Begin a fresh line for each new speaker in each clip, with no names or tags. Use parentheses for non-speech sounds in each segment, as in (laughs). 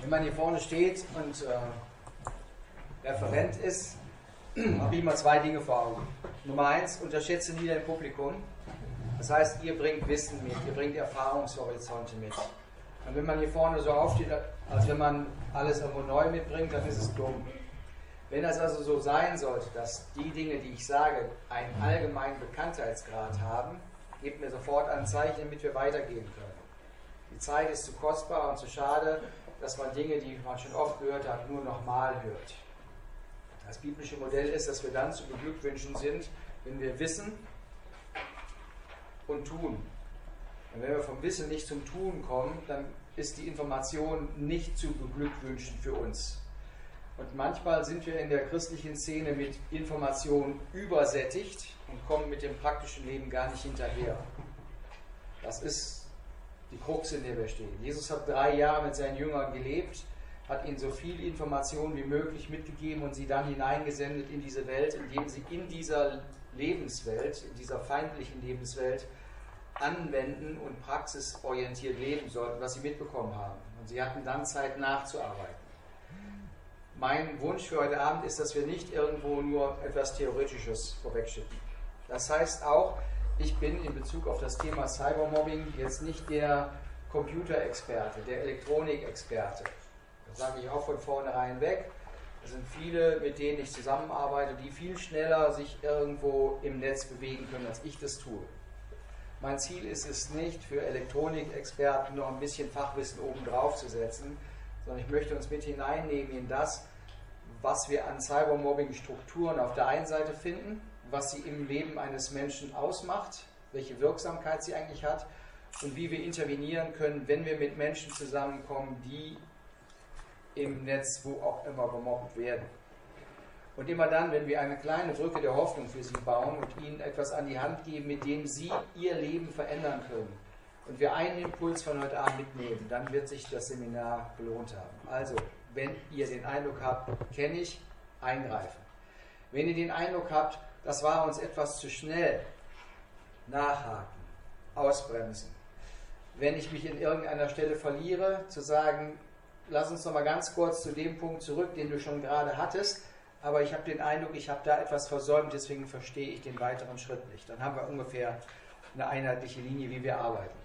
Wenn man hier vorne steht und äh, Referent ist, (clears throat) habe ich immer zwei Dinge vor Augen. Nummer eins, unterschätze nie dein Publikum. Das heißt, ihr bringt Wissen mit, ihr bringt Erfahrungshorizonte mit. Und wenn man hier vorne so aufsteht, als wenn man alles irgendwo neu mitbringt, dann ist es dumm. Wenn das also so sein sollte, dass die Dinge, die ich sage, einen allgemeinen Bekanntheitsgrad haben, gebt mir sofort ein Zeichen, damit wir weitergehen können. Die Zeit ist zu kostbar und zu schade, dass man Dinge, die man schon oft gehört hat, nur nochmal hört. Das biblische Modell ist, dass wir dann zu beglückwünschen sind, wenn wir wissen und tun. Und wenn wir vom Wissen nicht zum Tun kommen, dann ist die Information nicht zu beglückwünschen für uns. Und manchmal sind wir in der christlichen Szene mit Informationen übersättigt und kommen mit dem praktischen Leben gar nicht hinterher. Das ist die Krux, in der wir stehen. Jesus hat drei Jahre mit seinen Jüngern gelebt, hat ihnen so viel Information wie möglich mitgegeben und sie dann hineingesendet in diese Welt, indem sie in dieser Lebenswelt, in dieser feindlichen Lebenswelt, anwenden und praxisorientiert leben sollten, was sie mitbekommen haben. Und sie hatten dann Zeit nachzuarbeiten. Mein Wunsch für heute Abend ist, dass wir nicht irgendwo nur etwas Theoretisches vorwegschicken. Das heißt auch, ich bin in Bezug auf das Thema Cybermobbing jetzt nicht der Computerexperte, der Elektronikexperte. Das sage ich auch von vornherein weg. Es sind viele, mit denen ich zusammenarbeite, die viel schneller sich irgendwo im Netz bewegen können, als ich das tue. Mein Ziel ist es nicht, für Elektronikexperten noch ein bisschen Fachwissen obendrauf zu setzen, sondern ich möchte uns mit hineinnehmen in das, was wir an Cybermobbing-Strukturen auf der einen Seite finden, was sie im Leben eines Menschen ausmacht, welche Wirksamkeit sie eigentlich hat und wie wir intervenieren können, wenn wir mit Menschen zusammenkommen, die im Netz, wo auch immer gemobbt werden. Und immer dann, wenn wir eine kleine Brücke der Hoffnung für sie bauen und ihnen etwas an die Hand geben, mit dem sie ihr Leben verändern können, und wir einen Impuls von heute Abend mitnehmen, dann wird sich das Seminar gelohnt haben. Also, wenn ihr den Eindruck habt, kenne ich, eingreifen. Wenn ihr den Eindruck habt, das war uns etwas zu schnell, nachhaken, ausbremsen. Wenn ich mich in irgendeiner Stelle verliere, zu sagen, lass uns noch mal ganz kurz zu dem Punkt zurück, den du schon gerade hattest, aber ich habe den Eindruck, ich habe da etwas versäumt, deswegen verstehe ich den weiteren Schritt nicht. Dann haben wir ungefähr eine einheitliche Linie, wie wir arbeiten.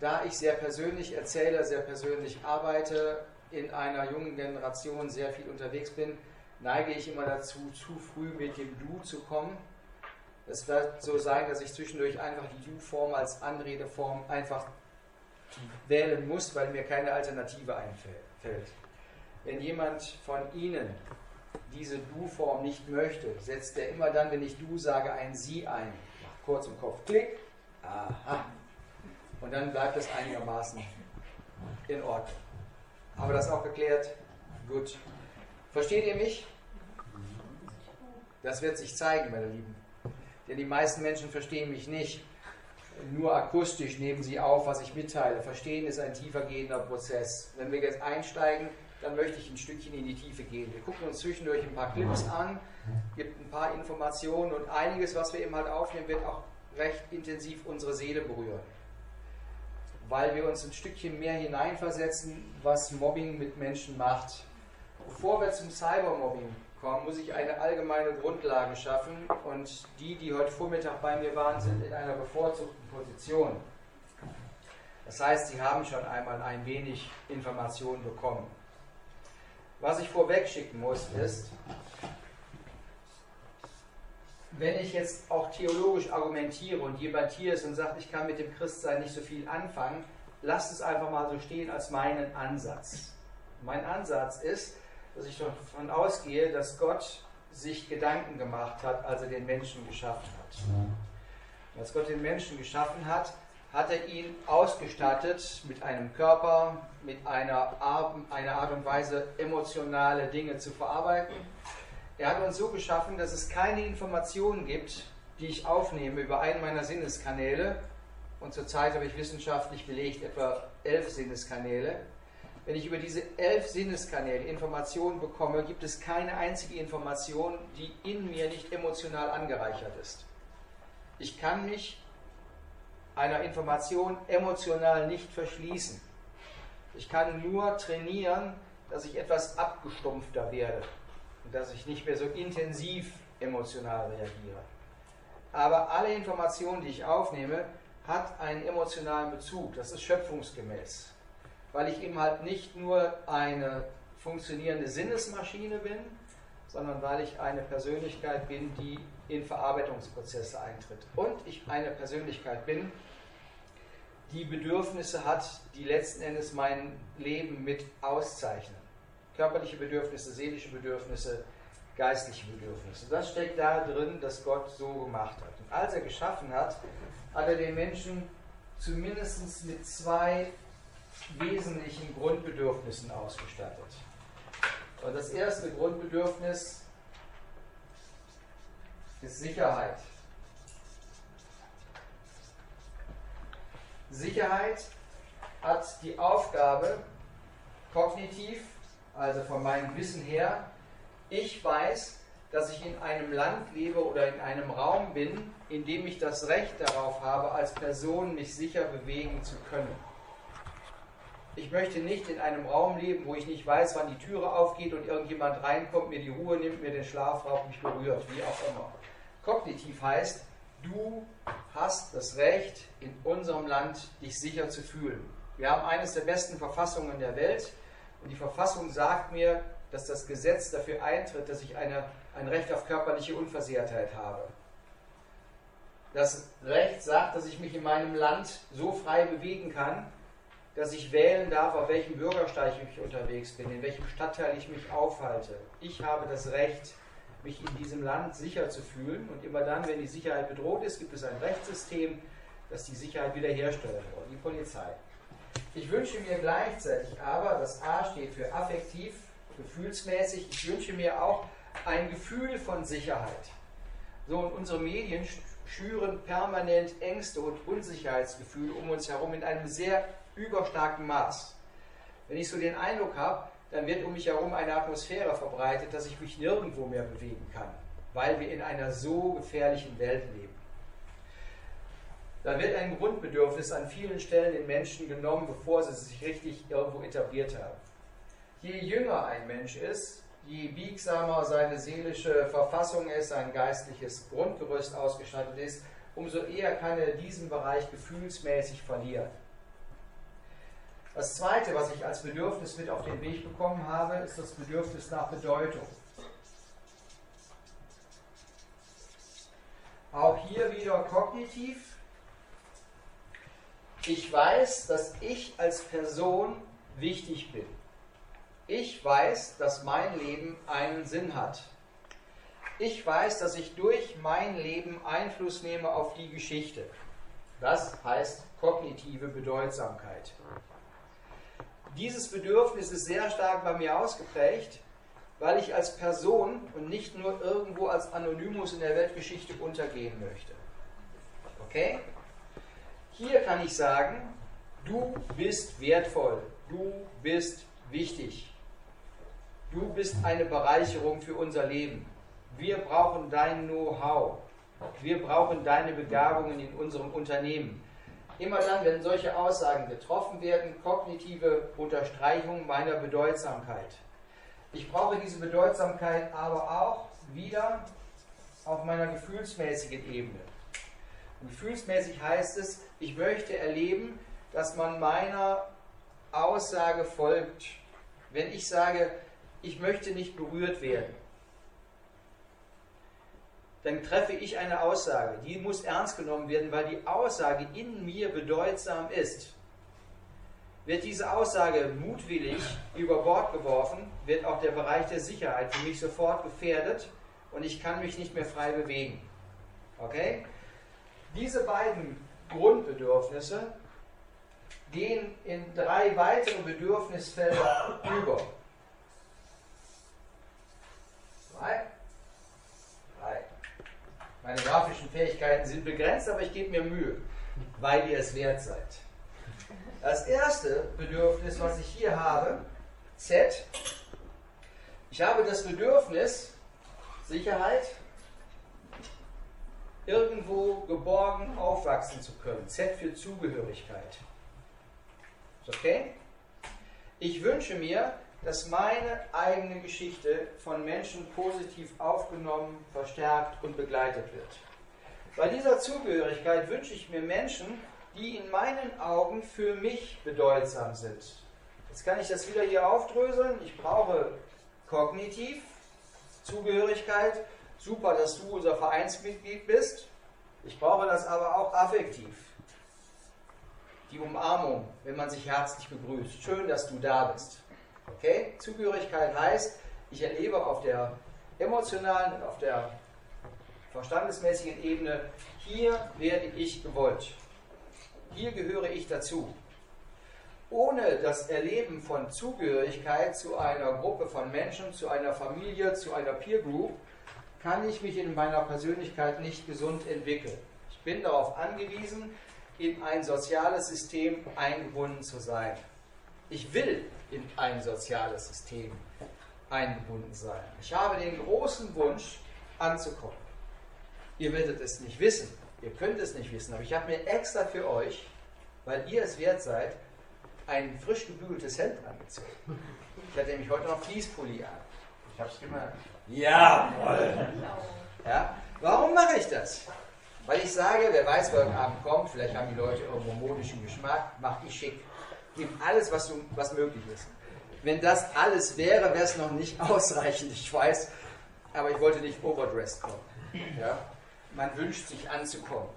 Da ich sehr persönlich erzähle, sehr persönlich arbeite, in einer jungen Generation sehr viel unterwegs bin, neige ich immer dazu, zu früh mit dem Du zu kommen. Es wird so sein, dass ich zwischendurch einfach die Du-Form als Anredeform einfach wählen muss, weil mir keine Alternative einfällt. Wenn jemand von Ihnen diese Du-Form nicht möchte, setzt er immer dann, wenn ich Du sage, ein Sie ein. Macht kurz im Kopf Klick. Aha. Und dann bleibt es einigermaßen in Ordnung. Haben wir das auch geklärt? Gut. Versteht ihr mich? Das wird sich zeigen, meine Lieben. Denn die meisten Menschen verstehen mich nicht. Nur akustisch nehmen sie auf, was ich mitteile. Verstehen ist ein tiefergehender Prozess. Wenn wir jetzt einsteigen, dann möchte ich ein Stückchen in die Tiefe gehen. Wir gucken uns zwischendurch ein paar Clips an, gibt ein paar Informationen und einiges, was wir eben halt aufnehmen, wird auch recht intensiv unsere Seele berühren. Weil wir uns ein Stückchen mehr hineinversetzen, was Mobbing mit Menschen macht. Bevor wir zum Cybermobbing kommen, muss ich eine allgemeine Grundlage schaffen und die, die heute Vormittag bei mir waren, sind in einer bevorzugten Position. Das heißt, sie haben schon einmal ein wenig Informationen bekommen. Was ich vorweg schicken muss, ist, wenn ich jetzt auch theologisch argumentiere und jemand hier ist und sagt, ich kann mit dem Christsein nicht so viel anfangen, lasst es einfach mal so stehen als meinen Ansatz. Mein Ansatz ist, dass ich davon ausgehe, dass Gott sich Gedanken gemacht hat, als er den Menschen geschaffen hat. Als Gott den Menschen geschaffen hat, hat er ihn ausgestattet mit einem Körper, mit einer Art, einer Art und Weise, emotionale Dinge zu verarbeiten. Er hat uns so geschaffen, dass es keine Informationen gibt, die ich aufnehme über einen meiner Sinneskanäle. Und zurzeit habe ich wissenschaftlich belegt etwa elf Sinneskanäle. Wenn ich über diese elf Sinneskanäle Informationen bekomme, gibt es keine einzige Information, die in mir nicht emotional angereichert ist. Ich kann mich einer Information emotional nicht verschließen. Ich kann nur trainieren, dass ich etwas abgestumpfter werde und dass ich nicht mehr so intensiv emotional reagiere. Aber alle Informationen, die ich aufnehme, hat einen emotionalen Bezug. Das ist schöpfungsgemäß. Weil ich eben halt nicht nur eine funktionierende Sinnesmaschine bin, sondern weil ich eine Persönlichkeit bin, die in Verarbeitungsprozesse eintritt. Und ich eine Persönlichkeit bin, die Bedürfnisse hat, die letzten Endes mein Leben mit auszeichnen. Körperliche Bedürfnisse, seelische Bedürfnisse, geistliche Bedürfnisse. Das steckt da drin, dass Gott so gemacht hat. Und als er geschaffen hat, hat er den Menschen zumindest mit zwei wesentlichen Grundbedürfnissen ausgestattet. Und das erste Grundbedürfnis ist Sicherheit. Sicherheit hat die Aufgabe, kognitiv, also von meinem Wissen her, ich weiß, dass ich in einem Land lebe oder in einem Raum bin, in dem ich das Recht darauf habe, als Person mich sicher bewegen zu können. Ich möchte nicht in einem Raum leben, wo ich nicht weiß, wann die Türe aufgeht und irgendjemand reinkommt, mir die Ruhe nimmt, mir den Schlaf raubt, mich berührt, wie auch immer. Kognitiv heißt, du hast das Recht, in unserem Land dich sicher zu fühlen. Wir haben eines der besten Verfassungen der Welt und die Verfassung sagt mir, dass das Gesetz dafür eintritt, dass ich eine, ein Recht auf körperliche Unversehrtheit habe. Das Recht sagt, dass ich mich in meinem Land so frei bewegen kann, dass ich wählen darf, auf welchem Bürgersteig ich unterwegs bin, in welchem Stadtteil ich mich aufhalte. Ich habe das Recht, mich in diesem Land sicher zu fühlen. Und immer dann, wenn die Sicherheit bedroht ist, gibt es ein Rechtssystem, das die Sicherheit wiederherstellen soll, die Polizei. Ich wünsche mir gleichzeitig aber, das A steht für affektiv, gefühlsmäßig, ich wünsche mir auch ein Gefühl von Sicherheit. So, und unsere Medien schüren permanent Ängste und Unsicherheitsgefühle um uns herum in einem sehr überstarken Maß. Wenn ich so den Eindruck habe, dann wird um mich herum eine Atmosphäre verbreitet, dass ich mich nirgendwo mehr bewegen kann, weil wir in einer so gefährlichen Welt leben. Da wird ein Grundbedürfnis an vielen Stellen den Menschen genommen, bevor sie sich richtig irgendwo etabliert haben. Je jünger ein Mensch ist, je biegsamer seine seelische Verfassung ist, sein geistliches Grundgerüst ausgestattet ist, umso eher kann er diesen Bereich gefühlsmäßig verlieren. Das Zweite, was ich als Bedürfnis mit auf den Weg bekommen habe, ist das Bedürfnis nach Bedeutung. Auch hier wieder kognitiv. Ich weiß, dass ich als Person wichtig bin. Ich weiß, dass mein Leben einen Sinn hat. Ich weiß, dass ich durch mein Leben Einfluss nehme auf die Geschichte. Das heißt kognitive Bedeutsamkeit dieses Bedürfnis ist sehr stark bei mir ausgeprägt, weil ich als Person und nicht nur irgendwo als Anonymus in der Weltgeschichte untergehen möchte. Okay? Hier kann ich sagen, du bist wertvoll, du bist wichtig, du bist eine Bereicherung für unser Leben. Wir brauchen dein Know-how, wir brauchen deine Begabungen in unserem Unternehmen. Immer dann, wenn solche Aussagen getroffen werden, kognitive Unterstreichung meiner Bedeutsamkeit. Ich brauche diese Bedeutsamkeit aber auch wieder auf meiner gefühlsmäßigen Ebene. Gefühlsmäßig heißt es, ich möchte erleben, dass man meiner Aussage folgt. Wenn ich sage, ich möchte nicht berührt werden, dann treffe ich eine Aussage. Die muss ernst genommen werden, weil die Aussage in mir bedeutsam ist. Wird diese Aussage mutwillig über Bord geworfen, wird auch der Bereich der Sicherheit für mich sofort gefährdet und ich kann mich nicht mehr frei bewegen. Okay? Diese beiden Grundbedürfnisse gehen in drei weitere Bedürfnisfelder über. Zwei, meine grafischen Fähigkeiten sind begrenzt, aber ich gebe mir Mühe, weil ihr es wert seid. Das erste Bedürfnis, was ich hier habe, Z, ich habe das Bedürfnis, Sicherheit, irgendwo geborgen aufwachsen zu können. Z für Zugehörigkeit. Ist okay? Ich wünsche mir, dass meine eigene Geschichte von Menschen positiv aufgenommen, verstärkt und begleitet wird. Bei dieser Zugehörigkeit wünsche ich mir Menschen, die in meinen Augen für mich bedeutsam sind. Jetzt kann ich das wieder hier aufdröseln. Ich brauche kognitiv Zugehörigkeit. Super, dass du unser Vereinsmitglied bist. Ich brauche das aber auch affektiv. Die Umarmung, wenn man sich herzlich begrüßt. Schön, dass du da bist. Okay? Zugehörigkeit heißt, ich erlebe auf der emotionalen und auf der verstandesmäßigen Ebene, hier werde ich gewollt. Hier gehöre ich dazu. Ohne das Erleben von Zugehörigkeit zu einer Gruppe von Menschen, zu einer Familie, zu einer Peer Group, kann ich mich in meiner Persönlichkeit nicht gesund entwickeln. Ich bin darauf angewiesen, in ein soziales System eingebunden zu sein. Ich will in ein soziales System eingebunden sein. Ich habe den großen Wunsch anzukommen. Ihr werdet es nicht wissen, ihr könnt es nicht wissen, aber ich habe mir extra für euch, weil ihr es wert seid, ein frisch gebügeltes Hemd angezogen. Ich hatte nämlich heute noch Fließpulli an.
Ich habe es gemerkt.
Jawohl! Ja? Warum mache ich das? Weil ich sage, wer weiß, wer heute Abend kommt, vielleicht haben die Leute irgendwo modischen Geschmack, mach ich schick. Gib alles, was, du, was möglich ist. Wenn das alles wäre, wäre es noch nicht (laughs) ausreichend, ich weiß, aber ich wollte nicht overdressed kommen. Ja? Man wünscht sich anzukommen.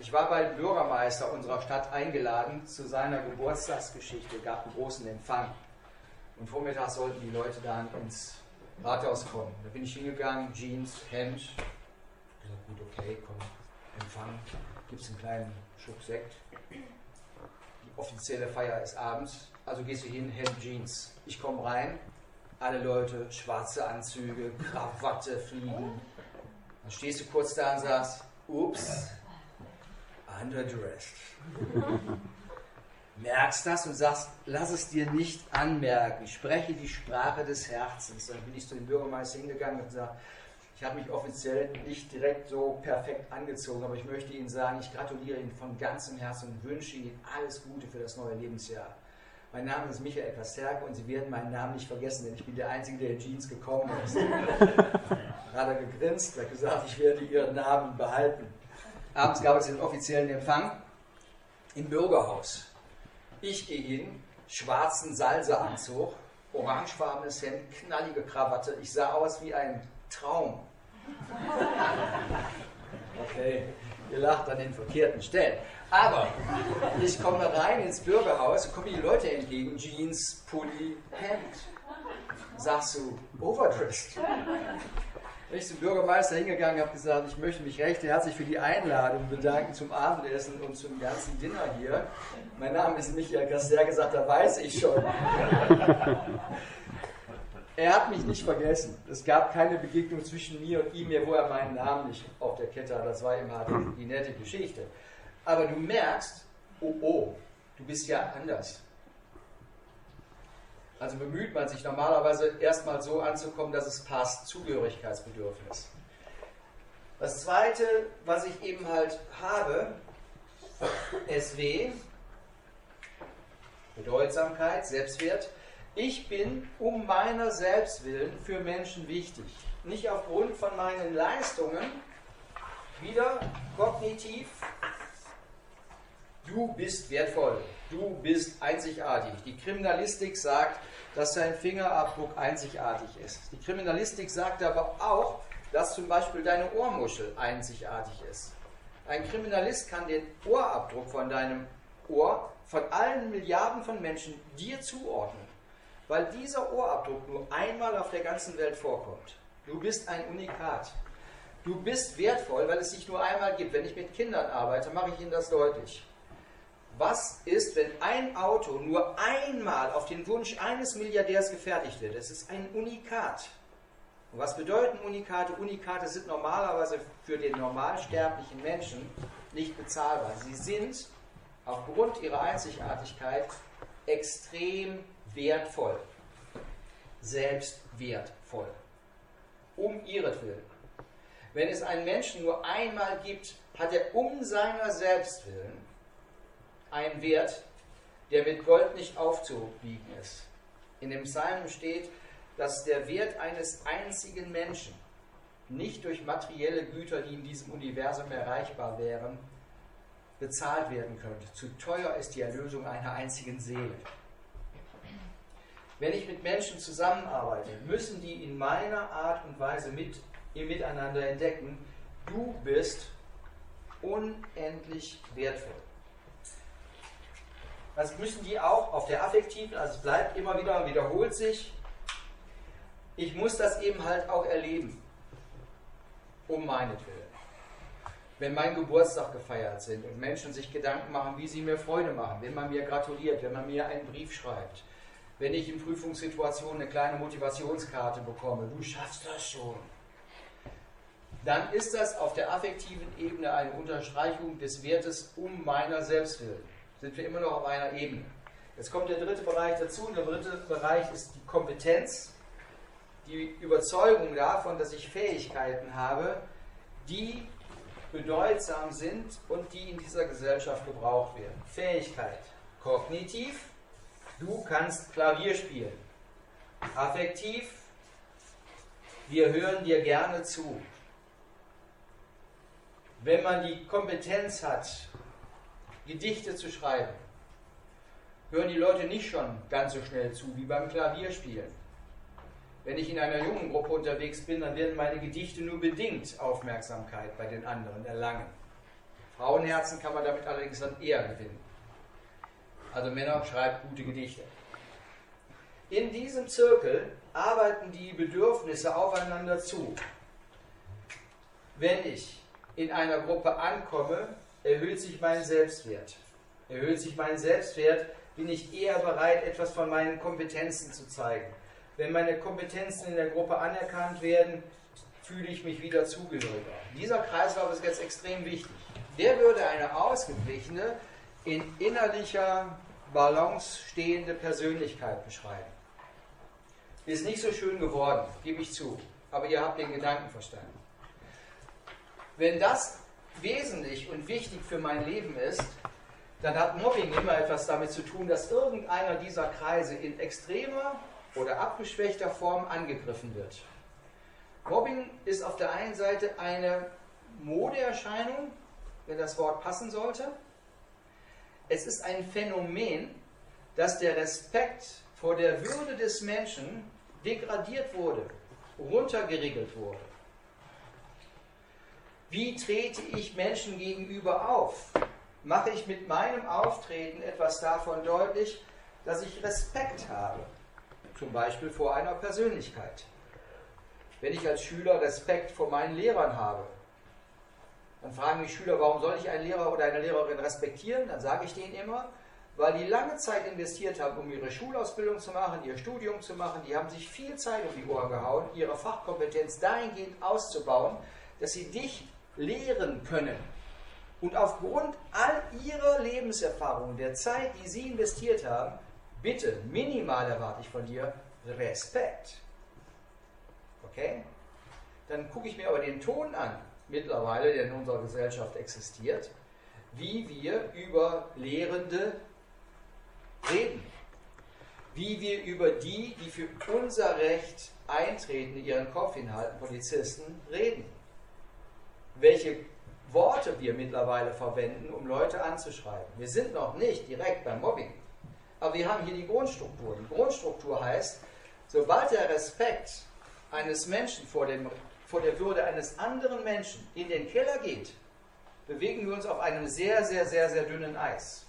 Ich war bei dem Bürgermeister unserer Stadt eingeladen zu seiner Geburtstagsgeschichte, gab einen großen Empfang. Und vormittags sollten die Leute dann ins Rathaus kommen. Da bin ich hingegangen, Jeans, Hemd. Ich gesagt, gut, okay, komm, Empfang. Gibt es einen kleinen Schluck Sekt. Offizielle Feier ist abends. Also gehst du hin, Hemd, Jeans. Ich komme rein, alle Leute, schwarze Anzüge, Krawatte fliegen. Dann stehst du kurz da und sagst, ups, underdressed. Merkst das und sagst, lass es dir nicht anmerken, spreche die Sprache des Herzens. Dann bin ich zu dem Bürgermeister hingegangen und gesagt, ich habe mich offiziell nicht direkt so perfekt angezogen, aber ich möchte Ihnen sagen, ich gratuliere Ihnen von ganzem Herzen und wünsche Ihnen alles Gute für das neue Lebensjahr. Mein Name ist Michael Kasterke und Sie werden meinen Namen nicht vergessen, denn ich bin der Einzige, der in Jeans gekommen ist. (laughs) hat er gegrinst, hat gesagt, ich werde Ihren Namen behalten. Abends gab es den offiziellen Empfang im Bürgerhaus. Ich gehe hin, schwarzen Salseanzug, orangefarbenes Hemd, knallige Krawatte. Ich sah aus wie ein Traum. Okay, ihr lacht an den verkehrten Stellen. Aber ich komme rein ins Bürgerhaus, kommen die Leute entgegen, Jeans, Pulli, Hemd. Sagst du, overdressed? Bin ich zum Bürgermeister hingegangen, habe gesagt, ich möchte mich recht herzlich für die Einladung bedanken zum Abendessen und zum ganzen Dinner hier. Mein Name ist Michael Gaster gesagt, da weiß ich schon. Er hat mich nicht vergessen. Es gab keine Begegnung zwischen mir und ihm, wo er meinen Namen nicht auf der Kette hat. Das war immer halt die nette Geschichte. Aber du merkst, oh oh, du bist ja anders. Also bemüht man sich normalerweise erstmal so anzukommen, dass es passt, Zugehörigkeitsbedürfnis. Das zweite, was ich eben halt habe, SW, Bedeutsamkeit, Selbstwert. Ich bin um meiner selbst willen für Menschen wichtig. Nicht aufgrund von meinen Leistungen, wieder kognitiv, du bist wertvoll, du bist einzigartig. Die Kriminalistik sagt, dass dein Fingerabdruck einzigartig ist. Die Kriminalistik sagt aber auch, dass zum Beispiel deine Ohrmuschel einzigartig ist. Ein Kriminalist kann den Ohrabdruck von deinem Ohr von allen Milliarden von Menschen dir zuordnen, weil dieser Ohrabdruck nur einmal auf der ganzen Welt vorkommt. Du bist ein Unikat. Du bist wertvoll, weil es dich nur einmal gibt. Wenn ich mit Kindern arbeite, mache ich ihnen das deutlich. Was ist, wenn ein Auto nur einmal auf den Wunsch eines Milliardärs gefertigt wird? Es ist ein Unikat. Und was bedeuten Unikate? Unikate sind normalerweise für den normalsterblichen Menschen nicht bezahlbar. Sie sind aufgrund ihrer Einzigartigkeit extrem wertvoll, selbstwertvoll, um ihretwillen. Wenn es einen Menschen nur einmal gibt, hat er um seiner selbst willen einen Wert, der mit Gold nicht aufzuwiegen ist. In dem Psalm steht, dass der Wert eines einzigen Menschen nicht durch materielle Güter, die in diesem Universum erreichbar wären, bezahlt werden könnte. Zu teuer ist die Erlösung einer einzigen Seele. Wenn ich mit Menschen zusammenarbeite, müssen die in meiner Art und Weise mit, ihr miteinander entdecken, du bist unendlich wertvoll. Das müssen die auch auf der affektiven, also es bleibt immer wieder, wiederholt sich. Ich muss das eben halt auch erleben, um meinetwillen. Wenn mein Geburtstag gefeiert sind und Menschen sich Gedanken machen, wie sie mir Freude machen, wenn man mir gratuliert, wenn man mir einen Brief schreibt, wenn ich in Prüfungssituationen eine kleine Motivationskarte bekomme, du schaffst das schon, dann ist das auf der affektiven Ebene eine Unterstreichung des Wertes um meiner Selbstwillen sind wir immer noch auf einer Ebene. Jetzt kommt der dritte Bereich dazu und der dritte Bereich ist die Kompetenz, die Überzeugung davon, dass ich Fähigkeiten habe, die bedeutsam sind und die in dieser Gesellschaft gebraucht werden. Fähigkeit, kognitiv, du kannst Klavier spielen. Affektiv, wir hören dir gerne zu. Wenn man die Kompetenz hat, Gedichte zu schreiben, hören die Leute nicht schon ganz so schnell zu wie beim Klavierspielen. Wenn ich in einer jungen Gruppe unterwegs bin, dann werden meine Gedichte nur bedingt Aufmerksamkeit bei den anderen erlangen. Frauenherzen kann man damit allerdings dann eher gewinnen. Also Männer, schreibt gute Gedichte. In diesem Zirkel arbeiten die Bedürfnisse aufeinander zu. Wenn ich in einer Gruppe ankomme, erhöht sich mein Selbstwert. Erhöht sich mein Selbstwert, bin ich eher bereit, etwas von meinen Kompetenzen zu zeigen. Wenn meine Kompetenzen in der Gruppe anerkannt werden, fühle ich mich wieder zugehöriger. Dieser Kreislauf ist jetzt extrem wichtig. Der würde eine ausgeglichene, in innerlicher Balance stehende Persönlichkeit beschreiben. Ist nicht so schön geworden, gebe ich zu, aber ihr habt den Gedanken verstanden. Wenn das wesentlich und wichtig für mein Leben ist, dann hat Mobbing immer etwas damit zu tun, dass irgendeiner dieser Kreise in extremer oder abgeschwächter Form angegriffen wird. Mobbing ist auf der einen Seite eine Modeerscheinung, wenn das Wort passen sollte. Es ist ein Phänomen, dass der Respekt vor der Würde des Menschen degradiert wurde, runtergeriegelt wurde. Wie trete ich Menschen gegenüber auf? Mache ich mit meinem Auftreten etwas davon deutlich, dass ich Respekt habe? Zum Beispiel vor einer Persönlichkeit. Wenn ich als Schüler Respekt vor meinen Lehrern habe, dann fragen mich Schüler, warum soll ich einen Lehrer oder eine Lehrerin respektieren? Dann sage ich denen immer, weil die lange Zeit investiert haben, um ihre Schulausbildung zu machen, ihr Studium zu machen. Die haben sich viel Zeit um die Ohren gehauen, ihre Fachkompetenz dahingehend auszubauen, dass sie dich lehren können. Und aufgrund all ihrer Lebenserfahrung, der Zeit, die sie investiert haben, bitte, minimal erwarte ich von dir Respekt. Okay? Dann gucke ich mir aber den Ton an, mittlerweile, der in unserer Gesellschaft existiert, wie wir über Lehrende reden. Wie wir über die, die für unser Recht eintreten, ihren Kopf hinhalten, Polizisten, reden welche Worte wir mittlerweile verwenden, um Leute anzuschreiben. Wir sind noch nicht direkt beim Mobbing, aber wir haben hier die Grundstruktur. Die Grundstruktur heißt, sobald der Respekt eines Menschen vor, dem, vor der Würde eines anderen Menschen in den Keller geht, bewegen wir uns auf einem sehr, sehr, sehr, sehr dünnen Eis.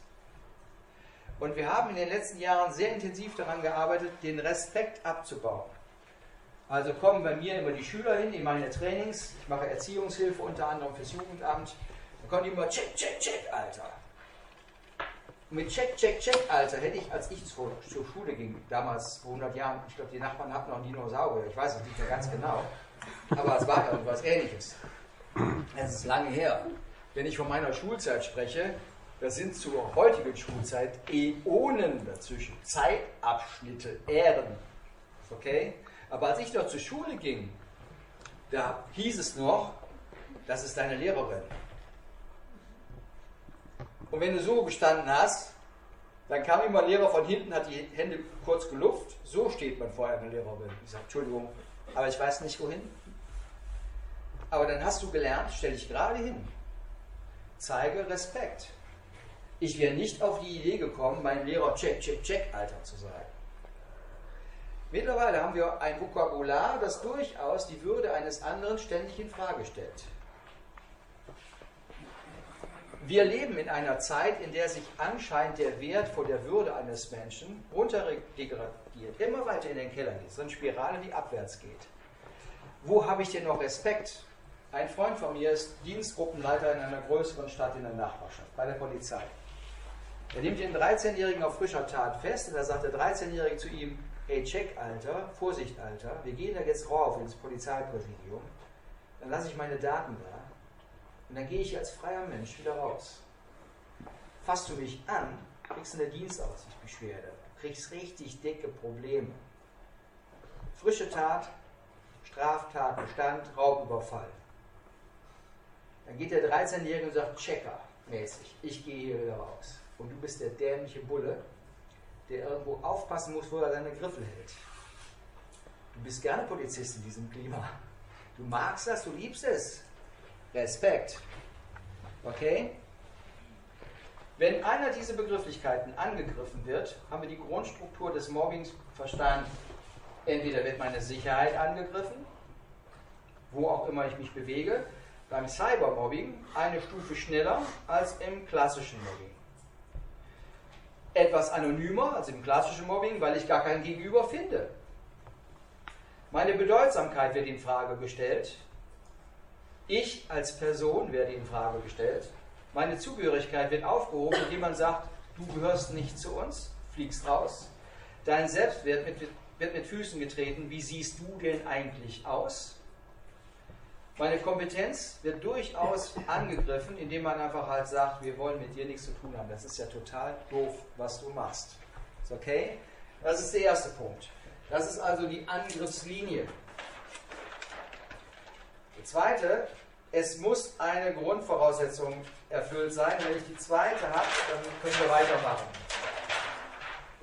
Und wir haben in den letzten Jahren sehr intensiv daran gearbeitet, den Respekt abzubauen. Also kommen bei mir immer die Schüler hin in meine Trainings. Ich mache Erziehungshilfe unter anderem fürs Jugendamt. Da kommen die immer, check, check, check, Alter. Und mit check, check, check, Alter hätte ich, als ich zur, zur Schule ging, damals vor 100 Jahren, ich glaube, die Nachbarn hatten noch Dinosaurier, ich weiß es nicht mehr ganz genau. Aber es war irgendwas Ähnliches. Es ist lange her. Wenn ich von meiner Schulzeit spreche, das sind zur heutigen Schulzeit Äonen dazwischen. Zeitabschnitte, Ähren. Okay? Aber als ich dort zur Schule ging, da hieß es noch, das ist deine Lehrerin. Und wenn du so gestanden hast, Dann kam immer ein Lehrer von hinten, hat die Hände kurz gelupft. So steht man vor einer Lehrerin. Ich sage, Entschuldigung, aber ich weiß nicht wohin. Aber dann hast du gelernt, stell dich gerade hin. Zeige Respekt. Ich wäre nicht auf die Idee gekommen, meinem Lehrer check, check, check, Alter zu sagen. Mittlerweile haben wir ein Vokabular, das durchaus die Würde eines anderen ständig in Frage stellt. Wir leben in einer Zeit, in der sich anscheinend der Wert vor der Würde eines Menschen runterdegradiert, immer weiter in den Keller geht, so eine Spirale, die abwärts geht. Wo habe ich denn noch Respekt? Ein Freund von mir ist Dienstgruppenleiter in einer größeren Stadt in der Nachbarschaft, bei der Polizei. Er nimmt den 13-Jährigen auf frischer Tat fest und da sagt der 13-Jährige zu ihm, hey, check, Alter, Vorsicht, Alter, wir gehen da jetzt rauf ins Polizeipräsidium, dann lasse ich meine Daten da und dann gehe ich als freier Mensch wieder raus. Fasst du mich an, kriegst du eine Dienstaufsichtsbeschwerde, kriegst richtig dicke Probleme. Frische Tat, Straftatbestand, Raubüberfall. Dann geht der 13-Jährige und sagt, Checker mäßig, ich gehe hier wieder raus. Und du bist der dämliche Bulle, der irgendwo aufpassen muss, wo er seine Griffel hält. Du bist gerne Polizist in diesem Klima. Du magst das, du liebst es. Respekt. Okay? Wenn einer dieser Begrifflichkeiten angegriffen wird, haben wir die Grundstruktur des Mobbings verstanden. Entweder wird meine Sicherheit angegriffen, wo auch immer ich mich bewege, beim Cybermobbing eine Stufe schneller als im klassischen Mobbing. Etwas anonymer als im klassischen Mobbing, weil ich gar kein Gegenüber finde. Meine Bedeutsamkeit wird in Frage gestellt, ich als Person werde in Frage gestellt. Meine Zugehörigkeit wird aufgehoben, indem man sagt, du gehörst nicht zu uns, fliegst raus. Dein Selbstwert wird, wird mit Füßen getreten. Wie siehst du denn eigentlich aus? Meine Kompetenz wird durchaus angegriffen, indem man einfach halt sagt, wir wollen mit dir nichts zu tun haben. Das ist ja total doof, was du machst. Okay? Das ist der erste Punkt. Das ist also die Angriffslinie. Die zweite, es muss eine Grundvoraussetzung erfüllt sein. Wenn ich die zweite habe, dann können wir weitermachen.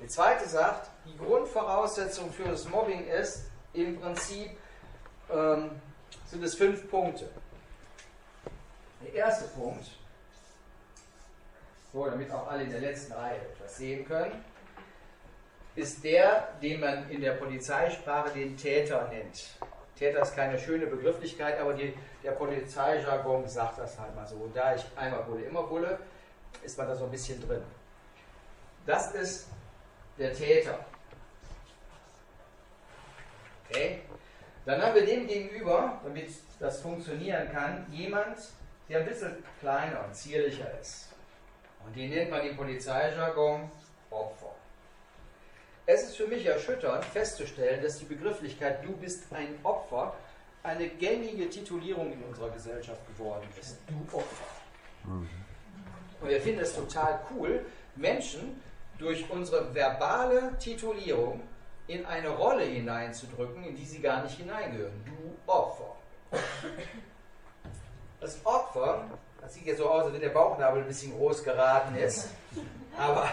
Die zweite sagt, die Grundvoraussetzung für das Mobbing ist im Prinzip, ähm, sind es fünf Punkte. Der erste Punkt, so damit auch alle in der letzten Reihe etwas sehen können, ist der, den man in der Polizeisprache den Täter nennt. Täter ist keine schöne Begrifflichkeit, aber die, der Polizeijargon sagt das halt mal so. Und da ich einmal Bulle, immer Bulle, ist man da so ein bisschen drin. Das ist der Täter. Okay? Dann haben wir dem gegenüber, damit das funktionieren kann, jemand, der ein bisschen kleiner und zierlicher ist. Und den nennt man im Polizeijargon Opfer. Es ist für mich erschütternd festzustellen, dass die Begrifflichkeit du bist ein Opfer eine gängige Titulierung in unserer Gesellschaft geworden ist. Du Opfer. Und wir finden es total cool, Menschen durch unsere verbale Titulierung in eine Rolle hineinzudrücken, in die sie gar nicht hineingehören. Du Opfer. Das Opfer, das sieht jetzt so aus, als wenn der Bauchnabel ein bisschen groß geraten ist, aber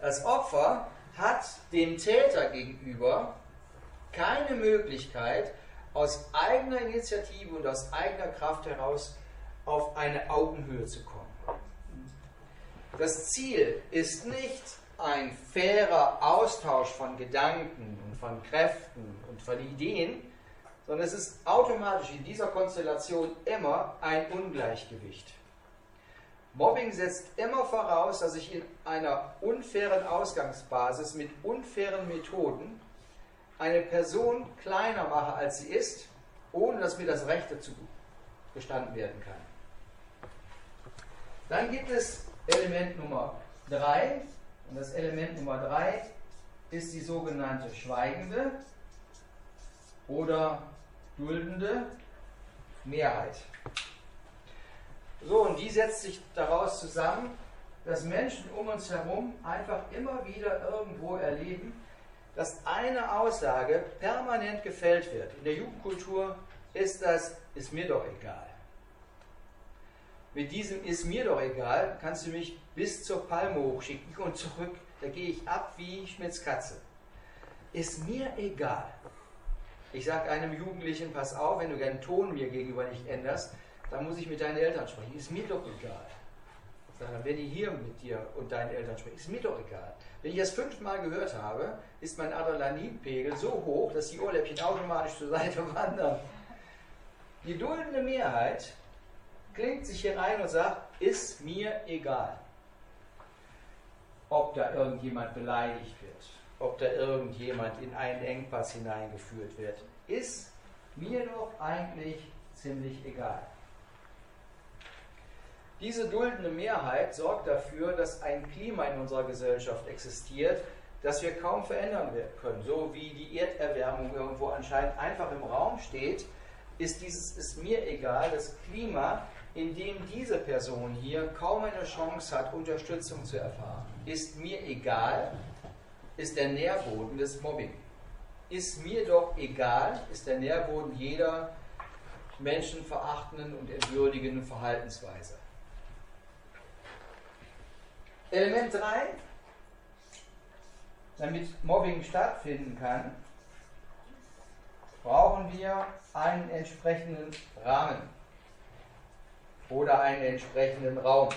das Opfer hat dem Täter gegenüber keine Möglichkeit, aus eigener Initiative und aus eigener Kraft heraus auf eine Augenhöhe zu kommen. Das Ziel ist nicht ein fairer Austausch von Gedanken und von Kräften und von Ideen, sondern es ist automatisch in dieser Konstellation immer ein Ungleichgewicht. Mobbing setzt immer voraus, dass ich in einer unfairen Ausgangsbasis mit unfairen Methoden eine Person kleiner mache, als sie ist, ohne dass mir das Recht dazu gestanden werden kann. Dann gibt es Element Nummer 3. Und das Element Nummer 3 ist die sogenannte schweigende oder duldende Mehrheit. So, und die setzt sich daraus zusammen, dass Menschen um uns herum einfach immer wieder irgendwo erleben, dass eine Aussage permanent gefällt wird. In der Jugendkultur ist das, ist mir doch egal. Mit diesem ist mir doch egal, kannst du mich bis zur Palme hochschicken und zurück da gehe ich ab wie Schmitz Katze. Ist mir egal. Ich sage einem Jugendlichen, pass auf, wenn du deinen Ton mir gegenüber nicht änderst, dann muss ich mit deinen Eltern sprechen. Ist mir doch egal. Sondern wenn ich hier mit dir und deinen Eltern spreche, ist mir doch egal. Wenn ich das fünfmal gehört habe, ist mein Adrenalinpegel so hoch, dass die Ohrläppchen automatisch zur Seite wandern. Die duldende Mehrheit klingt sich hier rein und sagt, ist mir egal, ob da irgendjemand beleidigt wird, ob da irgendjemand in einen Engpass hineingeführt wird. Ist mir doch eigentlich ziemlich egal. Diese duldende Mehrheit sorgt dafür, dass ein Klima in unserer Gesellschaft existiert, das wir kaum verändern können. So wie die Erderwärmung irgendwo anscheinend einfach im Raum steht, ist dieses ist mir egal, das Klima, in dem diese Person hier kaum eine Chance hat, Unterstützung zu erfahren. Ist mir egal, ist der Nährboden des Mobbing. Ist mir doch egal, ist der Nährboden jeder menschenverachtenden und entwürdigenden Verhaltensweise. Element 3, damit Mobbing stattfinden kann, brauchen wir einen entsprechenden Rahmen oder einen entsprechenden Raum.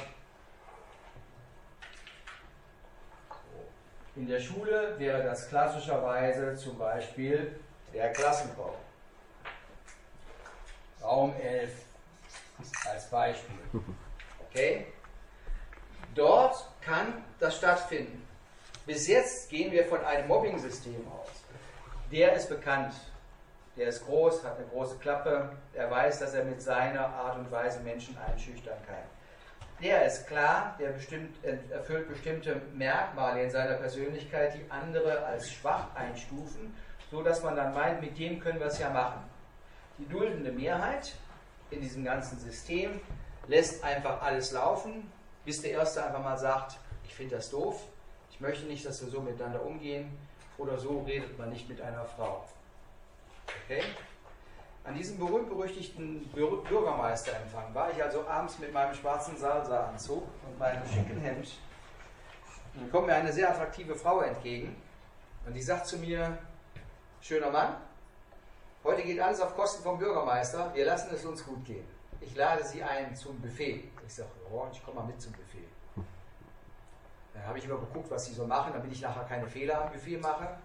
In der Schule wäre das klassischerweise zum Beispiel der Klassenraum. Raum 11 als Beispiel. (laughs) Okay? Dort kann das stattfinden. Bis jetzt gehen wir von einem Mobbing-System aus. Der ist bekannt, der ist groß, hat eine große Klappe, er weiß, dass er mit seiner Art und Weise Menschen einschüchtern kann. Der ist klar, der bestimmt, erfüllt bestimmte Merkmale in seiner Persönlichkeit, die andere als schwach einstufen, so dass man dann meint, mit dem können wir es ja machen. Die duldende Mehrheit in diesem ganzen System lässt einfach alles laufen, bis der Erste einfach mal sagt, ich finde das doof, ich möchte nicht, dass wir so miteinander umgehen oder so redet man nicht mit einer Frau. Okay? An diesem berühmt-berüchtigten Bürgermeisterempfang war ich also abends mit meinem schwarzen Salsa-Anzug und meinem schicken Hemd. Dann kommt mir eine sehr attraktive Frau entgegen und die sagt zu mir, schöner Mann, heute geht alles auf Kosten vom Bürgermeister, wir lassen es uns gut gehen. Ich lade Sie ein zum Buffet. Ich sage, oh, ich komme mal mit zum Buffet. Dann habe ich immer geguckt, was sie so machen, damit ich nachher keine Fehler am Buffet mache.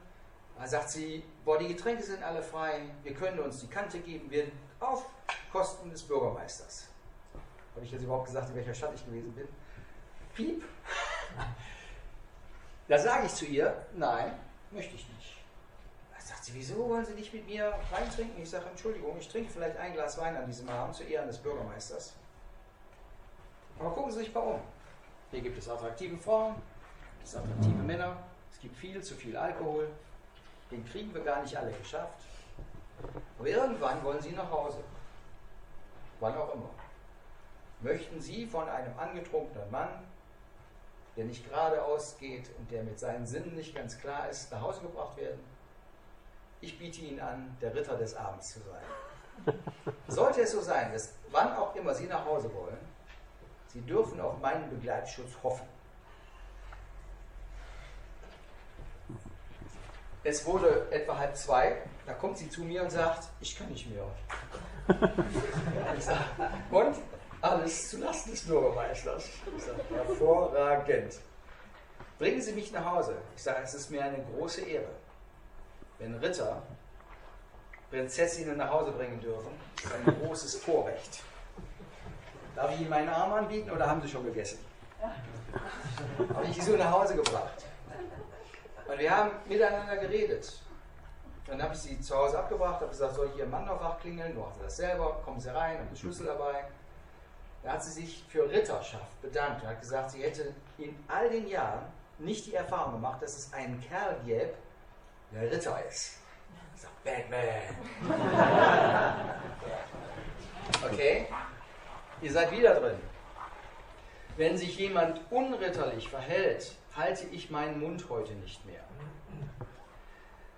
Dann sagt sie, boah, die Getränke sind alle frei, wir können uns die Kante geben, wir auf Kosten des Bürgermeisters. Habe ich jetzt überhaupt gesagt, in welcher Stadt ich gewesen bin? Piep. Da sage ich zu ihr, nein, möchte ich nicht. Da sagt sie, wieso wollen Sie nicht mit mir reintrinken? Ich sage, Entschuldigung, ich trinke vielleicht ein Glas Wein an diesem Abend zu Ehren des Bürgermeisters. Aber gucken Sie sich mal um. Hier gibt es attraktive Frauen, es gibt attraktive Männer, es gibt viel zu viel Alkohol. Den kriegen wir gar nicht alle geschafft. Aber irgendwann wollen Sie nach Hause. Wann auch immer. Möchten Sie von einem angetrunkenen Mann, der nicht geradeaus geht und der mit seinen Sinnen nicht ganz klar ist, nach Hause gebracht werden? Ich biete Ihnen an, der Ritter des Abends zu sein. (laughs) Sollte es so sein, dass wann auch immer Sie nach Hause wollen, Sie dürfen auf meinen Begleitschutz hoffen. Es wurde etwa halb zwei, da kommt sie zu mir und sagt, ich kann nicht mehr. (laughs) und? Alles zulasten des Bürgermeisters. Ich sage, hervorragend. Bringen Sie mich nach Hause. Ich sage, es ist mir eine große Ehre. Wenn Ritter Prinzessinnen nach Hause bringen dürfen, ist ein großes Vorrecht. Darf ich Ihnen meinen Arm anbieten oder haben Sie schon gegessen? Habe ich die so nach Hause gebracht. Und wir haben miteinander geredet. Dann habe ich sie zu Hause abgebracht, habe gesagt, soll ich Ihren Mann noch wach klingeln? Machen Sie das selber, kommen Sie rein, haben den Schlüssel dabei. Da hat sie sich für Ritterschaft bedankt und hat gesagt, sie hätte in all den Jahren nicht die Erfahrung gemacht, dass es einen Kerl gäbe, der Ritter ist. Ich sage, Batman. (laughs) okay? Ihr seid wieder drin. Wenn sich jemand unritterlich verhält, halte ich meinen Mund heute nicht mehr.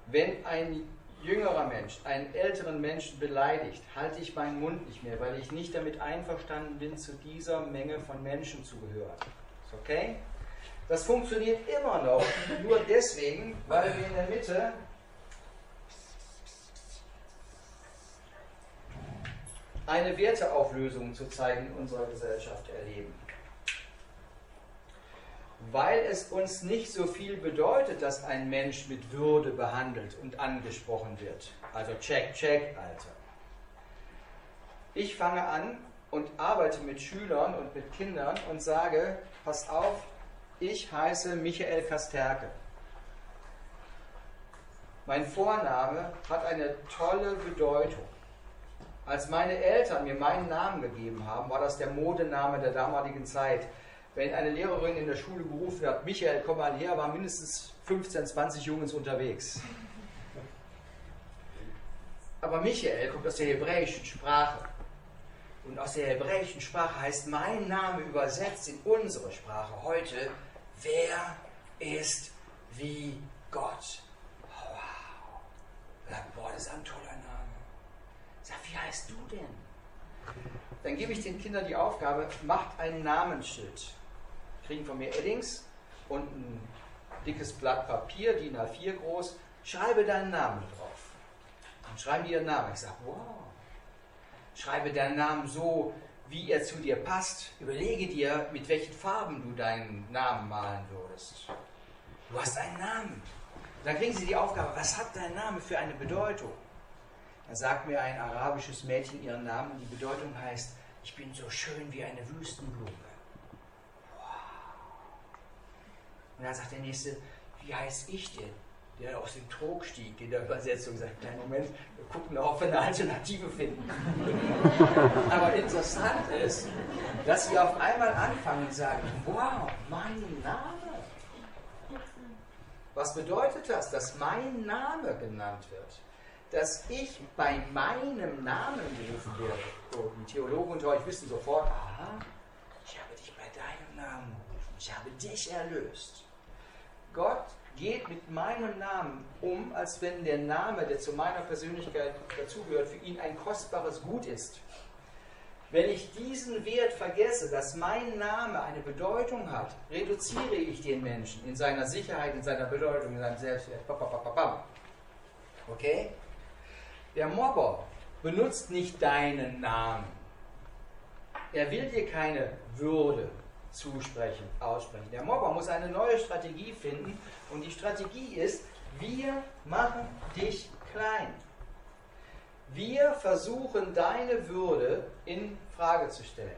Wenn ein jüngerer Mensch einen älteren Menschen beleidigt, halte ich meinen Mund nicht mehr, weil ich nicht damit einverstanden bin, zu dieser Menge von Menschen zu gehören. Okay? Das funktioniert immer noch, nur deswegen, weil wir in der Mitte eine Werteauflösung zurzeit in unserer Gesellschaft erleben. Weil es uns nicht so viel bedeutet, dass ein Mensch mit Würde behandelt und angesprochen wird. Also check, check, Alter. Ich fange an und arbeite mit Schülern und mit Kindern und sage, pass auf, ich heiße Michael Kasterke. Mein Vorname hat eine tolle Bedeutung. Als meine Eltern mir meinen Namen gegeben haben, war das der Modename der damaligen Zeit. Wenn eine Lehrerin in der Schule gerufen hat, Michael, komm mal her, waren mindestens 15, 20 Jungs unterwegs. Aber Michael kommt aus der hebräischen Sprache. Und aus der hebräischen Sprache heißt mein Name übersetzt in unsere Sprache heute, wer ist wie Gott? Wow. Boah, das ist ein toller Sag, wie heißt du denn? Dann gebe ich den Kindern die Aufgabe, macht ein Namensschild. Kriegen von mir Eddings und ein dickes Blatt Papier, DIN A4 groß. Schreibe deinen Namen drauf. Dann schreiben die ihren Namen. Ich sage, wow. Schreibe deinen Namen so, wie er zu dir passt. Überlege dir, mit welchen Farben du deinen Namen malen würdest. Du hast einen Namen. Dann kriegen sie die Aufgabe, was hat dein Name für eine Bedeutung? Da sagt mir ein arabisches Mädchen ihren Namen und die Bedeutung heißt, ich bin so schön wie eine Wüstenblume. Wow. Und dann sagt der Nächste, wie heißt ich denn? Der aus dem Trog stieg, in der Übersetzung sagt, kleinen Moment, wir gucken noch, ob wir eine Alternative finden. (laughs) Aber interessant ist, dass sie auf einmal anfangen und sagen, wow, mein Name. Was bedeutet das, dass mein Name genannt wird? Dass ich bei meinem Namen gerufen werde. So, die Theologen unter euch wissen sofort, aha, ich habe dich bei deinem Namen gerufen, ich habe dich erlöst. Gott geht mit meinem Namen um, als wenn der Name, der zu meiner Persönlichkeit dazugehört, für ihn ein kostbares Gut ist. Wenn ich diesen Wert vergesse, dass mein Name eine Bedeutung hat, reduziere ich den Menschen in seiner Sicherheit, in seiner Bedeutung, in seinem Selbstwert. Okay? Der Mobber benutzt nicht deinen Namen. Er will dir keine Würde zusprechen, aussprechen. Der Mobber muss eine neue Strategie finden und die Strategie ist, wir machen dich klein. Wir versuchen deine Würde in Frage zu stellen.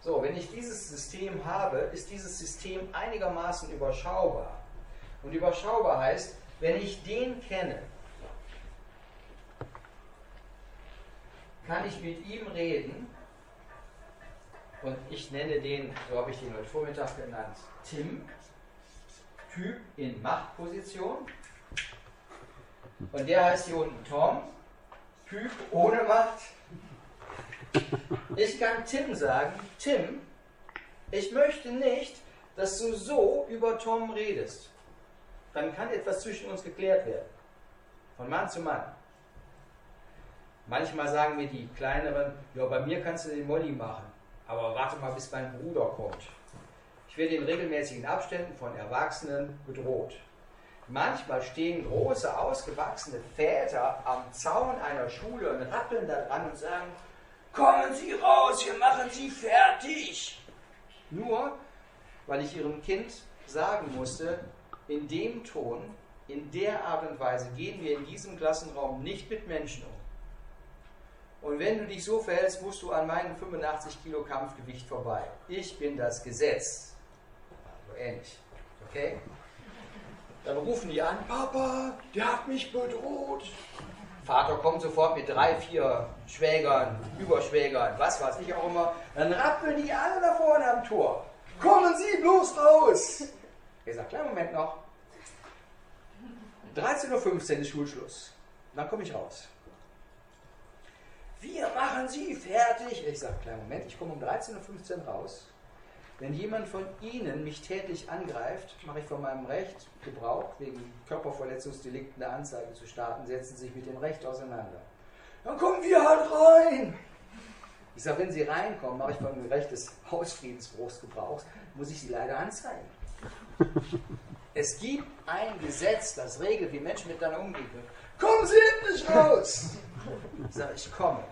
So, wenn ich dieses System habe, ist dieses System einigermaßen überschaubar. Und überschaubar heißt, wenn ich den kenne, kann ich mit ihm reden und ich nenne den, so habe ich den heute Vormittag genannt, Tim, Typ in Machtposition. Und der heißt hier unten Tom, Typ ohne Macht. Ich kann Tim sagen, Tim, ich möchte nicht, dass du so über Tom redest. Dann kann etwas zwischen uns geklärt werden. Von Mann zu Mann. Manchmal sagen mir die Kleineren, ja, bei mir kannst du den Molly machen, aber warte mal, bis mein Bruder kommt. Ich werde in regelmäßigen Abständen von Erwachsenen bedroht. Manchmal stehen große, ausgewachsene Väter am Zaun einer Schule und rappeln da dran und sagen, kommen Sie raus, wir machen Sie fertig. Nur, weil ich ihrem Kind sagen musste, in dem Ton, in der Art und Weise gehen wir in diesem Klassenraum nicht mit Menschen um. Und wenn du dich so verhältst, musst du an meinem 85 Kilo Kampfgewicht vorbei. Ich bin das Gesetz. So ähnlich. Okay? Dann rufen die an, Papa, der hat mich bedroht. Vater kommt sofort mit drei, vier Schwägern, Überschwägern, was weiß ich auch immer. Dann rappeln die alle da vorne am Tor. Kommen Sie bloß raus! Er sagt, kleinen Moment noch. 13.15 Uhr ist Schulschluss. Dann komme ich raus wir machen Sie fertig. Ich sage, kleinen Moment, ich komme um 13.15 Uhr raus. Wenn jemand von Ihnen mich tätlich angreift, mache ich von meinem Recht Gebrauch, wegen Körperverletzungsdelikten eine Anzeige zu starten, setzen Sie sich mit dem Recht auseinander. Dann kommen wir halt rein. Ich sage, wenn Sie reinkommen, mache ich von dem Recht des Hausfriedensbruchs Gebrauch, muss ich Sie leider anzeigen. Es gibt ein Gesetz, das regelt, wie Menschen miteinander umgehen können. Kommen Sie endlich raus! Ich sage, ich komme.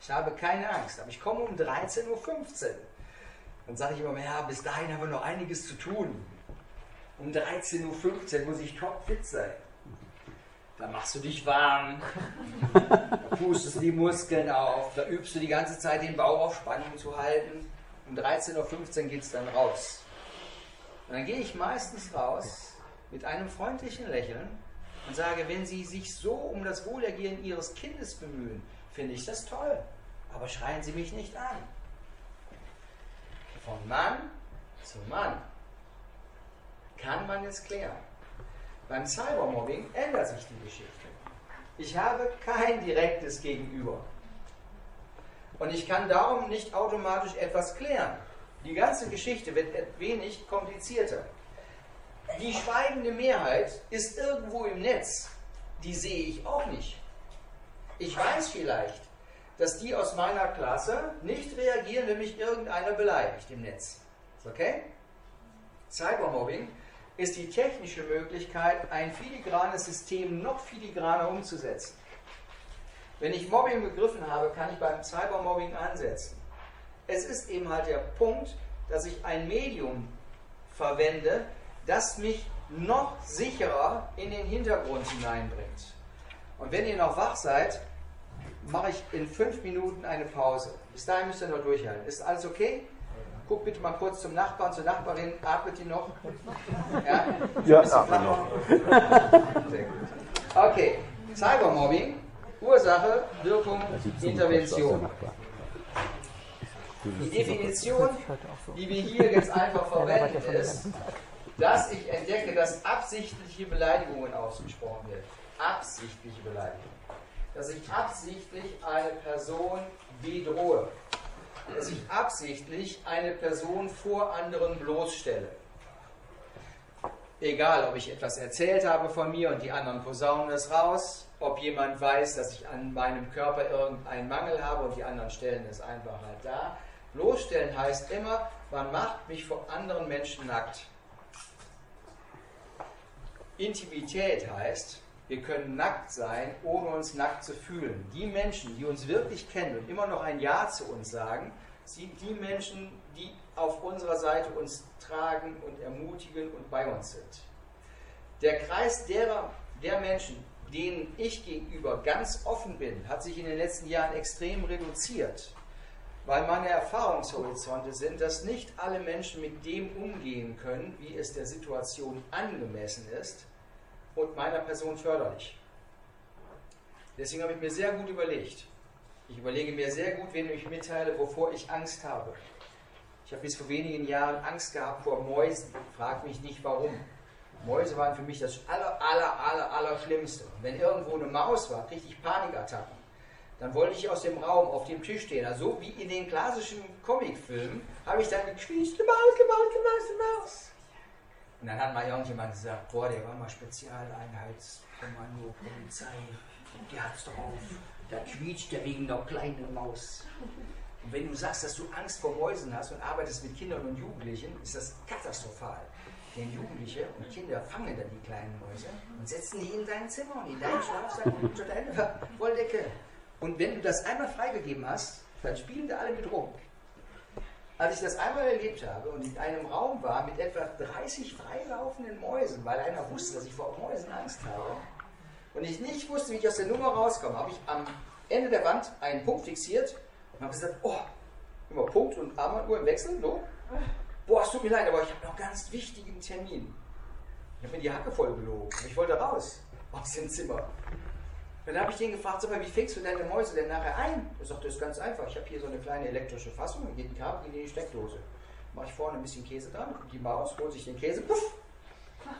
Ich habe keine Angst, aber ich komme um 13.15 Uhr. Dann sage ich immer, ja, bis dahin haben wir noch einiges zu tun. Um 13.15 Uhr muss ich topfit sein. Dann machst du dich warm, da pustest du die Muskeln auf, da übst du die ganze Zeit den Bauch auf Spannung zu halten. Um 13.15 Uhr geht es dann raus. Und dann gehe ich meistens raus mit einem freundlichen Lächeln und sage, wenn Sie sich so um das Wohlergehen Ihres Kindes bemühen, finde ich das toll. Aber schreien Sie mich nicht an. Von Mann zu Mann kann man es klären. Beim Cybermobbing ändert sich die Geschichte. Ich habe kein direktes Gegenüber. Und ich kann darum nicht automatisch etwas klären. Die ganze Geschichte wird wenig komplizierter. Die schweigende Mehrheit ist irgendwo im Netz. Die sehe ich auch nicht. Ich weiß vielleicht, dass die aus meiner Klasse nicht reagieren, wenn mich irgendeiner beleidigt im Netz. Okay? Cybermobbing ist die technische Möglichkeit, ein filigranes System noch filigraner umzusetzen. Wenn ich Mobbing begriffen habe, kann ich beim Cybermobbing ansetzen. Es ist eben halt der Punkt, dass ich ein Medium verwende, das mich noch sicherer in den Hintergrund hineinbringt. Und wenn ihr noch wach seid, mache ich in fünf Minuten eine Pause. Bis dahin müsst ihr noch durchhalten. Ist alles okay? Guck bitte mal kurz zum Nachbarn, zur Nachbarin. Atmet die noch? Ja,
ja atmet noch.
Okay, Cybermobbing, Ursache, Wirkung, Intervention. Die Definition, die wir hier jetzt einfach verwenden, ist, dass ich entdecke, dass absichtliche Beleidigungen ausgesprochen werden. Absichtliche Beleidigungen dass ich absichtlich eine Person bedrohe, dass ich absichtlich eine Person vor anderen bloßstelle. Egal, ob ich etwas erzählt habe von mir und die anderen posaunen es raus, ob jemand weiß, dass ich an meinem Körper irgendeinen Mangel habe und die anderen stellen es einfach halt da. Bloßstellen heißt immer, man macht mich vor anderen Menschen nackt. Intimität heißt, wir können nackt sein, ohne uns nackt zu fühlen. Die Menschen, die uns wirklich kennen und immer noch ein Ja zu uns sagen, sind die Menschen, die auf unserer Seite uns tragen und ermutigen und bei uns sind. Der Kreis derer, der Menschen, denen ich gegenüber ganz offen bin, hat sich in den letzten Jahren extrem reduziert, weil meine Erfahrungshorizonte sind, dass nicht alle Menschen mit dem umgehen können, wie es der Situation angemessen ist und meiner Person förderlich. Deswegen habe ich mir sehr gut überlegt. Ich überlege mir sehr gut, wenn ich mitteile, wovor ich Angst habe. Ich habe bis vor wenigen Jahren Angst gehabt vor Mäusen. Frag mich nicht warum. Mäuse waren für mich das aller, aller, aller, aller Schlimmste. Wenn irgendwo eine Maus war, kriegte ich Panikattacken. Dann wollte ich aus dem Raum auf dem Tisch stehen. Also wie in den klassischen Comicfilmen habe ich dann gequietscht, eine Maus, eine Maus, eine Maus, eine Maus. Und dann hat mal irgendjemand gesagt, boah, der war mal Spezialeinheitskommando, Polizei, der hat's drauf. Da quietscht der wegen einer kleinen Maus. Und wenn du sagst, dass du Angst vor Mäusen hast und arbeitest mit Kindern und Jugendlichen, ist das katastrophal. Denn Jugendliche und Kinder fangen dann die kleinen Mäuse und setzen die in dein Zimmer und in deinen Schlafsack und unter deine Wolldecke. Und wenn du das einmal freigegeben hast, dann spielen da alle mit rum. Als ich das einmal erlebt habe und in einem Raum war mit etwa 30 freilaufenden Mäusen, weil einer wusste, dass ich vor Mäusen Angst habe, und ich nicht wusste, wie ich aus der Nummer rauskomme, habe ich am Ende der Wand einen Punkt fixiert und habe gesagt, oh, immer Punkt und Armbanduhr im Wechsel, so. Boah, es tut mir leid, aber ich habe noch einen ganz wichtigen Termin. Ich habe mir die Hacke voll gelogen. Ich wollte raus aus dem Zimmer. Dann habe ich den gefragt, sag mal, wie fängst du deine Mäuse denn nachher ein? Er sagt, das ist ganz einfach. Ich habe hier so eine kleine elektrische Fassung, ein Kabel in die Steckdose. Mache ich vorne ein bisschen Käse dran, die Maus holt sich den Käse, puff,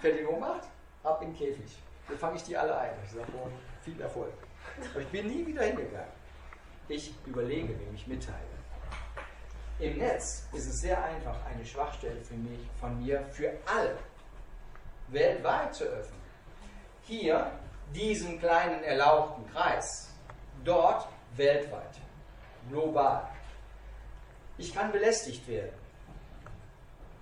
fällt in Ohnmacht, ab in den Käfig. Dann fange ich die alle ein. Ich sage, oh, viel Erfolg. Aber ich bin nie wieder hingegangen. Ich überlege, wem ich mitteile. Im Netz ist es sehr einfach, eine Schwachstelle für mich, von mir für alle weltweit zu öffnen. Hier diesen kleinen erlauchten Kreis, dort weltweit. global. Ich kann belästigt werden.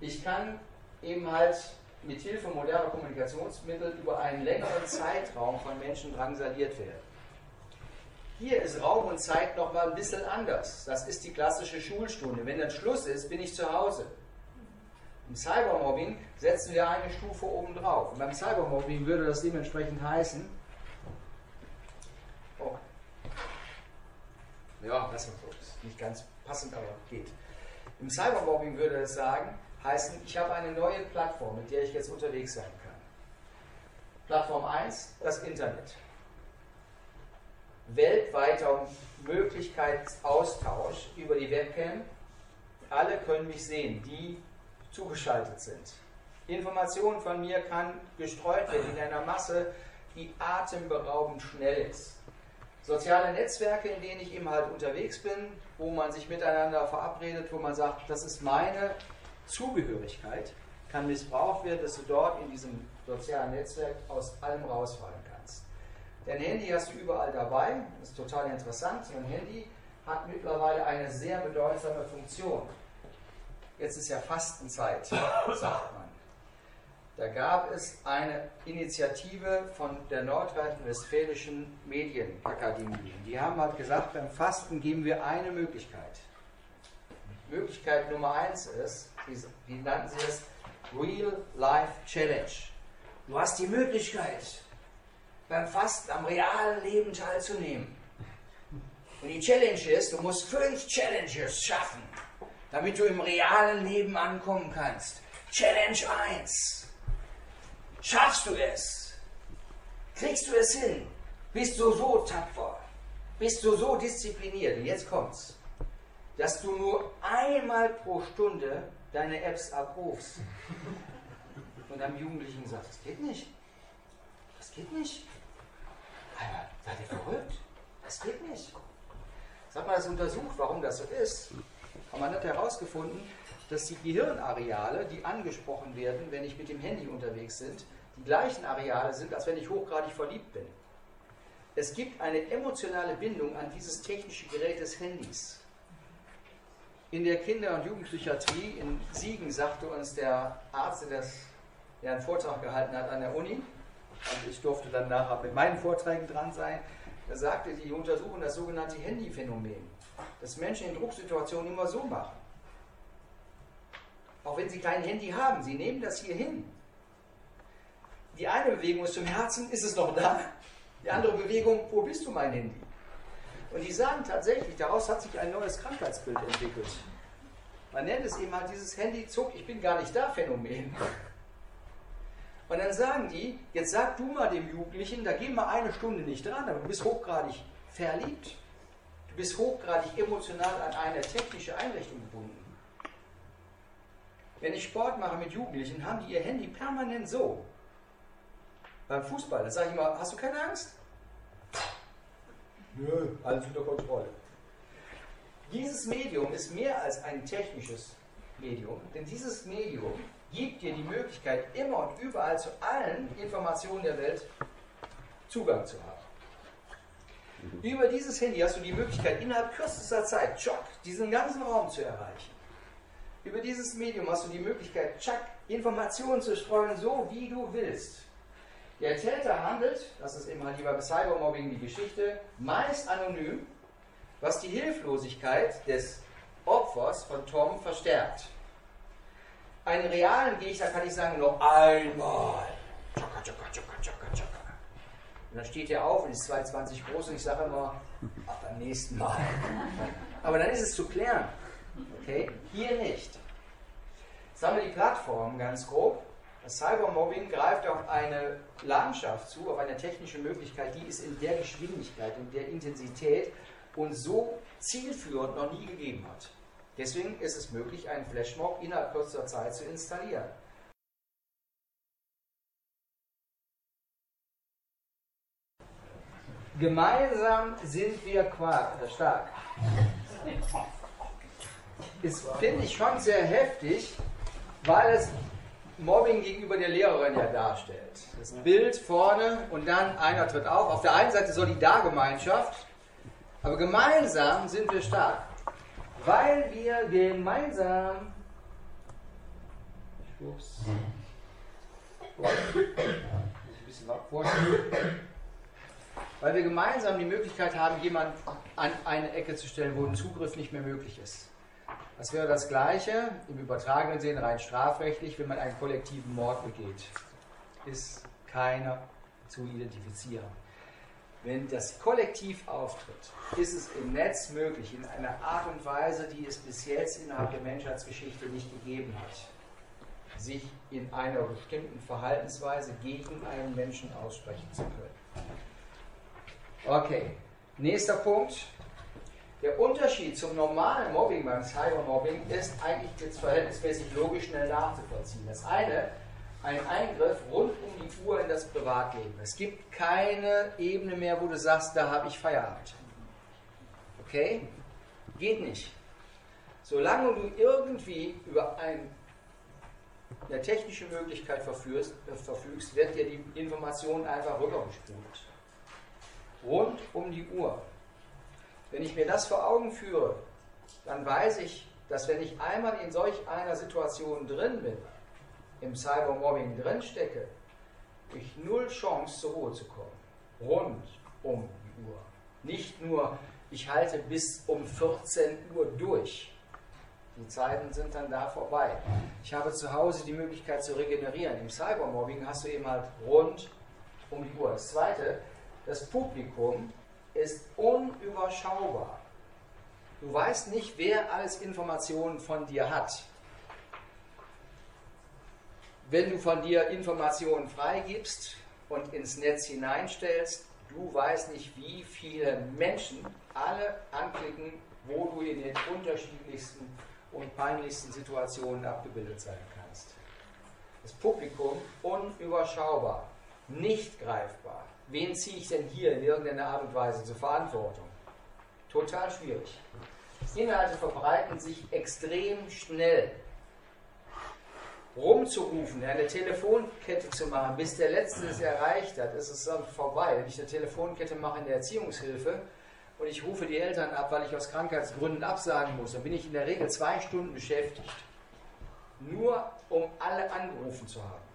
Ich kann eben halt mit Hilfe moderner Kommunikationsmittel über einen längeren (laughs) Zeitraum von Menschen drangsaliert werden. Hier ist Raum und Zeit nochmal ein bisschen anders. Das ist die klassische Schulstunde. Wenn dann Schluss ist, bin ich zu Hause. Im Cybermobbing setzen wir eine Stufe oben drauf. Und beim Cybermobbing würde das dementsprechend heißen, ja, das ist nicht ganz passend, aber geht. Im Cybermobbing würde es sagen, heißen, ich habe eine neue Plattform, mit der ich jetzt unterwegs sein kann. Plattform 1, das Internet. Weltweiter Möglichkeitsaustausch über die Webcam. Alle können mich sehen, die zugeschaltet sind. Information von mir kann gestreut werden in einer Masse, die atemberaubend schnell ist. Soziale Netzwerke, in denen ich eben halt unterwegs bin, wo man sich miteinander verabredet, wo man sagt, das ist meine Zugehörigkeit, kann missbraucht werden, dass du dort in diesem sozialen Netzwerk aus allem rausfallen kannst. Dein Handy hast du überall dabei, das ist total interessant. Dein Handy hat mittlerweile eine sehr bedeutsame Funktion. Jetzt ist ja Fastenzeit, sagt man. Da gab es eine Initiative von der Nordrhein-Westfälischen Medienakademie. Die haben halt gesagt, beim Fasten geben wir eine Möglichkeit. Möglichkeit Nummer eins ist, wie nannten sie es, Real Life Challenge. Du hast die Möglichkeit, beim Fasten am realen Leben teilzunehmen. Und die Challenge ist, du musst fünf Challenges schaffen, damit du im realen Leben ankommen kannst. Challenge 1. Schaffst du es? Kriegst du es hin? Bist du so tapfer? Bist du so diszipliniert? Und jetzt kommt's. Dass du nur einmal pro Stunde deine Apps abrufst. (laughs) Und einem Jugendlichen sagst, das geht nicht. Das geht nicht. Aber seid ihr verrückt? Das geht nicht. Sag mal, das untersucht, warum das so ist. Und man hat herausgefunden, dass die Gehirnareale, die angesprochen werden, wenn ich mit dem Handy unterwegs bin, die gleichen Areale sind, als wenn ich hochgradig verliebt bin. Es gibt eine emotionale Bindung an dieses technische Gerät des Handys. In der Kinder- und Jugendpsychiatrie in Siegen sagte uns der Arzt, der, einen Vortrag gehalten hat an der Uni, und ich durfte dann nachher mit meinen Vorträgen dran sein, er sagte, die untersuchen das sogenannte Handyphänomen, dass Menschen in Drucksituationen immer so machen. Auch wenn sie kein Handy haben, sie nehmen das hier hin. Die eine Bewegung ist zum Herzen, ist es noch da? Die andere Bewegung, wo bist du mein Handy? Und die sagen tatsächlich, daraus hat sich ein neues Krankheitsbild entwickelt. Man nennt es eben halt dieses Handy-Zuck, ich bin gar nicht da Phänomen. Und dann sagen die, jetzt sag du mal dem Jugendlichen, da geh mal eine Stunde nicht dran, aber du bist hochgradig verliebt. Du bist hochgradig emotional an eine technische Einrichtung gebunden. Wenn ich Sport mache mit Jugendlichen, haben die ihr Handy permanent so. Beim Fußball, da sage ich immer, hast du keine Angst? Nö, alles unter Kontrolle. Dieses Medium ist mehr als ein technisches Medium, denn dieses Medium gibt dir die Möglichkeit, immer und überall zu allen Informationen der Welt Zugang zu haben. Über dieses Handy hast du die Möglichkeit, innerhalb kürzester Zeit, tschock, diesen ganzen Raum zu erreichen. Über dieses Medium hast du die Möglichkeit, tschack, Informationen zu streuen, so wie du willst. Der Täter handelt, das ist immer lieber bei Cybermobbing die Geschichte, meist anonym, was die Hilflosigkeit des Opfers von Tom verstärkt. Einen realen Gegner kann ich sagen, noch einmal. Tschakka, tschakka, tschakka, tschakka, tschakka. Und dann steht er auf und ist 2,20 groß und ich sage immer, ach, beim nächsten Mal. Aber dann ist es zu klären. Okay? Hier nicht. Haben wir die Plattform ganz grob. Das Cybermobbing greift auf eine Landschaft zu, auf eine technische Möglichkeit, die es in der Geschwindigkeit und der Intensität und so zielführend noch nie gegeben hat. Deswegen ist es möglich, einen Flashmob innerhalb kurzer Zeit zu installieren. Gemeinsam sind wir stark. Das finde ich schon sehr heftig, weil es Mobbing gegenüber der Lehrerin ja darstellt. Das Bild vorne und dann einer tritt auf. Auf der einen Seite Solidargemeinschaft, Aber gemeinsam sind wir stark. Weil wir gemeinsam. Ups. Weil wir gemeinsam die Möglichkeit haben, jemanden an eine Ecke zu stellen, wo ein Zugriff nicht mehr möglich ist. Das wäre das Gleiche im übertragenen Sinne rein strafrechtlich, wenn man einen kollektiven Mord begeht. Ist keiner zu identifizieren. Wenn das Kollektiv auftritt, ist es im Netz möglich, in einer Art und Weise, die es bis jetzt innerhalb der Menschheitsgeschichte nicht gegeben hat, sich in einer bestimmten Verhaltensweise gegen einen Menschen aussprechen zu können. Okay, nächster Punkt. Der Unterschied zum normalen Mobbing beim Cybermobbing ist eigentlich jetzt verhältnismäßig logisch schnell nachzuvollziehen. Das eine ein Eingriff rund um die Uhr in das Privatleben. Es gibt keine Ebene mehr, wo du sagst, da habe ich Feierabend. Okay? Geht nicht. Solange du irgendwie über ein, eine technische Möglichkeit verfügst, äh, verfügst, wird dir die Information einfach rübergespult. Rund um die Uhr. Wenn ich mir das vor Augen führe, dann weiß ich, dass wenn ich einmal in solch einer Situation drin bin, im Cybermobbing drinstecke, ich null Chance zur Ruhe zu kommen. Rund um die Uhr. Nicht nur, ich halte bis um 14 Uhr durch. Die Zeiten sind dann da vorbei. Ich habe zu Hause die Möglichkeit zu regenerieren. Im Cybermobbing hast du eben halt rund um die Uhr. Das Zweite, das Publikum ist unüberschaubar. Du weißt nicht, wer alles Informationen von dir hat wenn du von dir Informationen freigibst und ins Netz hineinstellst, du weißt nicht, wie viele Menschen alle anklicken, wo du in den unterschiedlichsten und peinlichsten Situationen abgebildet sein kannst. Das Publikum unüberschaubar, nicht greifbar. Wen ziehe ich denn hier in irgendeiner Art und Weise zur Verantwortung? Total schwierig. Inhalte verbreiten sich extrem schnell rumzurufen, eine Telefonkette zu machen, bis der Letzte es erreicht hat, ist es dann vorbei. Wenn ich eine Telefonkette mache in der Erziehungshilfe und ich rufe die Eltern ab, weil ich aus Krankheitsgründen absagen muss, dann bin ich in der Regel zwei Stunden beschäftigt. Nur um alle angerufen zu haben.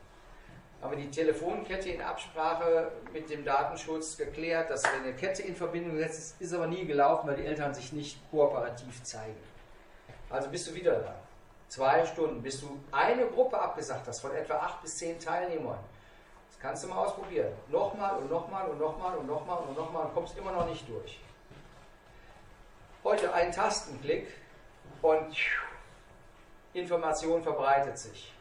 Aber die Telefonkette in Absprache mit dem Datenschutz geklärt, dass wenn eine Kette in Verbindung gesetzt ist, ist aber nie gelaufen, weil die Eltern sich nicht kooperativ zeigen. Also bist du wieder da zwei Stunden, bis du eine Gruppe abgesagt hast von etwa acht bis zehn Teilnehmern. Das kannst du mal ausprobieren. Nochmal und nochmal und nochmal und nochmal und nochmal und kommst immer noch nicht durch. Heute ein Tastenklick und Information verbreitet sich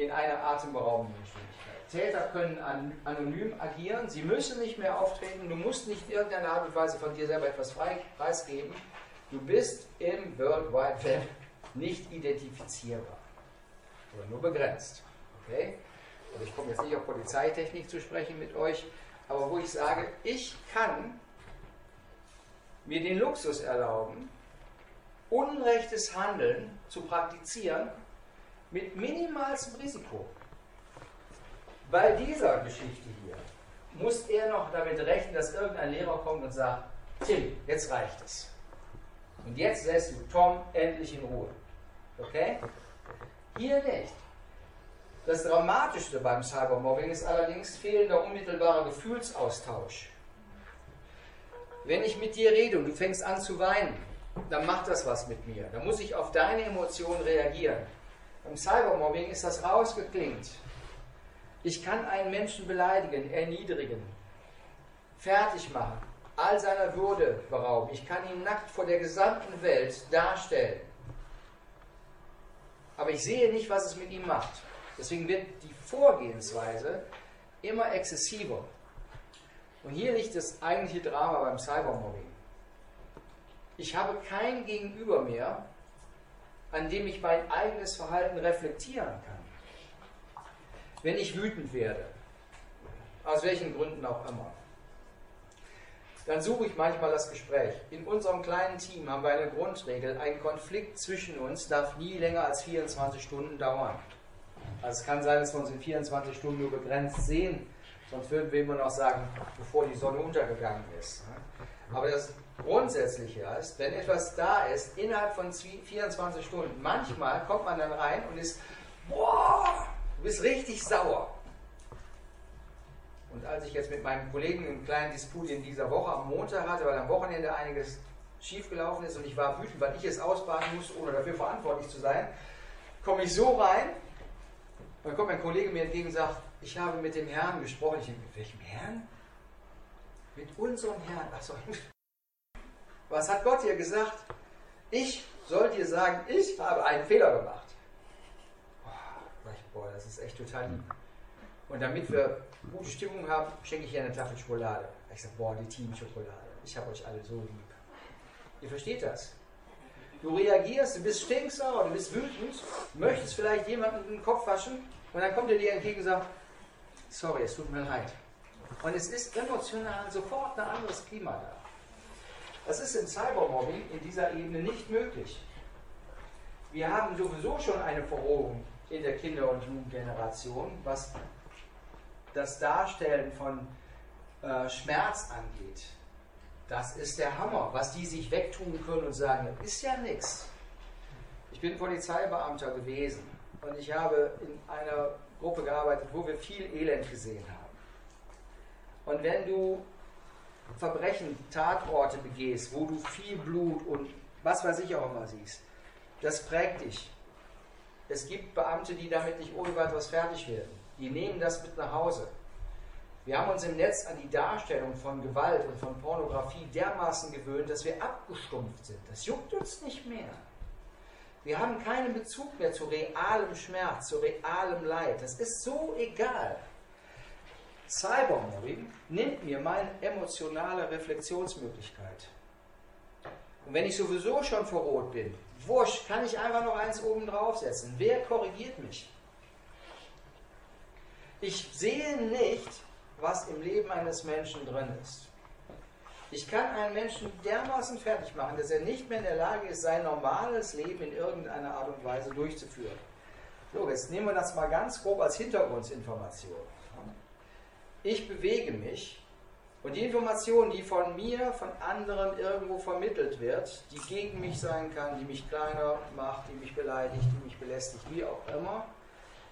in einer atemberaubenden Geschwindigkeit. Täter können an, anonym agieren, sie müssen nicht mehr auftreten, du musst nicht in irgendeiner Art und Weise von dir selber etwas preisgeben. Du bist im World Wide Web nicht identifizierbar oder nur begrenzt. Okay? Also ich komme jetzt nicht auf Polizeitechnik zu sprechen mit euch, aber wo ich sage, ich kann mir den Luxus erlauben, unrechtes Handeln zu praktizieren mit minimalstem Risiko. Bei dieser Geschichte hier muss er noch damit rechnen, dass irgendein Lehrer kommt und sagt, Tim, jetzt reicht es. Und jetzt lässt du Tom endlich in Ruhe. Okay? Hier nicht. Das Dramatischste beim Cybermobbing ist allerdings fehlender unmittelbarer Gefühlsaustausch. Wenn ich mit dir rede und du fängst an zu weinen, dann macht das was mit mir. Dann muss ich auf deine Emotionen reagieren. Beim Cybermobbing ist das rausgeklingt. Ich kann einen Menschen beleidigen, erniedrigen, fertig machen, all seiner Würde berauben. Ich kann ihn nackt vor der gesamten Welt darstellen aber ich sehe nicht, was es mit ihm macht. Deswegen wird die Vorgehensweise immer exzessiver. Und hier liegt das eigentliche Drama beim Cybermobbing. Ich habe kein Gegenüber mehr, an dem ich mein eigenes Verhalten reflektieren kann. Wenn ich wütend werde, aus welchen Gründen auch immer, dann suche ich manchmal das Gespräch. In unserem kleinen Team haben wir eine Grundregel, ein Konflikt zwischen uns darf nie länger als 24 Stunden dauern. Also es kann sein, dass wir uns in 24 Stunden nur begrenzt sehen, Sonst würden wir immer noch sagen, bevor die Sonne untergegangen ist. Aber das Grundsätzliche ist, wenn etwas da ist, innerhalb von 24 Stunden, manchmal kommt man dann rein und ist, boah, du bist richtig sauer. Und als ich jetzt mit meinem Kollegen einen kleinen Disput in dieser Woche am Montag hatte, weil am Wochenende einiges schiefgelaufen ist und ich war wütend, weil ich es ausbaden musste, ohne dafür verantwortlich zu sein, komme ich so rein, dann kommt mein Kollege mir entgegen und sagt, ich habe mit dem Herrn gesprochen. Ich denke, mit welchem Herrn? Mit unserem Herrn. Achso. Was hat Gott dir gesagt? Ich soll dir sagen, ich habe einen Fehler gemacht. Boah, das ist echt total lieb. Und damit wir gute Stimmung haben, schenke ich dir eine Tafel Schokolade. Ich sage, boah, die Team-Schokolade. Ich habe euch alle so lieb. Ihr versteht das? Du reagierst, du bist stinksauer, du bist wütend, möchtest vielleicht jemanden den Kopf waschen und dann kommt er dir entgegen und sagt, sorry, es tut mir leid. Und es ist emotional sofort ein anderes Klima da. Das ist im Cybermobbing in dieser Ebene nicht möglich. Wir haben sowieso schon eine Verrohung in der Kinder- und Jugendgeneration, was das Darstellen von äh, Schmerz angeht. Das ist der Hammer, was die sich wegtun können und sagen, ist ja nichts. Ich bin Polizeibeamter gewesen und ich habe in einer Gruppe gearbeitet, wo wir viel Elend gesehen haben. Und wenn du Verbrechen, Tatorte begehst, wo du viel Blut und was weiß ich auch immer siehst, das prägt dich. Es gibt Beamte, die damit nicht ohne weiteres fertig werden. Die nehmen das mit nach Hause. Wir haben uns im Netz an die Darstellung von Gewalt und von Pornografie dermaßen gewöhnt, dass wir abgestumpft sind. Das juckt uns nicht mehr. Wir haben keinen Bezug mehr zu realem Schmerz, zu realem Leid. Das ist so egal. Cybermobbing nimmt mir meine emotionale Reflexionsmöglichkeit. Und wenn ich sowieso schon verrot bin, wurscht, kann ich einfach noch eins oben draufsetzen. Wer korrigiert mich? Ich sehe nicht, was im Leben eines Menschen drin ist. Ich kann einen Menschen dermaßen fertig machen, dass er nicht mehr in der Lage ist, sein normales Leben in irgendeiner Art und Weise durchzuführen. So, jetzt nehmen wir das mal ganz grob als Hintergrundinformation. Ich bewege mich und die Information, die von mir, von anderen irgendwo vermittelt wird, die gegen mich sein kann, die mich kleiner macht, die mich beleidigt, die mich belästigt, wie auch immer,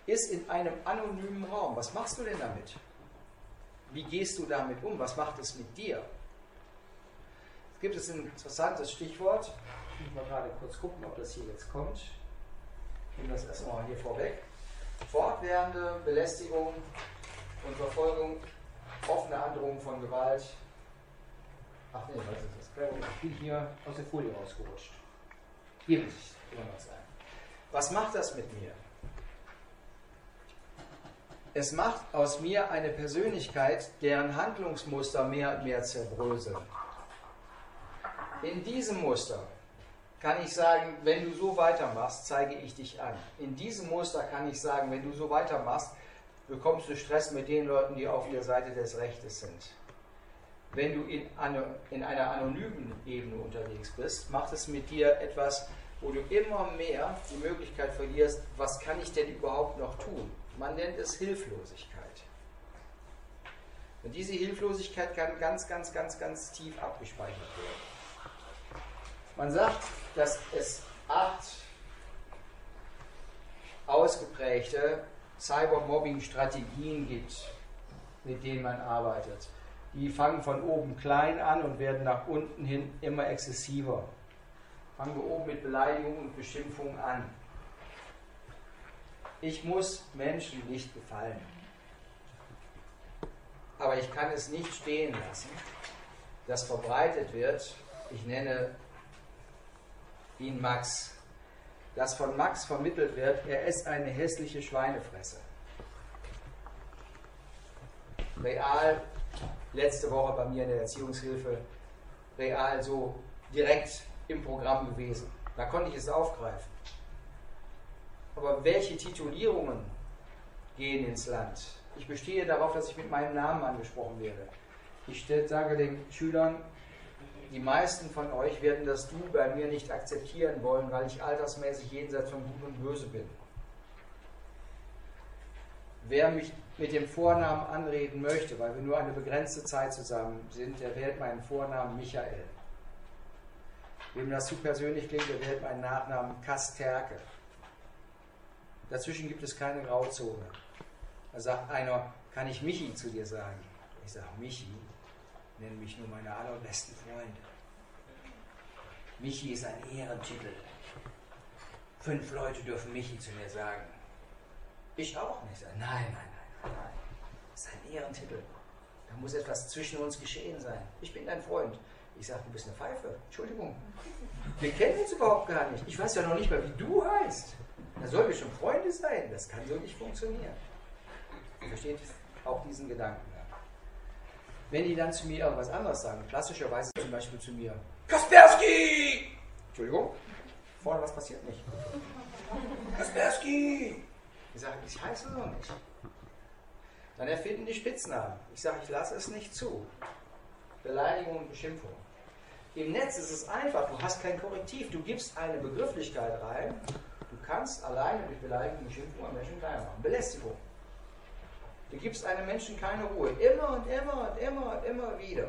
ist in einem anonymen Raum. Was machst du denn damit? Wie gehst du damit um? Was macht es mit dir? Es gibt es ein interessantes Stichwort. Ich muss mal gerade kurz gucken, ob das hier jetzt kommt. Ich nehme das erstmal hier vorweg. Fortwährende Belästigung und Verfolgung, offene Androhung von Gewalt. Ach nee, was ist das? Ich bin hier aus der Folie rausgerutscht. Hier muss ich immer noch sein. Was macht das mit mir? Es macht aus mir eine Persönlichkeit, deren Handlungsmuster mehr und mehr zerbröseln. In diesem Muster kann ich sagen, wenn du so weitermachst, zeige ich dich an. In diesem Muster kann ich sagen, wenn du so weitermachst, bekommst du Stress mit den Leuten, die auf der Seite des Rechtes sind. Wenn du in, in einer anonymen Ebene unterwegs bist, macht es mit dir etwas, wo du immer mehr die Möglichkeit verlierst, was kann ich denn überhaupt noch tun? Man nennt es Hilflosigkeit. Und diese Hilflosigkeit kann ganz, ganz, ganz, ganz tief abgespeichert werden. Man sagt, dass es acht ausgeprägte Cybermobbing-Strategien gibt, mit denen man arbeitet. Die fangen von oben klein an und werden nach unten hin immer exzessiver. Fangen wir oben mit Beleidigungen und Beschimpfungen an. Ich muss Menschen nicht gefallen. Aber ich kann es nicht stehen lassen, dass verbreitet wird, ich nenne ihn Max, dass von Max vermittelt wird, er ist eine hässliche Schweinefresse. Real, letzte Woche bei mir in der Erziehungshilfe, real so direkt im Programm gewesen. Da konnte ich es aufgreifen. Aber welche Titulierungen gehen ins Land? Ich bestehe darauf, dass ich mit meinem Namen angesprochen werde. Ich sage den Schülern, die meisten von euch werden das Du bei mir nicht akzeptieren wollen, weil ich altersmäßig jenseits von Gut und Böse bin. Wer mich mit dem Vornamen anreden möchte, weil wir nur eine begrenzte Zeit zusammen sind, der wählt meinen Vornamen Michael. Wem das zu persönlich klingt, der wählt meinen Nachnamen Kasterke. Dazwischen gibt es keine Grauzone. Da sagt einer, kann ich Michi zu dir sagen? Ich sage, Michi, nennen mich nur meine allerbesten Freunde. Michi ist ein Ehrentitel. Fünf Leute dürfen Michi zu mir sagen. Ich auch nicht. Nein, nein, nein, nein. Das ist ein Ehrentitel. Da muss etwas zwischen uns geschehen sein. Ich bin dein Freund. Ich sage, du bist eine Pfeife. Entschuldigung. Wir kennen uns überhaupt gar nicht. Ich weiß ja noch nicht mal, wie du heißt. Da sollen wir schon Freunde sein. Das kann so nicht funktionieren. Versteht auch diesen Gedanken. Wenn die dann zu mir irgendwas anderes sagen, klassischerweise zum Beispiel zu mir, Kaspersky! Entschuldigung, vorne was passiert nicht. Kaspersky! Ich sage, ich heiße so nicht. Dann erfinden die Spitznamen. Ich sage, ich lasse es nicht zu. Beleidigung und Beschimpfung. Im Netz ist es einfach, du hast kein Korrektiv, du gibst eine Begrifflichkeit rein, du kannst alleine durch Beleidigung und Beschimpfung einen Menschen klein machen. Belästigung. Du gibst einem Menschen keine Ruhe. Immer und immer und immer und immer wieder.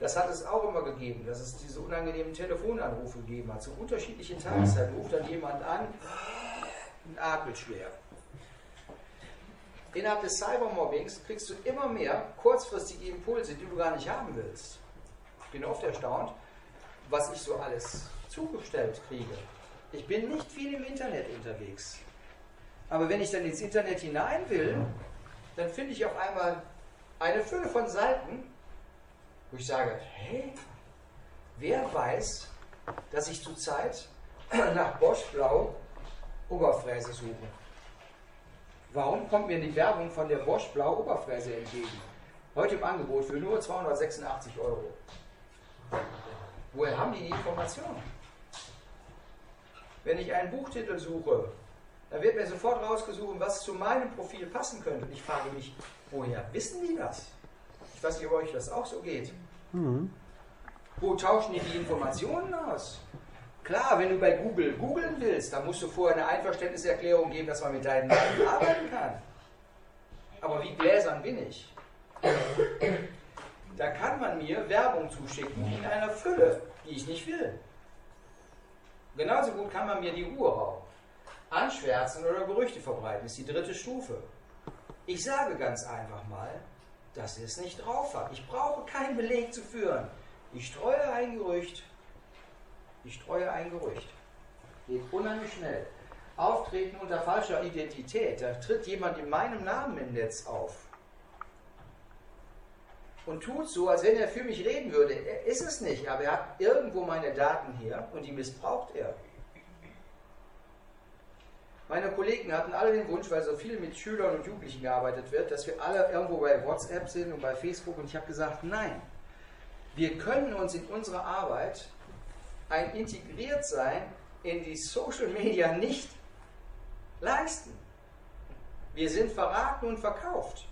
Das hat es auch immer gegeben, dass es diese unangenehmen Telefonanrufe gegeben hat. Zu unterschiedlichen Tageszeiten ruft dann jemand an und atmet schwer. Innerhalb des Cybermobbings kriegst du immer mehr kurzfristige Impulse, die du gar nicht haben willst. Ich bin oft erstaunt, was ich so alles zugestellt kriege. Ich bin nicht viel im Internet unterwegs. Aber wenn ich dann ins Internet hinein will, dann finde ich auf einmal eine Fülle von Seiten, wo ich sage, hey, wer weiß, dass ich zurzeit (clears throat) nach Bosch Blau Oberfräse suche? Warum kommt mir die Werbung von der Bosch Blau Oberfräse entgegen? Heute im Angebot für nur 286 Euro. Woher haben die die Informationen? Wenn ich einen Buchtitel suche, dann wird mir sofort rausgesucht, was zu meinem Profil passen könnte. Und ich frage mich, woher wissen die das? Ich weiß nicht, ob euch das auch so geht. Mhm. Wo tauschen die die Informationen aus? Klar, wenn du bei Google googeln willst, dann musst du vorher eine Einverständniserklärung geben, dass man mit deinen Daten (coughs) arbeiten kann. Aber wie gläsern bin ich? Da kann man mir Werbung zuschicken in einer Fülle, die ich nicht will. Genauso gut kann man mir die Ruhe rauben. Anschwärzen oder Gerüchte verbreiten ist die dritte Stufe. Ich sage ganz einfach mal, dass ihr es nicht drauf habt. Ich brauche keinen Beleg zu führen. Ich streue ein Gerücht. Ich streue ein Gerücht. Geht unheimlich schnell. Auftreten unter falscher Identität. Da tritt jemand in meinem Namen im Netz auf und tut so, als wenn er für mich reden würde. Er ist es nicht, aber er hat irgendwo meine Daten hier und die missbraucht er. Meine Kollegen hatten alle den Wunsch, weil so viel mit Schülern und Jugendlichen gearbeitet wird, dass wir alle irgendwo bei WhatsApp sind und bei Facebook. Und ich habe gesagt, nein, wir können uns in unserer Arbeit ein integriert sein in die Social Media nicht leisten. Wir sind verraten und verkauft.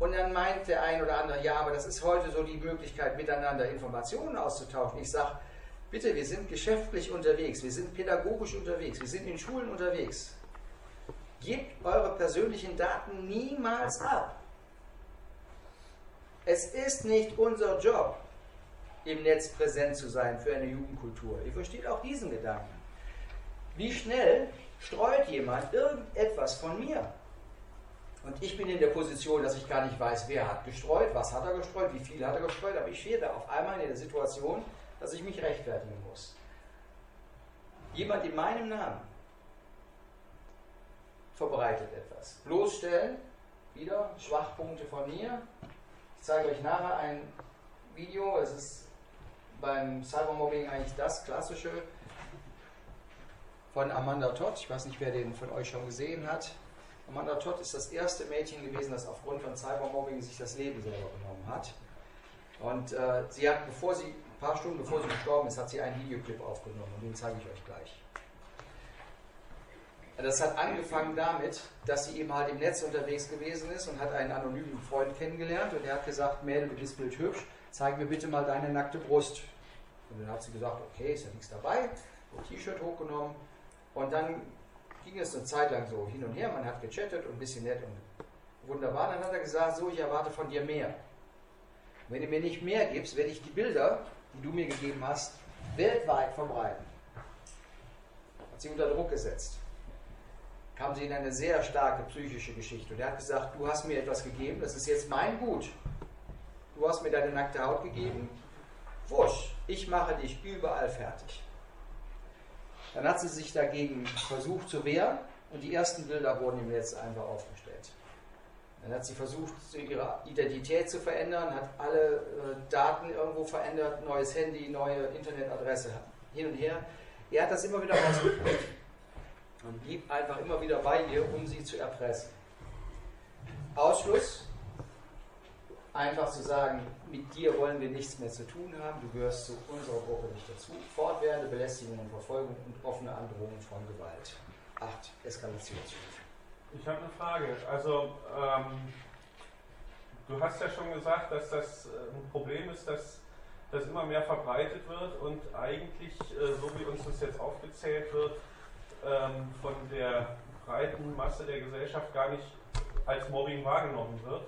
Und dann meint der ein oder andere, ja, aber das ist heute so die Möglichkeit, miteinander Informationen auszutauschen. Ich sage, Bitte, wir sind geschäftlich unterwegs, wir sind pädagogisch unterwegs, wir sind in Schulen unterwegs. Gebt eure persönlichen Daten niemals ab. Es ist nicht unser Job, im Netz präsent zu sein für eine Jugendkultur. Ihr versteht auch diesen Gedanken. Wie schnell streut jemand irgendetwas von mir? Und ich bin in der Position, dass ich gar nicht weiß, wer hat gestreut, was hat er gestreut, wie viel hat er gestreut, aber ich stehe da auf einmal in der Situation, dass ich mich rechtfertigen muss. Jemand in meinem Namen verbreitet etwas. Bloßstellen, wieder Schwachpunkte von mir. Ich zeige euch nachher ein Video, es ist beim Cybermobbing eigentlich das klassische von Amanda Todd. Ich weiß nicht, wer den von euch schon gesehen hat. Amanda Todd ist das erste Mädchen gewesen, das aufgrund von Cybermobbing sich das Leben selber genommen hat. Und äh, sie hat, bevor sie ein paar Stunden bevor sie gestorben ist, hat sie einen Videoclip aufgenommen und den zeige ich euch gleich. Das hat angefangen damit, dass sie eben halt im Netz unterwegs gewesen ist und hat einen anonymen Freund kennengelernt und er hat gesagt, Mädel, du bist bildhübsch, zeig mir bitte mal deine nackte Brust. Und dann hat sie gesagt, okay, ist ja nichts dabei, ein T-Shirt hochgenommen und dann ging es eine Zeit lang so hin und her, man hat gechattet und ein bisschen nett und wunderbar. Dann hat er gesagt, so, ich erwarte von dir mehr. wenn du mir nicht mehr gibst, werde ich die Bilder, die du mir gegeben hast, weltweit verbreiten. Hat sie unter Druck gesetzt. Kam sie in eine sehr starke psychische Geschichte. Und er hat gesagt, du hast mir etwas gegeben, das ist jetzt mein Gut. Du hast mir deine nackte Haut gegeben. Wurscht, ich mache dich überall fertig. Dann hat sie sich dagegen versucht zu wehren und die ersten Bilder wurden im Netz einfach aufgestellt. Dann hat sie versucht, ihre Identität zu verändern, hat alle äh, Daten irgendwo verändert, neues Handy, neue Internetadresse, hin und her. Er hat das immer wieder rausgekriegt und blieb einfach immer wieder bei ihr, um sie zu erpressen. Ausschluss, einfach zu sagen, mit dir wollen wir nichts mehr zu tun haben, du gehörst zu unserer Gruppe nicht dazu. Fortwährende Belästigung und Verfolgung und offene Androhung von Gewalt. Acht Eskalationsstufen.
Ich habe eine Frage. Also, ähm, du hast ja schon gesagt, dass das äh, ein Problem ist, dass das immer mehr verbreitet wird und eigentlich, äh, so wie uns das jetzt aufgezählt wird, ähm, von der breiten Masse der Gesellschaft gar nicht als Mobbing wahrgenommen wird.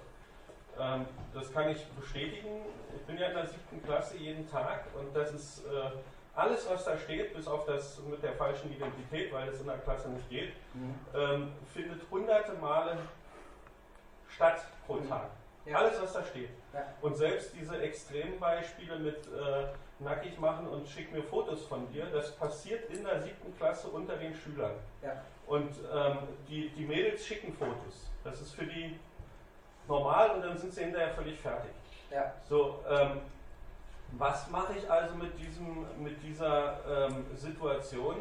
Ähm, das kann ich bestätigen. Ich bin ja in der siebten Klasse jeden Tag und das ist äh, alles, was da steht, bis auf das mit der falschen Identität, weil es in der Klasse nicht geht, mhm. ähm, findet hunderte Male statt pro mhm. Tag. Ja. Alles, was da steht. Ja. Und selbst diese extremen Beispiele mit äh, nackig machen und schick mir Fotos von dir, das passiert in der siebten Klasse unter den Schülern. Ja. Und ähm, die, die Mädels schicken Fotos. Das ist für die normal und dann sind sie hinterher völlig fertig. So, ähm, was mache ich also mit, diesem, mit dieser ähm, Situation,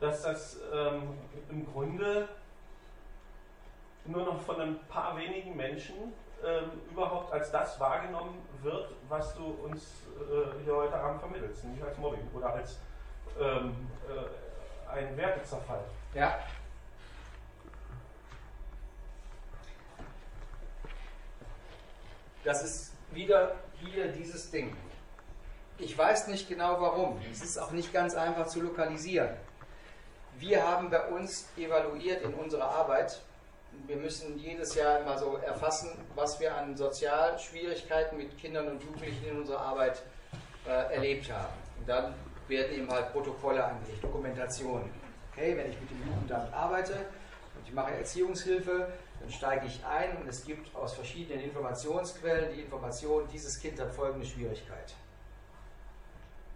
dass das ähm, im Grunde nur noch von ein paar wenigen Menschen ähm, überhaupt als das wahrgenommen wird, was du uns äh, hier heute Abend vermittelst, nicht als Mobbing oder als ähm, äh, ein Wertezerfall.
Ja. Das ist wieder hier dieses Ding. Ich weiß nicht genau warum. Es ist auch nicht ganz einfach zu lokalisieren. Wir haben bei uns evaluiert in unserer Arbeit, wir müssen jedes Jahr immer so erfassen, was wir an Sozialschwierigkeiten mit Kindern und Jugendlichen in unserer Arbeit äh, erlebt haben. Und dann werden eben halt Protokolle angelegt, Dokumentationen. Okay, wenn ich mit dem Jugendamt arbeite und ich mache Erziehungshilfe, dann steige ich ein und es gibt aus verschiedenen Informationsquellen die Information, dieses Kind hat folgende Schwierigkeit.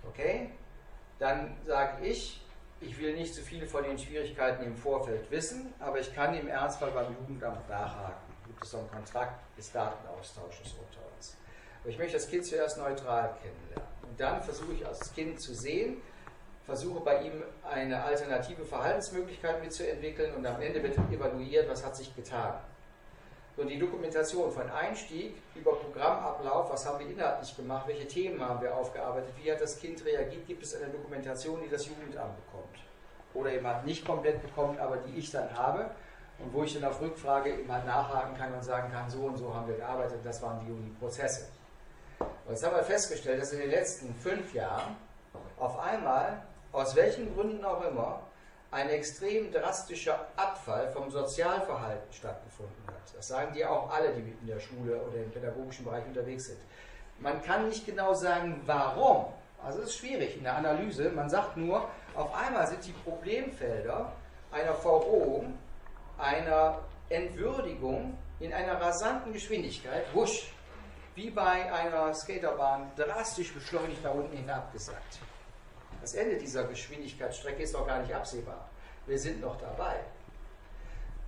Okay? Dann sage ich, ich will nicht zu so viel von den Schwierigkeiten im Vorfeld wissen, aber ich kann im Ernstfall beim Jugendamt nachhaken. Gibt es so einen Kontrakt des Datenaustausches unter uns. Aber ich möchte das Kind zuerst neutral kennenlernen. Und dann versuche ich als Kind zu sehen, versuche bei ihm eine alternative Verhaltensmöglichkeit mitzuentwickeln und am Ende wird evaluiert, was hat sich getan. Und die Dokumentation von Einstieg über Programmablauf, was haben wir inhaltlich gemacht, welche Themen haben wir aufgearbeitet, wie hat das Kind reagiert, gibt es eine Dokumentation, die das Jugendamt bekommt. Oder eben halt nicht komplett bekommt, aber die ich dann habe und wo ich dann auf Rückfrage eben halt nachhaken kann und sagen kann, so und so haben wir gearbeitet, das waren die und Prozesse. Und jetzt haben wir festgestellt, dass in den letzten fünf Jahren auf einmal, aus welchen Gründen auch immer, ein extrem drastischer Abfall vom Sozialverhalten stattgefunden hat. Das sagen die auch alle, die in der Schule oder im pädagogischen Bereich unterwegs sind. Man kann nicht genau sagen, warum. Also es ist schwierig in der Analyse. Man sagt nur, auf einmal sind die Problemfelder einer Verrohung, einer Entwürdigung in einer rasanten Geschwindigkeit, wusch, wie bei einer Skaterbahn, drastisch beschleunigt nach unten hinabgesackt. Das Ende dieser Geschwindigkeitsstrecke ist noch gar nicht absehbar. Wir sind noch dabei.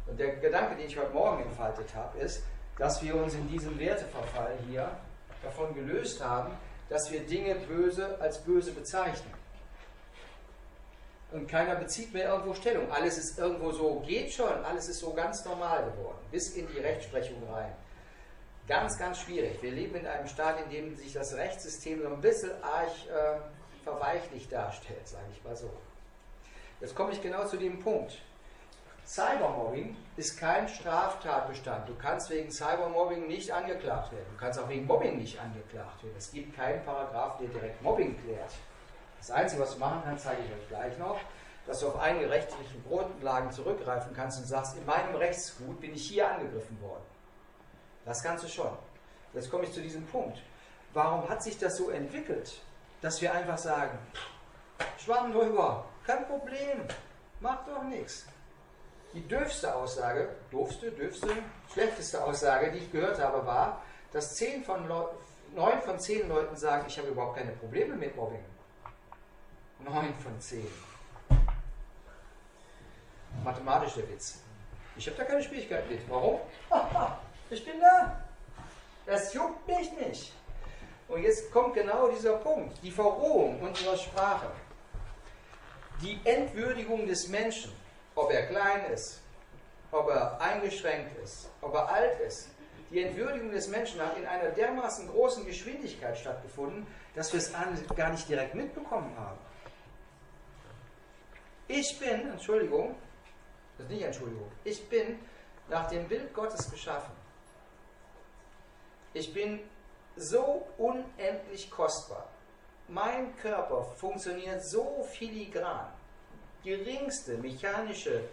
Und der Gedanke, den ich heute Morgen entfaltet habe, ist, dass wir uns in diesem Werteverfall hier davon gelöst haben, dass wir Dinge böse als böse bezeichnen. Und keiner bezieht mehr irgendwo Stellung. Alles ist irgendwo so, geht schon, alles ist so ganz normal geworden, bis in die Rechtsprechung rein. Ganz, ganz schwierig. Wir leben in einem Staat, in dem sich das Rechtssystem so ein bisschen arg äh, verweichlich darstellt, sage ich mal so. Jetzt komme ich genau zu dem Punkt. Cybermobbing ist kein Straftatbestand. Du kannst wegen Cybermobbing nicht angeklagt werden. Du kannst auch wegen Mobbing nicht angeklagt werden. Es gibt keinen Paragraph, der direkt Mobbing klärt. Das Einzige, was du machen kannst, zeige ich euch gleich noch. dass du auf eigene rechtliche Grundlagen zurückgreifen kannst und sagst, in meinem Rechtsgut bin ich hier angegriffen worden. Das kannst du schon. Jetzt komme ich zu diesem Punkt. Warum hat sich das so entwickelt, dass wir einfach sagen, Schwamm drüber, kein Problem, macht doch nichts. Die dürfste Aussage, doofste, dürfste, schlechteste Aussage, die ich gehört habe, war, dass 10 von neun von zehn Leuten sagen, ich habe überhaupt keine Probleme mit Mobbing. Neun von zehn. Mathematisch der Witz. Ich habe da keine Schwierigkeit mit. Warum? (laughs) Ich bin da. Das juckt mich nicht. Und jetzt kommt genau dieser Punkt, die Verrohung unserer Sprache. Die Entwürdigung des Menschen, ob er klein ist, ob er eingeschränkt ist, ob er alt ist, die Entwürdigung des Menschen hat in einer dermaßen großen Geschwindigkeit stattgefunden, dass wir es gar nicht direkt mitbekommen haben. Ich bin, Entschuldigung, das ist nicht Entschuldigung, ich bin nach dem Bild Gottes geschaffen. Ich bin so unendlich kostbar. Mein Körper funktioniert so filigran. Geringste mechanische,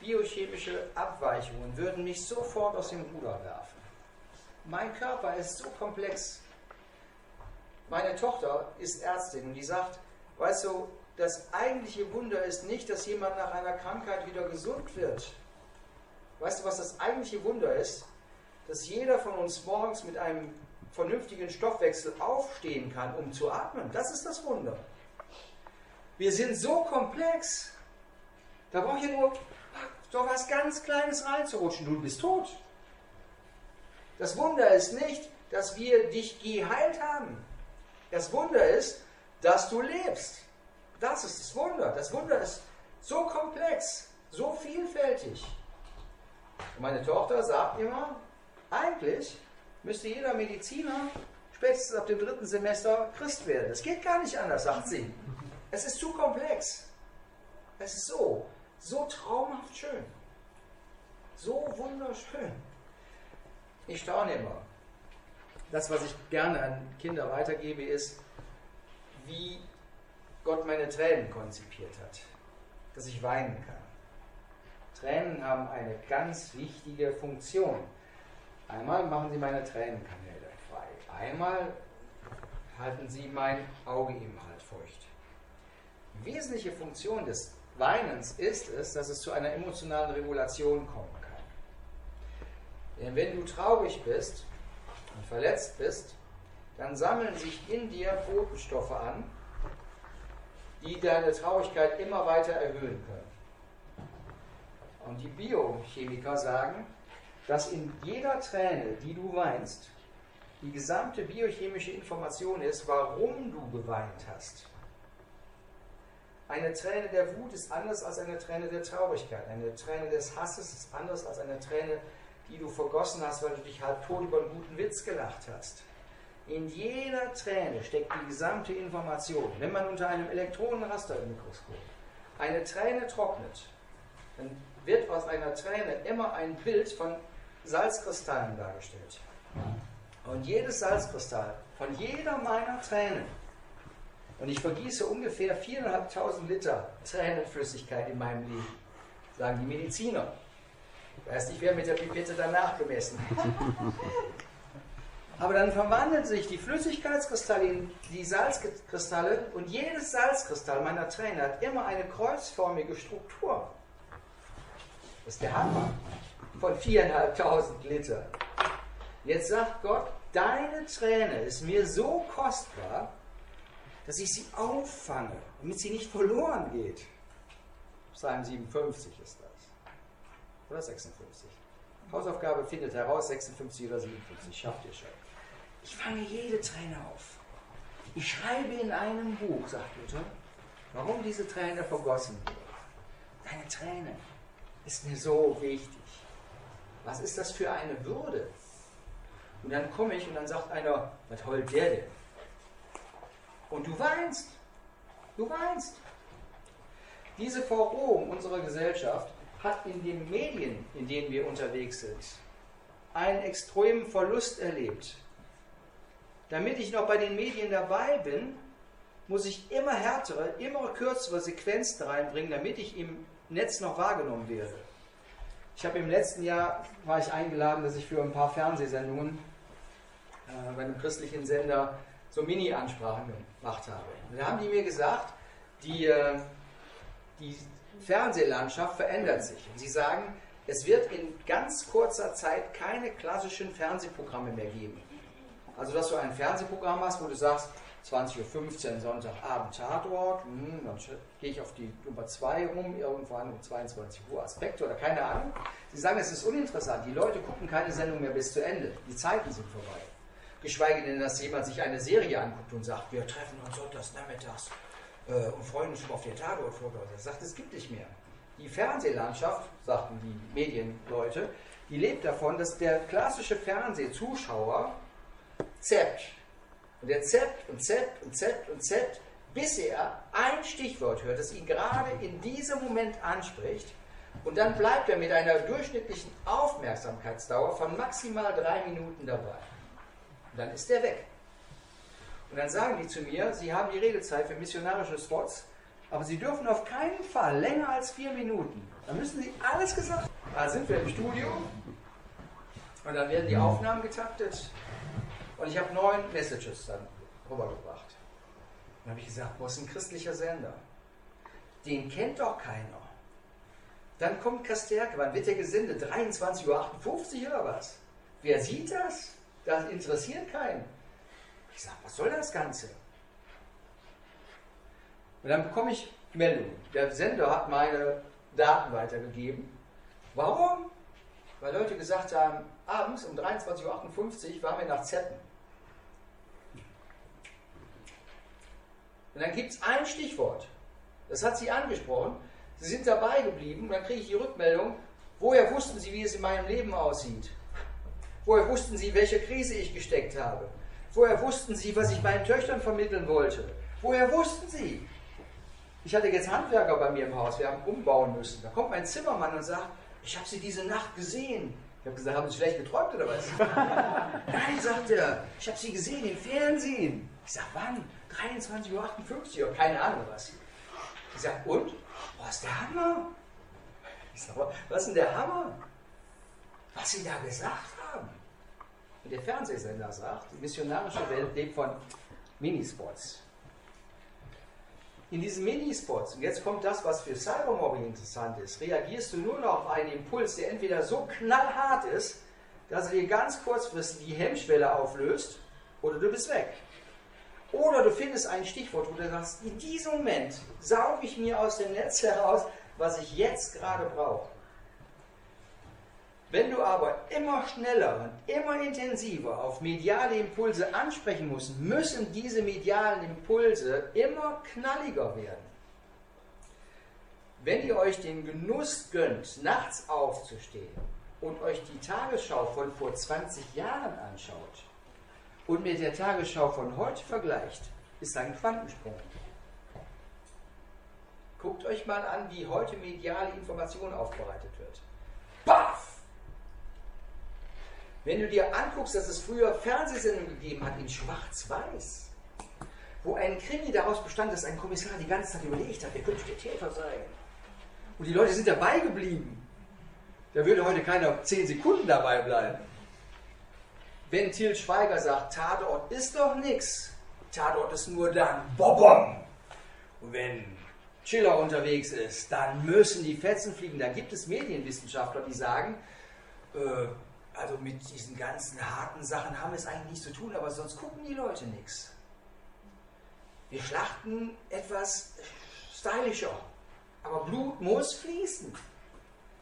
biochemische Abweichungen würden mich sofort aus dem Ruder werfen. Mein Körper ist so komplex. Meine Tochter ist Ärztin und die sagt, weißt du, das eigentliche Wunder ist nicht, dass jemand nach einer Krankheit wieder gesund wird. Weißt du, was das eigentliche Wunder ist? Dass jeder von uns morgens mit einem vernünftigen Stoffwechsel aufstehen kann, um zu atmen. Das ist das Wunder. Wir sind so komplex. Da brauche ich nur so was ganz Kleines reinzurutschen. Du bist tot. Das Wunder ist nicht, dass wir dich geheilt haben. Das Wunder ist, dass du lebst. Das ist das Wunder. Das Wunder ist so komplex, so vielfältig. Und meine Tochter sagt immer, eigentlich müsste jeder Mediziner spätestens ab dem dritten Semester Christ werden. Das geht gar nicht anders, sagt sie. Es ist zu komplex. Es ist so, so traumhaft schön. So wunderschön. Ich staune immer. Das, was ich gerne an Kinder weitergebe, ist, wie Gott meine Tränen konzipiert hat, dass ich weinen kann. Tränen haben eine ganz wichtige Funktion. Einmal machen sie meine Tränenkanäle frei. Einmal halten sie mein Auge im Halt feucht. Wesentliche Funktion des Weinens ist es, dass es zu einer emotionalen Regulation kommen denn wenn du traurig bist und verletzt bist, dann sammeln sich in dir Botenstoffe an, die deine Traurigkeit immer weiter erhöhen können. Und die Biochemiker sagen, dass in jeder Träne, die du weinst, die gesamte biochemische Information ist, warum du geweint hast. Eine Träne der Wut ist anders als eine Träne der Traurigkeit. Eine Träne des Hasses ist anders als eine Träne die du vergossen hast, weil du dich halb tot über einen guten Witz gelacht hast. In jeder Träne steckt die gesamte Information. Wenn man unter einem Elektronenrastermikroskop eine Träne trocknet, dann wird aus einer Träne immer ein Bild von Salzkristallen dargestellt. Und jedes Salzkristall von jeder meiner Tränen, und ich vergieße ungefähr 4.500 Liter Tränenflüssigkeit in meinem Leben, sagen die Mediziner. Weiß nicht, wer mit der Pipette danach gemessen hat. Aber dann verwandeln sich die Flüssigkeitskristalle in die Salzkristalle und jedes Salzkristall meiner Träne hat immer eine kreuzförmige Struktur. Das ist der Hammer von 4.500 Liter. Jetzt sagt Gott, deine Träne ist mir so kostbar, dass ich sie auffange, damit sie nicht verloren geht. Psalm 57 ist das. Oder 56. Hausaufgabe findet heraus, 56 oder 57. Schafft ihr schon. Ich fange jede Träne auf. Ich schreibe in einem Buch, sagt Luther, warum diese Träne vergossen wird. Deine Träne ist mir so wichtig. Was ist das für eine Würde? Und dann komme ich und dann sagt einer, was heult der denn? Und du weinst. Du weinst. Diese Verrohung unserer Gesellschaft hat in den Medien, in denen wir unterwegs sind, einen extremen Verlust erlebt. Damit ich noch bei den Medien dabei bin, muss ich immer härtere, immer kürzere Sequenzen reinbringen, damit ich im Netz noch wahrgenommen werde. Ich habe im letzten Jahr war ich eingeladen, dass ich für ein paar Fernsehsendungen äh, bei einem christlichen Sender so Mini-Ansprachen gemacht habe. Und da haben die mir gesagt, die, äh, die Fernsehlandschaft verändert sich. Und sie sagen, es wird in ganz kurzer Zeit keine klassischen Fernsehprogramme mehr geben. Also, dass du ein Fernsehprogramm hast, wo du sagst, 20.15 Uhr Sonntagabend Tatort, hm, dann gehe ich auf die Nummer 2 um, irgendwann um 22 Uhr Aspekte oder keine Ahnung. Sie sagen, es ist uninteressant. Die Leute gucken keine Sendung mehr bis zu Ende. Die Zeiten sind vorbei. Geschweige denn, dass jemand sich eine Serie anguckt und sagt, wir treffen uns sonntags nachmittags äh, und freuen uns schon auf den Tatort-Foto. Er sagt, es gibt nicht mehr. Die Fernsehlandschaft, sagten die Medienleute, die lebt davon, dass der klassische Fernsehzuschauer zappt. Und er zappt und zappt und zappt und zappt, bis er ein Stichwort hört, das ihn gerade in diesem Moment anspricht. Und dann bleibt er mit einer durchschnittlichen Aufmerksamkeitsdauer von maximal drei Minuten dabei. Dann ist er weg. Und dann sagen die zu mir, sie haben die Redezeit für missionarische Spots, aber sie dürfen auf keinen Fall länger als vier Minuten. Dann müssen sie alles gesagt haben. Da sind wir im Studio und dann werden die Aufnahmen getaktet und ich habe neun Messages dann rübergebracht. Dann habe ich gesagt, wo ist ein christlicher Sender? Den kennt doch keiner. Dann kommt Kasterke, wann wird der gesendet? 23.58 Uhr oder was? Wer sieht das? Das interessiert keinen. Ich sage, was soll das Ganze? Und dann bekomme ich Meldungen. Der Sender hat meine Daten weitergegeben. Warum? Weil Leute gesagt haben, abends um 23.58 Uhr waren wir nach Zetten. Und dann gibt es ein Stichwort. Das hat sie angesprochen. Sie sind dabei geblieben. Und dann kriege ich die Rückmeldung, woher wussten Sie, wie es in meinem Leben aussieht? Woher wussten Sie, welche Krise ich gesteckt habe? Woher wussten Sie, was ich meinen Töchtern vermitteln wollte? Woher wussten Sie? Ich hatte jetzt Handwerker bei mir im Haus, wir haben umbauen müssen. Da kommt mein Zimmermann und sagt, ich habe Sie diese Nacht gesehen. Ich habe gesagt, haben Sie schlecht geträumt oder was? (laughs) Nein, sagt er, ich habe Sie gesehen im Fernsehen. Ich sage, wann? 23.58 Uhr, keine Ahnung was. Ich sage, und? Was ist der Hammer? Ich sage, was ist denn der Hammer? Was Sie da gesagt haben. Und der Fernsehsender sagt, die missionarische Welt lebt von Minispots. In diesen Minispots, und jetzt kommt das, was für Cybermobbing interessant ist, reagierst du nur noch auf einen Impuls, der entweder so knallhart ist, dass er dir ganz kurzfristig die Hemmschwelle auflöst, oder du bist weg. Oder du findest ein Stichwort, wo du sagst, in diesem Moment sauge ich mir aus dem Netz heraus, was ich jetzt gerade brauche. Wenn du aber immer schneller und immer intensiver auf mediale Impulse ansprechen musst, müssen diese medialen Impulse immer knalliger werden. Wenn ihr euch den Genuss gönnt, nachts aufzustehen und euch die Tagesschau von vor 20 Jahren anschaut und mit der Tagesschau von heute vergleicht, ist ein Quantensprung. Guckt euch mal an, wie heute mediale Information aufbereitet wird. Baff! Wenn du dir anguckst, dass es früher Fernsehsendungen gegeben hat in Schwarz-Weiß, wo ein Krimi daraus bestand, dass ein Kommissar die ganze Zeit überlegt hat, wer könnte der Täter sein. Und die Leute sind dabei geblieben. Da würde heute keiner zehn Sekunden dabei bleiben. Wenn Til Schweiger sagt, Tatort ist doch nichts, Tatort ist nur dann Bobom. Und wenn Chiller unterwegs ist, dann müssen die Fetzen fliegen. Da gibt es Medienwissenschaftler, die sagen, äh, also mit diesen ganzen harten Sachen haben wir es eigentlich nichts zu tun, aber sonst gucken die Leute nichts. Wir schlachten etwas stylischer, aber Blut muss fließen.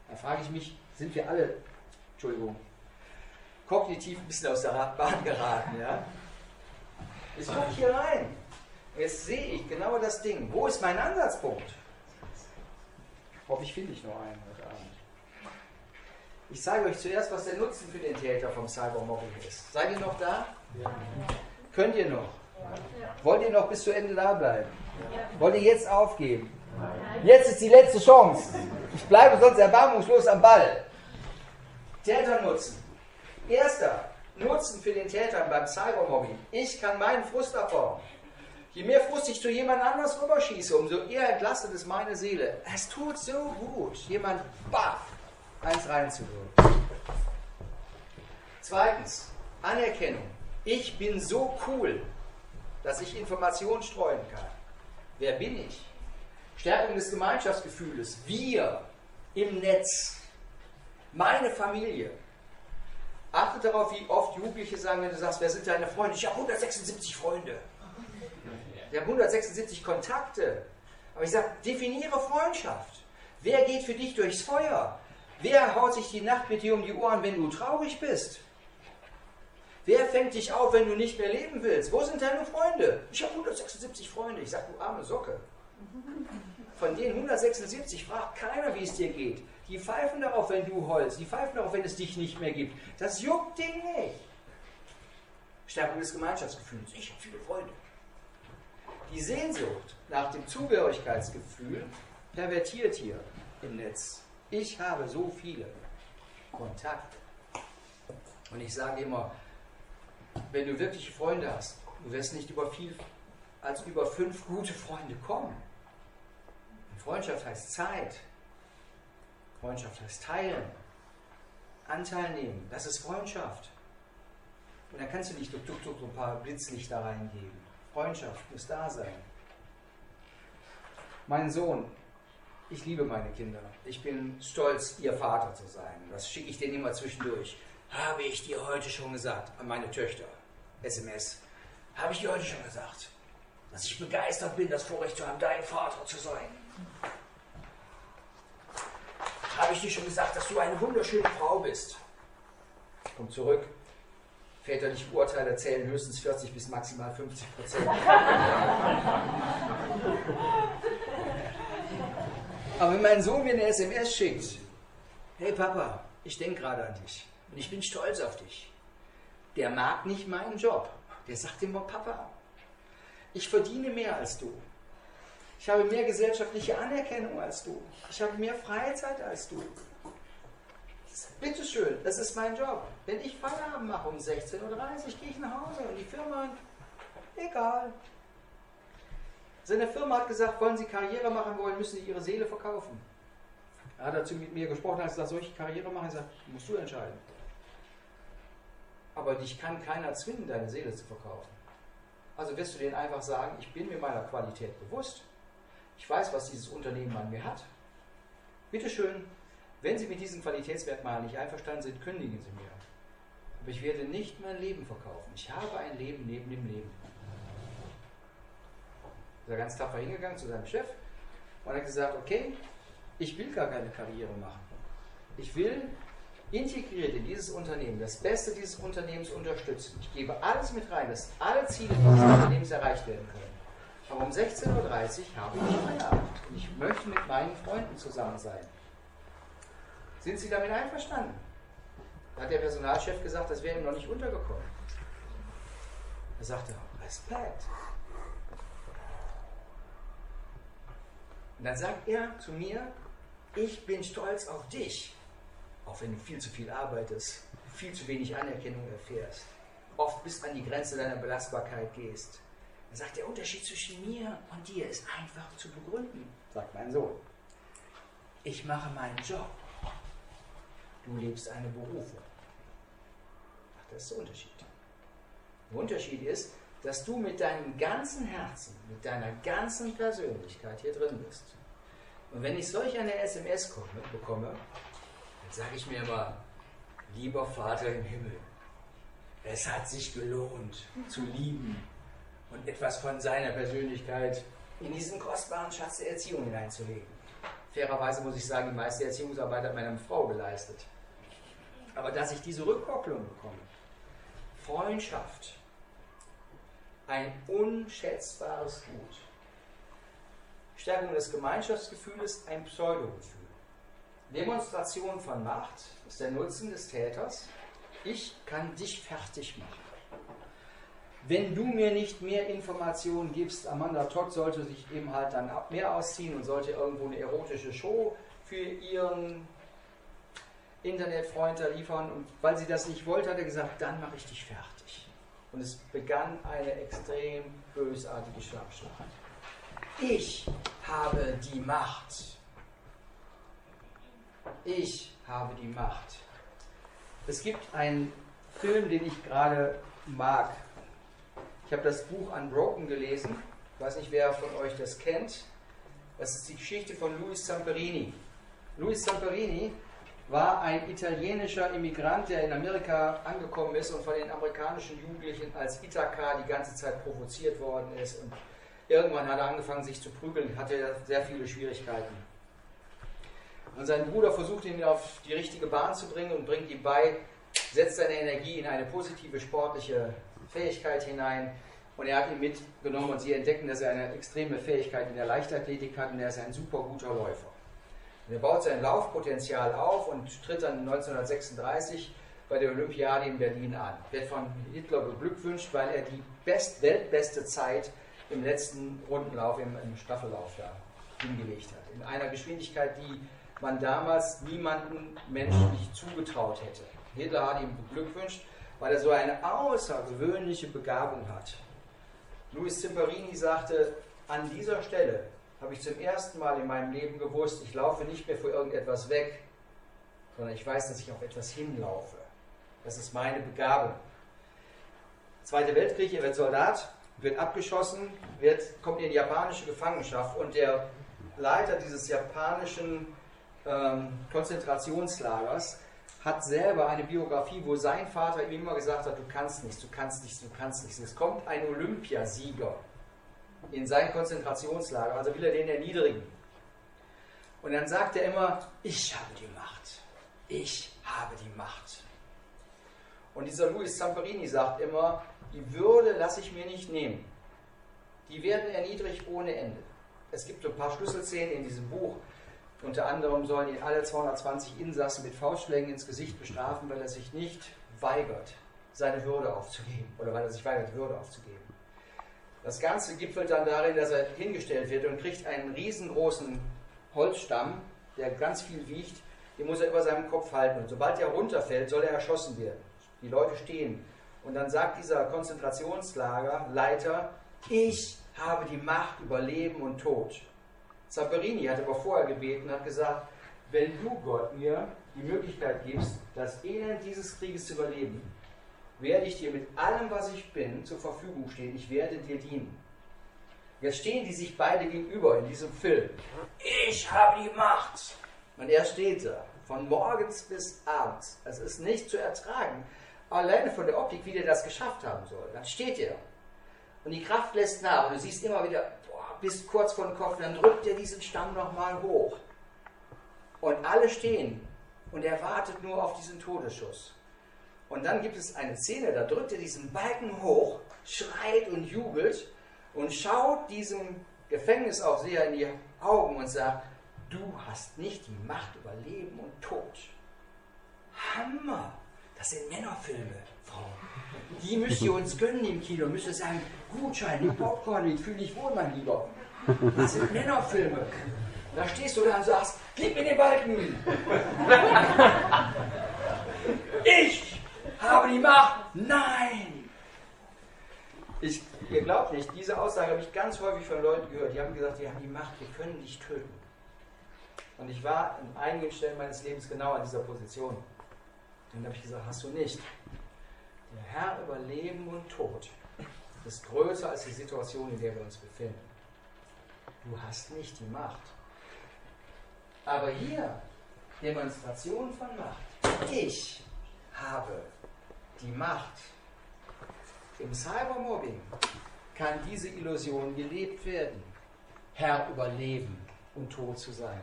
Da frage ich mich, sind wir alle, Entschuldigung, kognitiv ein bisschen aus der Radbahn geraten, ja? Jetzt gucke ich hier rein. Jetzt sehe ich genau das Ding. Wo ist mein Ansatzpunkt? Hoffe ich finde ich noch einen. Ich zeige euch zuerst, was der Nutzen für den Täter vom Cybermobbing ist. Seid ihr noch da? Ja. Könnt ihr noch? Ja. Wollt ihr noch bis zu Ende da bleiben? Ja. Wollt ihr jetzt aufgeben? Jetzt ist die letzte Chance. Ich bleibe sonst erbarmungslos am Ball. Täternutzen. Erster Nutzen für den Täter beim Cybermobbing. Ich kann meinen Frust abbauen. Je mehr Frust ich zu jemand anders rüberschieße, umso eher entlastet es meine Seele. Es tut so gut, jemand baff eins reinzuwirken. Zweitens, Anerkennung. Ich bin so cool, dass ich Informationen streuen kann. Wer bin ich? Stärkung des Gemeinschaftsgefühles. Wir im Netz. Meine Familie. Achte darauf, wie oft Jugendliche sagen, wenn du sagst, wer sind deine Freunde? Ich habe 176 Freunde. Wir haben 176 Kontakte. Aber ich sage, definiere Freundschaft. Wer geht für dich durchs Feuer? Wer haut sich die Nacht mit dir um die Ohren, wenn du traurig bist? Wer fängt dich auf, wenn du nicht mehr leben willst? Wo sind deine Freunde? Ich habe 176 Freunde. Ich sage, du arme Socke. Von den 176 fragt keiner, wie es dir geht. Die pfeifen darauf, wenn du heulst. Die pfeifen darauf, wenn es dich nicht mehr gibt. Das juckt dich nicht. Stärkung des Gemeinschaftsgefühls. Ich habe viele Freunde. Die Sehnsucht nach dem Zugehörigkeitsgefühl pervertiert hier im Netz. Ich habe so viele Kontakte. Und ich sage immer, wenn du wirkliche Freunde hast, du wirst nicht über viel als über fünf gute Freunde kommen. Freundschaft heißt Zeit. Freundschaft heißt teilen. Anteil nehmen. Das ist Freundschaft. Und dann kannst du nicht durch, durch, durch ein paar Blitzlichter reingeben. Freundschaft muss da sein. Mein Sohn, ich liebe meine Kinder. Ich bin stolz, ihr Vater zu sein. Das schicke ich denen immer zwischendurch. Habe ich dir heute schon gesagt, an meine Töchter, SMS, habe ich dir heute schon gesagt, dass ich begeistert bin, das Vorrecht zu haben, dein Vater zu sein. Habe ich dir schon gesagt, dass du eine wunderschöne Frau bist? Komm zurück. Väterliche Urteile zählen höchstens 40 bis maximal 50 Prozent. (laughs) Aber wenn mein Sohn mir eine SMS schickt, hey Papa, ich denke gerade an dich und ich bin stolz auf dich. Der mag nicht meinen Job. Der sagt immer, Papa, ich verdiene mehr als du. Ich habe mehr gesellschaftliche Anerkennung als du. Ich habe mehr Freizeit als du. Bitteschön, das ist mein Job. Wenn ich Feierabend mache um 16.30 Uhr, gehe ich nach Hause und die Firma, egal. Seine Firma hat gesagt, wollen Sie Karriere machen wollen, müssen Sie Ihre Seele verkaufen. Er hat dazu mit mir gesprochen, hat gesagt, soll ich Karriere machen? Ich sage, musst du entscheiden. Aber dich kann keiner zwingen, deine Seele zu verkaufen. Also wirst du denen einfach sagen, ich bin mir meiner Qualität bewusst. Ich weiß, was dieses Unternehmen an mir hat. Bitte schön, wenn Sie mit diesem Qualitätsmerkmal nicht einverstanden sind, kündigen Sie mir. Aber ich werde nicht mein Leben verkaufen. Ich habe ein Leben neben dem Leben. Ist er ganz tapfer hingegangen zu seinem Chef und hat gesagt, okay, ich will gar keine Karriere machen. Ich will integriert in dieses Unternehmen das Beste dieses Unternehmens unterstützen. Ich gebe alles mit rein, dass alle Ziele dieses Unternehmens erreicht werden können. Aber um 16.30 Uhr habe ich Feierabend. Ich möchte mit meinen Freunden zusammen sein. Sind Sie damit einverstanden? Hat der Personalchef gesagt, das wäre ihm noch nicht untergekommen. Er sagte, Respekt. Und dann sagt er zu mir, ich bin stolz auf dich, auch wenn du viel zu viel arbeitest, viel zu wenig Anerkennung erfährst, oft bis an die Grenze deiner Belastbarkeit gehst. Er sagt, der Unterschied zwischen mir und dir ist einfach zu begründen, sagt mein Sohn. Ich mache meinen Job. Du lebst eine Berufung. Ach, das ist der Unterschied. Der Unterschied ist, dass du mit deinem ganzen Herzen, mit deiner ganzen Persönlichkeit hier drin bist. Und wenn ich solch eine SMS bekomme, dann sage ich mir immer, lieber Vater im Himmel, es hat sich gelohnt zu lieben und etwas von seiner Persönlichkeit in diesen kostbaren Schatz der Erziehung hineinzulegen. Fairerweise muss ich sagen, die meiste Erziehungsarbeit hat meine Frau geleistet. Aber dass ich diese Rückkopplung bekomme, Freundschaft, ein unschätzbares Gut. Stärkung des Gemeinschaftsgefühls, ein Pseudogefühl. Demonstration von Macht ist der Nutzen des Täters. Ich kann dich fertig machen. Wenn du mir nicht mehr Informationen gibst, Amanda Todd sollte sich eben halt dann mehr ausziehen und sollte irgendwo eine erotische Show für ihren Internetfreund da liefern. Und weil sie das nicht wollte, hat er gesagt, dann mache ich dich fertig. Und es begann eine extrem bösartige Schlammschlacht. Ich habe die Macht. Ich habe die Macht. Es gibt einen Film, den ich gerade mag. Ich habe das Buch Unbroken gelesen. Ich weiß nicht, wer von euch das kennt. Das ist die Geschichte von Louis Zamperini. Louis Zamperini war ein italienischer Immigrant, der in Amerika angekommen ist und von den amerikanischen Jugendlichen als Ithaka die ganze Zeit provoziert worden ist. Und irgendwann hat er angefangen, sich zu prügeln, hatte sehr viele Schwierigkeiten. Und sein Bruder versucht ihn auf die richtige Bahn zu bringen und bringt ihm bei, setzt seine Energie in eine positive sportliche Fähigkeit hinein. Und er hat ihn mitgenommen und sie entdecken, dass er eine extreme Fähigkeit in der Leichtathletik hat und er ist ein super guter Läufer. Und er baut sein Laufpotenzial auf und tritt dann 1936 bei der Olympiade in Berlin an. Wird von Hitler beglückwünscht, weil er die best, weltbeste Zeit im letzten Rundenlauf, im, im Staffellauf da hingelegt hat. In einer Geschwindigkeit, die man damals niemandem menschlich zugetraut hätte. Hitler hat ihn beglückwünscht, weil er so eine außergewöhnliche Begabung hat. Louis Zimperini sagte, an dieser Stelle habe ich zum ersten Mal in meinem Leben gewusst, ich laufe nicht mehr vor irgendetwas weg, sondern ich weiß, dass ich auf etwas hinlaufe. Das ist meine Begabung. Zweiter Weltkrieg, er wird Soldat, wird abgeschossen, wird, kommt in japanische Gefangenschaft und der Leiter dieses japanischen ähm, Konzentrationslagers hat selber eine Biografie, wo sein Vater ihm immer gesagt hat, du kannst nichts, du kannst nichts, du kannst nichts. Es kommt ein Olympiasieger in sein Konzentrationslager, also will er den erniedrigen. Und dann sagt er immer, ich habe die Macht. Ich habe die Macht. Und dieser Luis Zamperini sagt immer, die Würde lasse ich mir nicht nehmen. Die werden erniedrigt ohne Ende. Es gibt ein paar Schlüsselszenen in diesem Buch. Unter anderem sollen ihn alle 220 Insassen mit Faustschlägen ins Gesicht bestrafen, weil er sich nicht weigert, seine Würde aufzugeben oder weil er sich weigert, Würde aufzugeben. Das Ganze gipfelt dann darin, dass er hingestellt wird und kriegt einen riesengroßen Holzstamm, der ganz viel wiegt, den muss er über seinem Kopf halten. Und sobald er runterfällt, soll er erschossen werden. Die Leute stehen. Und dann sagt dieser Konzentrationslagerleiter, ich habe die Macht über Leben und Tod. Zamperini hat aber vorher gebeten und hat gesagt, wenn du Gott mir die Möglichkeit gibst, das Elend dieses Krieges zu überleben, werde ich dir mit allem, was ich bin, zur Verfügung stehen. Ich werde dir dienen. Jetzt stehen die sich beide gegenüber in diesem Film. Ich habe die Macht. Und er steht da, von morgens bis abends. Es ist nicht zu ertragen, alleine von der Optik, wie der das geschafft haben soll. Dann steht er. Und die Kraft lässt nach. Und du siehst immer wieder, boah, bis kurz vor den Kopf, dann drückt er diesen Stamm nochmal hoch. Und alle stehen. Und er wartet nur auf diesen Todesschuss. Und dann gibt es eine Szene, da drückt er diesen Balken hoch, schreit und jubelt und schaut diesem Gefängnisaufseher in die Augen und sagt, du hast nicht die Macht über Leben und Tod. Hammer! Das sind Männerfilme, Frau. Die müsst ihr uns gönnen im Kino. Müsst ihr sagen, Gutschein, die Popcorn, ich fühle dich wohl, mein Lieber. Das sind Männerfilme. Da stehst du da und sagst, gib mir den Balken. ich habe die Macht. Nein! Ich, ihr glaubt nicht, diese Aussage habe ich ganz häufig von Leuten gehört. Die haben gesagt, wir haben die Macht, wir können dich töten. Und ich war in einigen Stellen meines Lebens genau an dieser Position. Dann habe ich gesagt, hast du nicht. Der Herr über Leben und Tod ist größer als die Situation, in der wir uns befinden. Du hast nicht die Macht. Aber hier, Demonstration von Macht. Ich habe die Macht. Im Cybermobbing kann diese Illusion gelebt werden, Herr über Leben und Tod zu sein.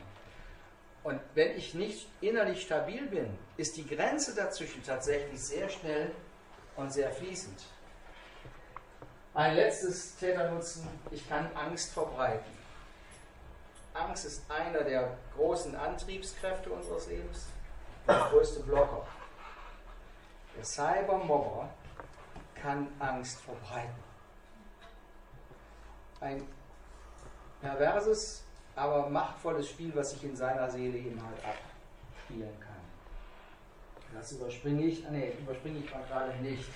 Und wenn ich nicht innerlich stabil bin, ist die Grenze dazwischen tatsächlich sehr schnell und sehr fließend. Ein letztes Täternutzen, ich kann Angst verbreiten. Angst ist einer der großen Antriebskräfte unseres Lebens, der größte Blocker. Der Cybermobber kann Angst verbreiten. Ein perverses, aber machtvolles Spiel, was sich in seiner Seele eben halt abspielen kann. Das überspringe ich, ah nee, überspringe ich gerade nicht.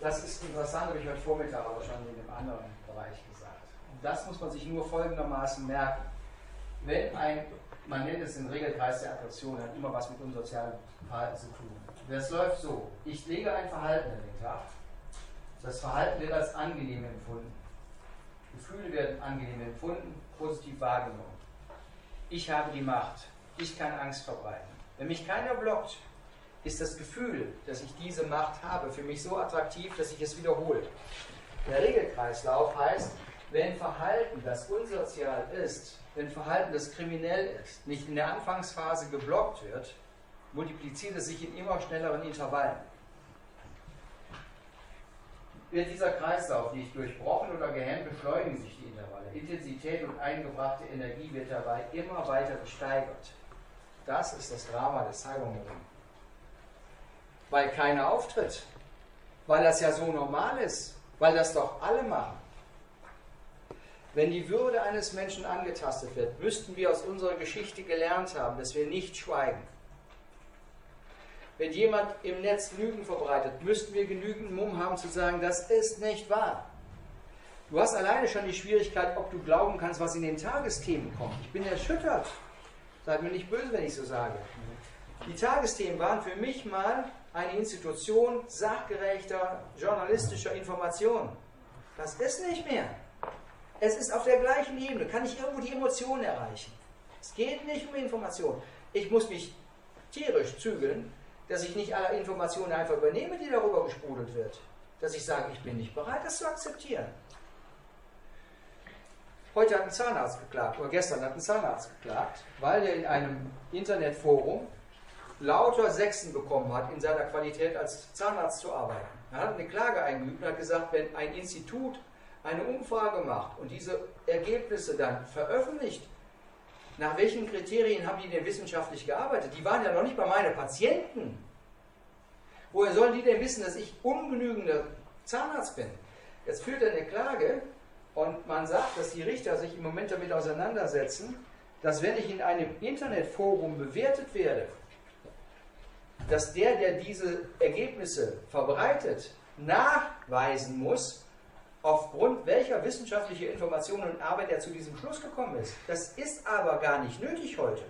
das ist interessant, habe ich heute Vormittag aber schon in einem anderen Bereich gesagt. Und das muss man sich nur folgendermaßen merken. Wenn ein, man nennt es den Regelkreis der Attraktion, hat immer was mit unserem sozialen Verhalten zu tun. Das läuft so. Ich lege ein Verhalten an den Tag. Das Verhalten wird als angenehm empfunden. Gefühle werden angenehm empfunden, positiv wahrgenommen. Ich habe die Macht. Ich kann Angst verbreiten. Wenn mich keiner blockt, ist das Gefühl, dass ich diese Macht habe, für mich so attraktiv, dass ich es wiederhole. Der Regelkreislauf heißt, wenn Verhalten, das unsozial ist, wenn Verhalten, das kriminell ist, nicht in der Anfangsphase geblockt wird, multipliziert es sich in immer schnelleren Intervallen. Wird dieser Kreislauf nicht durchbrochen oder gehemmt, beschleunigen sich die Intervalle. Intensität und eingebrachte Energie wird dabei immer weiter gesteigert. Das ist das Drama des Cybermobbing weil keiner auftritt, weil das ja so normal ist, weil das doch alle machen. Wenn die Würde eines Menschen angetastet wird, müssten wir aus unserer Geschichte gelernt haben, dass wir nicht schweigen. Wenn jemand im Netz Lügen verbreitet, müssten wir genügend Mumm haben zu sagen, das ist nicht wahr. Du hast alleine schon die Schwierigkeit, ob du glauben kannst, was in den Tagesthemen kommt. Ich bin erschüttert. Seid mir nicht böse, wenn ich so sage. Die Tagesthemen waren für mich mal eine Institution sachgerechter journalistischer Information. Das ist nicht mehr. Es ist auf der gleichen Ebene. Kann ich irgendwo die Emotionen erreichen? Es geht nicht um Information. Ich muss mich tierisch zügeln, dass ich nicht alle Informationen einfach übernehme, die darüber gesprudelt wird. Dass ich sage, ich bin nicht bereit, das zu akzeptieren. Heute hat ein Zahnarzt geklagt, oder gestern hat ein Zahnarzt geklagt, weil er in einem Internetforum lauter Sechsen bekommen hat, in seiner Qualität als Zahnarzt zu arbeiten. Er hat eine Klage eingeübt und hat gesagt, wenn ein Institut eine Umfrage macht und diese Ergebnisse dann veröffentlicht, nach welchen Kriterien haben die denn wissenschaftlich gearbeitet? Die waren ja noch nicht bei meinen Patienten. Woher sollen die denn wissen, dass ich ungenügender Zahnarzt bin? Jetzt führt er eine Klage und man sagt, dass die Richter sich im Moment damit auseinandersetzen, dass wenn ich in einem Internetforum bewertet werde, dass der, der diese Ergebnisse verbreitet, nachweisen muss, aufgrund welcher wissenschaftlicher Informationen und Arbeit er zu diesem Schluss gekommen ist. Das ist aber gar nicht nötig heute.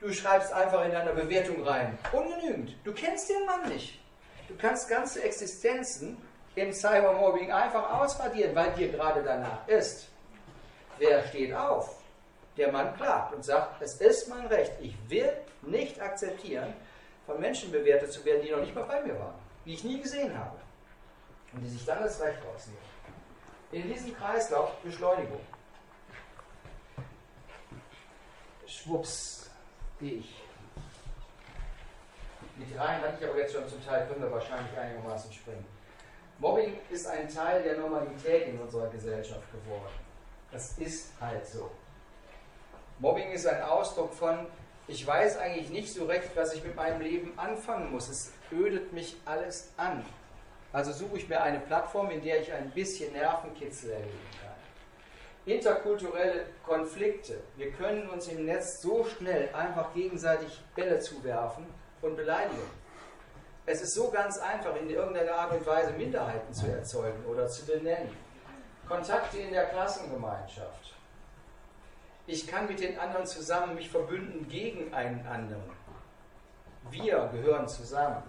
Du schreibst einfach in deiner Bewertung rein, ungenügend. Du kennst den Mann nicht. Du kannst ganze Existenzen im Cybermobbing einfach ausradieren, weil dir gerade danach ist. Wer steht auf? Der Mann klagt und sagt, es ist mein Recht. Ich will nicht akzeptieren, von Menschen bewertet zu werden, die noch nicht mal bei mir waren, die ich nie gesehen habe und die sich dann das Recht rausnehmen. In diesem Kreislauf Beschleunigung. Schwupps, gehe ich. Die drei hatte ich aber jetzt schon zum Teil, können wir wahrscheinlich einigermaßen springen. Mobbing ist ein Teil der Normalität in unserer Gesellschaft geworden. Das ist halt so. Mobbing ist ein Ausdruck von, ich weiß eigentlich nicht so recht, was ich mit meinem Leben anfangen muss. Es ödet mich alles an. Also suche ich mir eine Plattform, in der ich ein bisschen Nervenkitzel erleben kann. Interkulturelle Konflikte. Wir können uns im Netz so schnell einfach gegenseitig Bälle zuwerfen und beleidigen. Es ist so ganz einfach, in irgendeiner Art und Weise Minderheiten zu erzeugen oder zu benennen. Kontakte in der Klassengemeinschaft. Ich kann mit den anderen zusammen mich verbünden gegen einen anderen. Wir gehören zusammen.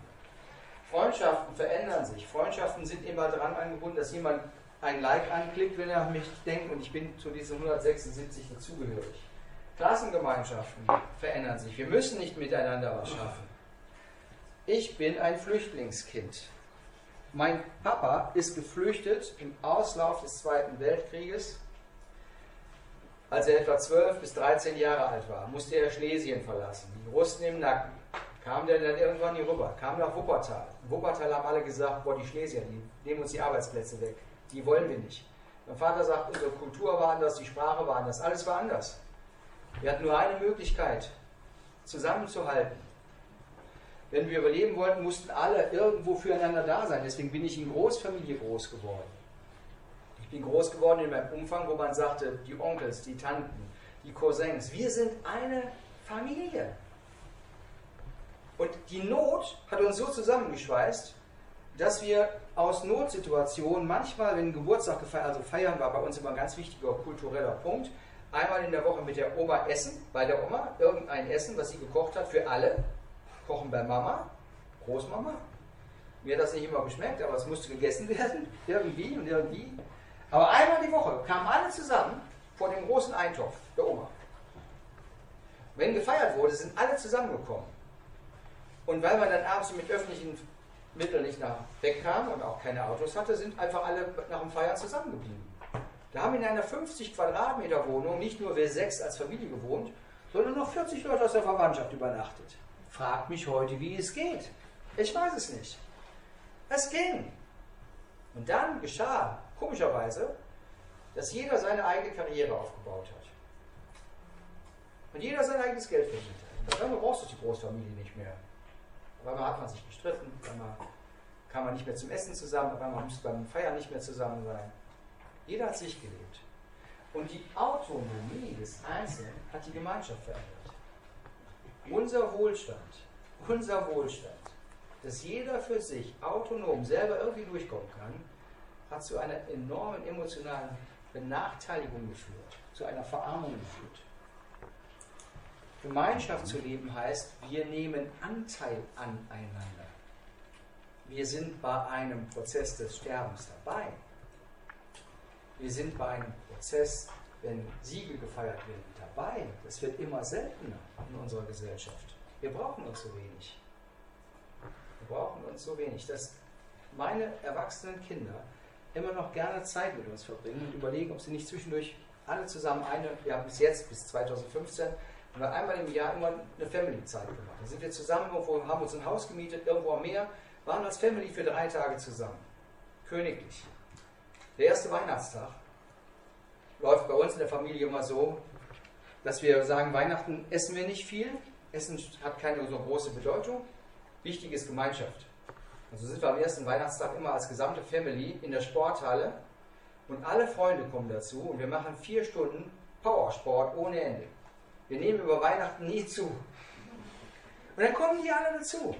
Freundschaften verändern sich. Freundschaften sind immer daran angebunden, dass jemand ein Like anklickt, wenn er an mich denkt und ich bin zu diesen 176 dazugehörig. Klassengemeinschaften verändern sich. Wir müssen nicht miteinander was schaffen. Ich bin ein Flüchtlingskind. Mein Papa ist geflüchtet im Auslauf des Zweiten Weltkrieges als er etwa 12 bis 13 Jahre alt war, musste er Schlesien verlassen. Die Russen im Nacken. Kam der dann irgendwann hier rüber, kam nach Wuppertal. In Wuppertal haben alle gesagt, boah, die Schlesier, die nehmen uns die Arbeitsplätze weg. Die wollen wir nicht. Mein Vater sagt, unsere Kultur war anders, die Sprache war anders, alles war anders. Wir hatten nur eine Möglichkeit, zusammenzuhalten. Wenn wir überleben wollten, mussten alle irgendwo füreinander da sein. Deswegen bin ich in Großfamilie groß geworden. Ich bin groß geworden in meinem Umfang, wo man sagte, die Onkels, die Tanten, die Cousins, wir sind eine Familie. Und die Not hat uns so zusammengeschweißt, dass wir aus Notsituationen manchmal, wenn Geburtstag gefeiert, also feiern war bei uns immer ein ganz wichtiger kultureller Punkt, einmal in der Woche mit der Oma essen, bei der Oma, irgendein Essen, was sie gekocht hat für alle, kochen bei Mama, Großmama. Mir hat das nicht immer geschmeckt, aber es musste gegessen (laughs) werden, irgendwie und irgendwie. Aber einmal die Woche kamen alle zusammen vor dem großen Eintopf der Oma. Wenn gefeiert wurde, sind alle zusammengekommen. Und weil man dann abends mit öffentlichen Mitteln nicht nach wegkam und auch keine Autos hatte, sind einfach alle nach dem Feiern zusammengeblieben. Da haben in einer 50 Quadratmeter Wohnung nicht nur wir sechs als Familie gewohnt, sondern noch 40 Leute aus der Verwandtschaft übernachtet. Fragt mich heute, wie es geht. Ich weiß es nicht. Es ging. Und dann geschah, komischerweise, dass jeder seine eigene Karriere aufgebaut hat. Und jeder sein eigenes Geld verdient hat. Einmal brauchst du die Großfamilie nicht mehr. Einmal hat man sich gestritten, auf einmal kam man nicht mehr zum Essen zusammen, auf einmal musste beim Feiern nicht mehr zusammen sein. Jeder hat sich gelebt. Und die Autonomie des Einzelnen hat die Gemeinschaft verändert. Unser Wohlstand, unser Wohlstand, dass jeder für sich autonom selber irgendwie durchkommen kann, hat zu einer enormen emotionalen Benachteiligung geführt, zu einer Verarmung geführt. Gemeinschaft zu leben heißt, wir nehmen Anteil aneinander. Wir sind bei einem Prozess des Sterbens dabei. Wir sind bei einem Prozess, wenn Siege gefeiert werden, dabei. Das wird immer seltener in unserer Gesellschaft. Wir brauchen uns so wenig. Wir brauchen uns so wenig, dass meine erwachsenen Kinder immer noch gerne Zeit mit uns verbringen und überlegen, ob sie nicht zwischendurch alle zusammen eine, wir haben bis jetzt, bis 2015, haben wir einmal im Jahr immer eine Family-Zeit gemacht. Da sind wir zusammen haben uns ein Haus gemietet, irgendwo am Meer, waren als Family für drei Tage zusammen. Königlich. Der erste Weihnachtstag läuft bei uns in der Familie immer so, dass wir sagen, Weihnachten essen wir nicht viel, Essen hat keine so große Bedeutung, wichtig ist Gemeinschaft. Also sind wir am ersten Weihnachtstag immer als gesamte Family in der Sporthalle und alle Freunde kommen dazu und wir machen vier Stunden Powersport ohne Ende. Wir nehmen über Weihnachten nie zu. Und dann kommen die alle dazu.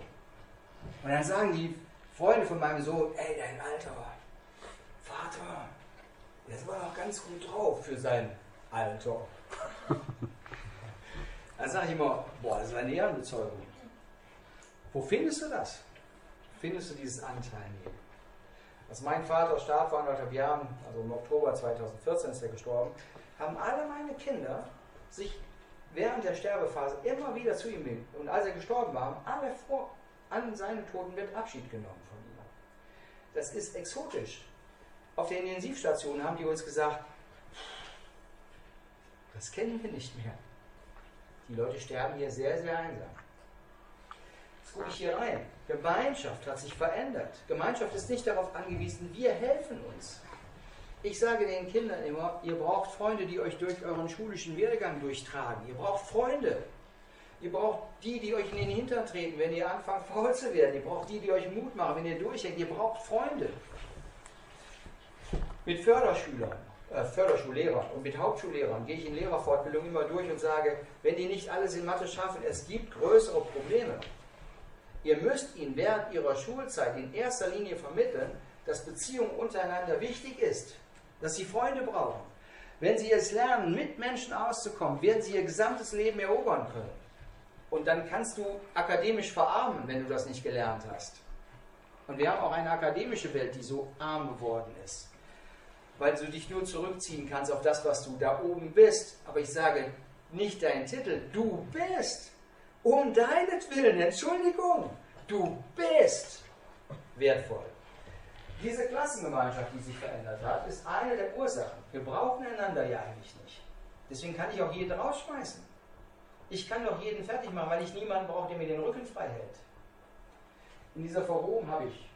Und dann sagen die Freunde von meinem Sohn, ey, dein alter Vater, der ist aber noch ganz gut drauf für sein Alter. (laughs) Dann sage ich immer, boah, das ist eine Ehrenbezeugung. Wo findest du das? findest du dieses Anteil nehmen. Als mein Vater starb vor anderthalb Jahren, also im Oktober 2014 ist er gestorben, haben alle meine Kinder sich während der Sterbephase immer wieder zu ihm hin. Und als er gestorben war, haben alle vor, an seinem Toten wird Abschied genommen von ihm. Das ist exotisch. Auf der Intensivstation haben die uns gesagt, das kennen wir nicht mehr. Die Leute sterben hier sehr, sehr einsam. Jetzt gucke ich hier rein. Gemeinschaft hat sich verändert. Gemeinschaft ist nicht darauf angewiesen, wir helfen uns. Ich sage den Kindern immer, ihr braucht Freunde, die euch durch euren schulischen Werdegang durchtragen. Ihr braucht Freunde. Ihr braucht die, die euch in den Hintern treten, wenn ihr anfangt (laughs) faul zu werden. Ihr braucht die, die euch Mut machen, wenn ihr durchhängt. Ihr braucht Freunde. Mit Förderschülern, äh, Förderschullehrern und mit Hauptschullehrern gehe ich in Lehrerfortbildung immer durch und sage, wenn die nicht alles in Mathe schaffen, es gibt größere Probleme. Ihr müsst ihnen während ihrer Schulzeit in erster Linie vermitteln, dass Beziehung untereinander wichtig ist, dass sie Freunde brauchen. Wenn sie es lernen, mit Menschen auszukommen, werden sie ihr gesamtes Leben erobern können. Und dann kannst du akademisch verarmen, wenn du das nicht gelernt hast. Und wir haben auch eine akademische Welt, die so arm geworden ist. Weil du dich nur zurückziehen kannst auf das, was du da oben bist. Aber ich sage nicht deinen Titel, du bist. Um deinetwillen, Entschuldigung, du bist wertvoll. Diese Klassengemeinschaft, die sich verändert hat, ist eine der Ursachen. Wir brauchen einander ja eigentlich nicht. Deswegen kann ich auch jeden rausschmeißen. Ich kann doch jeden fertig machen, weil ich niemanden brauche, der mir den Rücken frei hält. In dieser Forum habe ich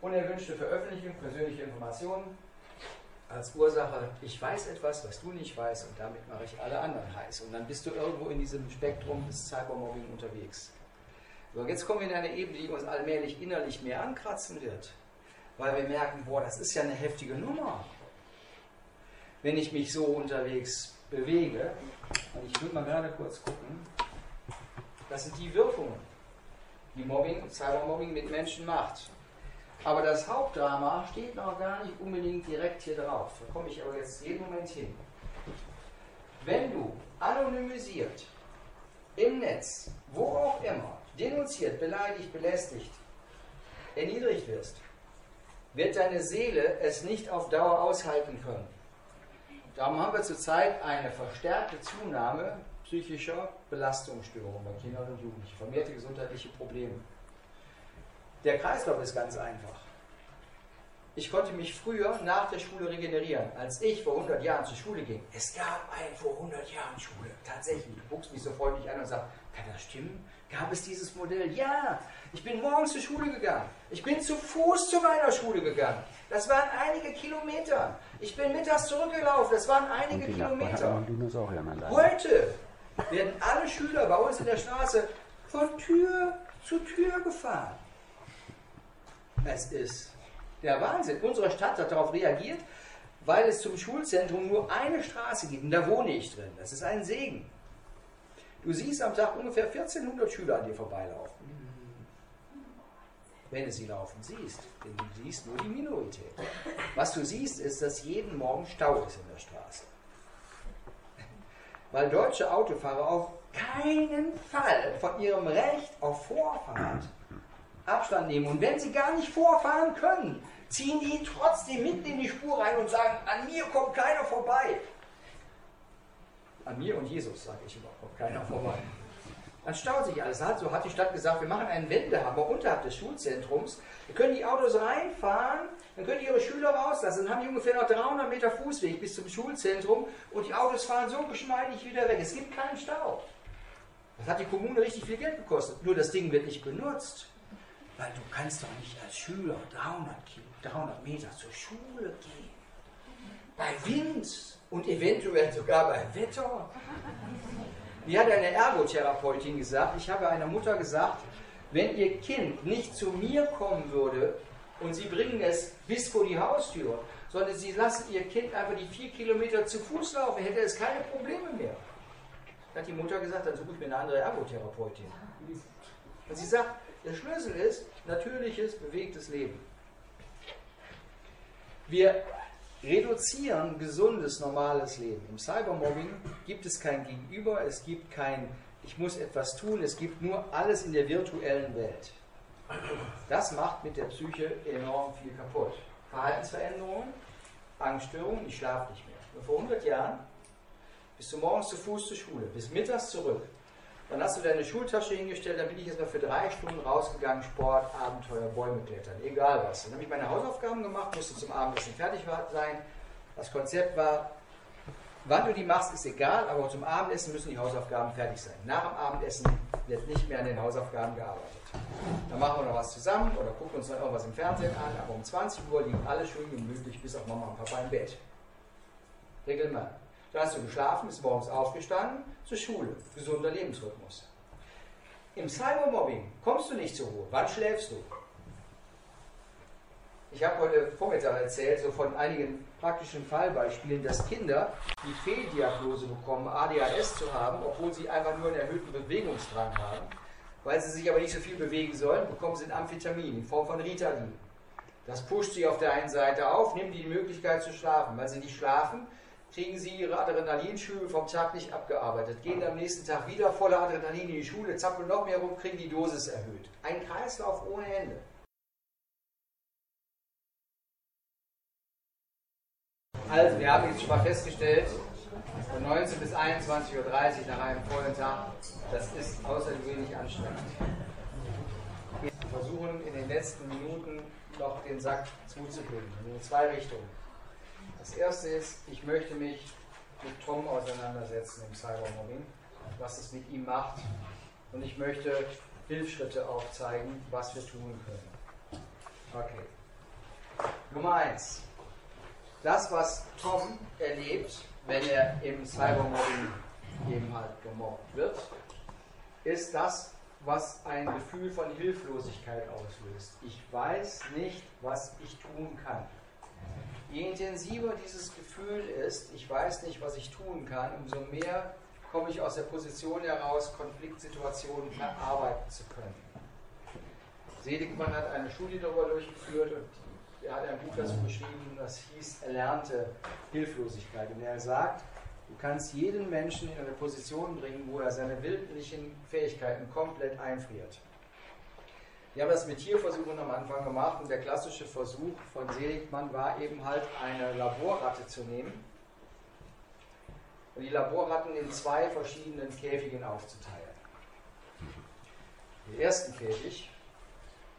unerwünschte Veröffentlichung, persönliche Informationen, als Ursache, ich weiß etwas, was du nicht weißt und damit mache ich alle anderen heiß. Und dann bist du irgendwo in diesem Spektrum des Cybermobbing unterwegs. So, jetzt kommen wir in eine Ebene, die uns allmählich innerlich mehr ankratzen wird, weil wir merken, boah, das ist ja eine heftige Nummer. Wenn ich mich so unterwegs bewege, und ich will mal gerade kurz gucken, das sind die Wirkungen, die Mobbing Cybermobbing mit Menschen macht. Aber das Hauptdrama steht noch gar nicht unbedingt direkt hier drauf. Da komme ich aber jetzt jeden Moment hin. Wenn du anonymisiert im Netz, wo auch immer, denunziert, beleidigt, belästigt, erniedrigt wirst, wird deine Seele es nicht auf Dauer aushalten können. Darum haben wir zurzeit eine verstärkte Zunahme psychischer Belastungsstörungen bei Kindern und Jugendlichen, vermehrte gesundheitliche Probleme. Der Kreislauf ist ganz einfach. Ich konnte mich früher nach der Schule regenerieren, als ich vor 100 Jahren zur Schule ging. Es gab eine vor 100 Jahren Schule. Tatsächlich. Du guckst mich so freundlich an und sagst, kann das stimmen? Gab es dieses Modell? Ja. Ich bin morgens zur Schule gegangen. Ich bin zu Fuß zu meiner Schule gegangen. Das waren einige Kilometer. Ich bin mittags zurückgelaufen. Das waren einige Kilometer. Heute werden alle Schüler bei uns in der Straße von Tür zu Tür gefahren. Es ist der Wahnsinn. Unsere Stadt hat darauf reagiert, weil es zum Schulzentrum nur eine Straße gibt und da wohne ich drin. Das ist ein Segen. Du siehst am Tag ungefähr 1400 Schüler an dir vorbeilaufen. Wenn du sie laufen siehst, denn du siehst nur die Minorität. Was du siehst, ist, dass jeden Morgen Stau ist in der Straße. Weil deutsche Autofahrer auf keinen Fall von ihrem Recht auf Vorfahrt Abstand nehmen. Und wenn sie gar nicht vorfahren können, ziehen die trotzdem mitten in die Spur rein und sagen, an mir kommt keiner vorbei. An mir und Jesus, sage ich kommt keiner vorbei. Dann staut sich alles. So hat die Stadt gesagt, wir machen einen Wendehammer unterhalb des Schulzentrums. Da können die Autos reinfahren, dann können die ihre Schüler rauslassen. Dann haben die ungefähr noch 300 Meter Fußweg bis zum Schulzentrum und die Autos fahren so geschmeidig wieder weg. Es gibt keinen Stau. Das hat die Kommune richtig viel Geld gekostet. Nur das Ding wird nicht benutzt. Weil du kannst doch nicht als Schüler 300, 300 Meter zur Schule gehen. Bei Wind und eventuell sogar bei Wetter. Wie hat eine Ergotherapeutin gesagt, ich habe einer Mutter gesagt, wenn ihr Kind nicht zu mir kommen würde und sie bringen es bis vor die Haustür, sondern sie lassen ihr Kind einfach die vier Kilometer zu Fuß laufen, hätte es keine Probleme mehr. Dann hat die Mutter gesagt, dann suche ich mir eine andere Ergotherapeutin. Und sie sagt, der Schlüssel ist natürliches, bewegtes Leben. Wir reduzieren gesundes, normales Leben. Im Cybermobbing gibt es kein Gegenüber, es gibt kein Ich muss etwas tun, es gibt nur alles in der virtuellen Welt. Das macht mit der Psyche enorm viel kaputt. Verhaltensveränderungen, Angststörungen, ich schlafe nicht mehr. Vor 100 Jahren bist du morgens zu Fuß zur Schule, bis mittags zurück, dann hast du deine Schultasche hingestellt, dann bin ich jetzt mal für drei Stunden rausgegangen, Sport, Abenteuer, Bäume klettern, egal was. Dann habe ich meine Hausaufgaben gemacht, musste zum Abendessen fertig sein. Das Konzept war, wann du die machst, ist egal, aber zum Abendessen müssen die Hausaufgaben fertig sein. Nach dem Abendessen wird nicht mehr an den Hausaufgaben gearbeitet. Dann machen wir noch was zusammen oder gucken uns noch irgendwas im Fernsehen an, aber um 20 Uhr liegen alle schön gemütlich bis auf Mama und Papa im Bett. Regelmann. Da hast du geschlafen, bist morgens aufgestanden, zur Schule. Gesunder Lebensrhythmus. Im Cybermobbing kommst du nicht zur Ruhe. Wann schläfst du? Ich habe heute Vormittag erzählt, so von einigen praktischen Fallbeispielen, dass Kinder die Fehldiagnose bekommen, ADHS zu haben, obwohl sie einfach nur einen erhöhten Bewegungsdrang haben. Weil sie sich aber nicht so viel bewegen sollen, bekommen sie ein Amphetamin in Form von Ritalin. Das pusht sie auf der einen Seite auf, nimmt die Möglichkeit zu schlafen. Weil sie nicht schlafen, kriegen sie ihre Adrenalinschübe vom Tag nicht abgearbeitet, gehen am nächsten Tag wieder voller Adrenalin in die Schule, zappeln noch mehr rum, kriegen die Dosis erhöht. Ein Kreislauf ohne Ende. Also, wir haben jetzt schon mal festgestellt, von 19 bis 21.30 Uhr nach einem vollen Tag, das ist außergewöhnlich anstrengend. Wir versuchen in den letzten Minuten noch den Sack zuzubinden, in zwei Richtungen. Das erste ist, ich möchte mich mit Tom auseinandersetzen im Cybermobbing, was es mit ihm macht. Und ich möchte Hilfsschritte aufzeigen, was wir tun können. Okay. Nummer eins. Das, was Tom erlebt, wenn er im Cybermobbing eben halt gemobbt wird, ist das, was ein Gefühl von Hilflosigkeit auslöst. Ich weiß nicht, was ich tun kann. Je intensiver dieses Gefühl ist, ich weiß nicht, was ich tun kann, umso mehr komme ich aus der Position heraus, Konfliktsituationen verarbeiten zu können. Seligmann hat eine Studie darüber durchgeführt und er hat ein Buch dazu geschrieben, das hieß Erlernte Hilflosigkeit. Und er sagt, du kannst jeden Menschen in eine Position bringen, wo er seine willentlichen Fähigkeiten komplett einfriert. Wir haben das mit Tierversuchen am Anfang gemacht und der klassische Versuch von Seligmann war eben halt eine Laborratte zu nehmen und die Laborratten in zwei verschiedenen Käfigen aufzuteilen. Im ersten Käfig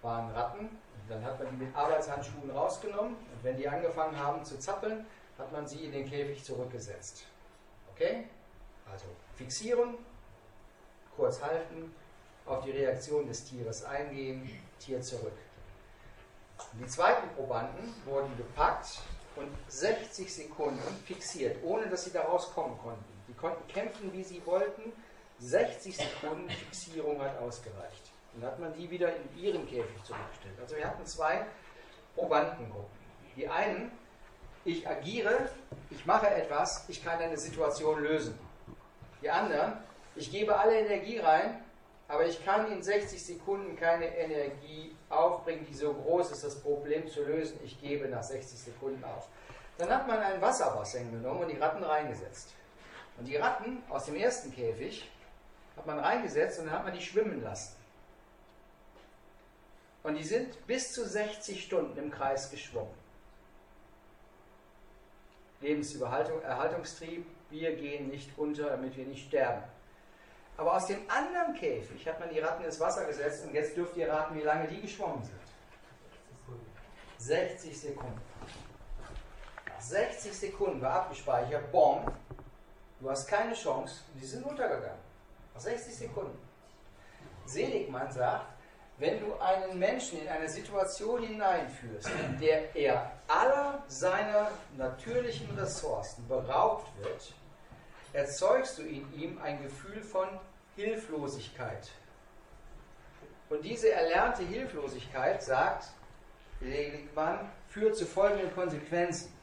waren Ratten, dann hat man die mit Arbeitshandschuhen rausgenommen und wenn die angefangen haben zu zappeln, hat man sie in den Käfig zurückgesetzt. Okay? Also fixieren, kurz halten, auf die Reaktion des Tieres eingehen, Tier zurück. Die zweiten Probanden wurden gepackt und 60 Sekunden fixiert, ohne dass sie da rauskommen konnten. Die konnten kämpfen, wie sie wollten. 60 Sekunden Fixierung hat ausgereicht. Dann hat man die wieder in ihren Käfig zurückgestellt. Also wir hatten zwei Probandengruppen. Die einen, ich agiere, ich mache etwas, ich kann eine Situation lösen. Die anderen, ich gebe alle Energie rein, aber ich kann in 60 Sekunden keine Energie aufbringen, die so groß ist, das Problem zu lösen. Ich gebe nach 60 Sekunden auf. Dann hat man ein Wasserbassin genommen und die Ratten reingesetzt. Und die Ratten aus dem ersten Käfig hat man reingesetzt und dann hat man die schwimmen lassen. Und die sind bis zu 60 Stunden im Kreis geschwommen. Lebenserhaltungstrieb, wir gehen nicht unter, damit wir nicht sterben. Aber aus dem anderen Käfig hat man die Ratten ins Wasser gesetzt und jetzt dürft ihr raten, wie lange die geschwommen sind. 60 Sekunden. Nach 60 Sekunden war abgespeichert, Bomb, du hast keine Chance, die sind untergegangen. Nach 60 Sekunden. Seligmann sagt, wenn du einen Menschen in eine Situation hineinführst, in der er aller seiner natürlichen Ressourcen beraubt wird, erzeugst du in ihm ein Gefühl von Hilflosigkeit. Und diese erlernte Hilflosigkeit, sagt Seligmann, führt zu folgenden Konsequenzen.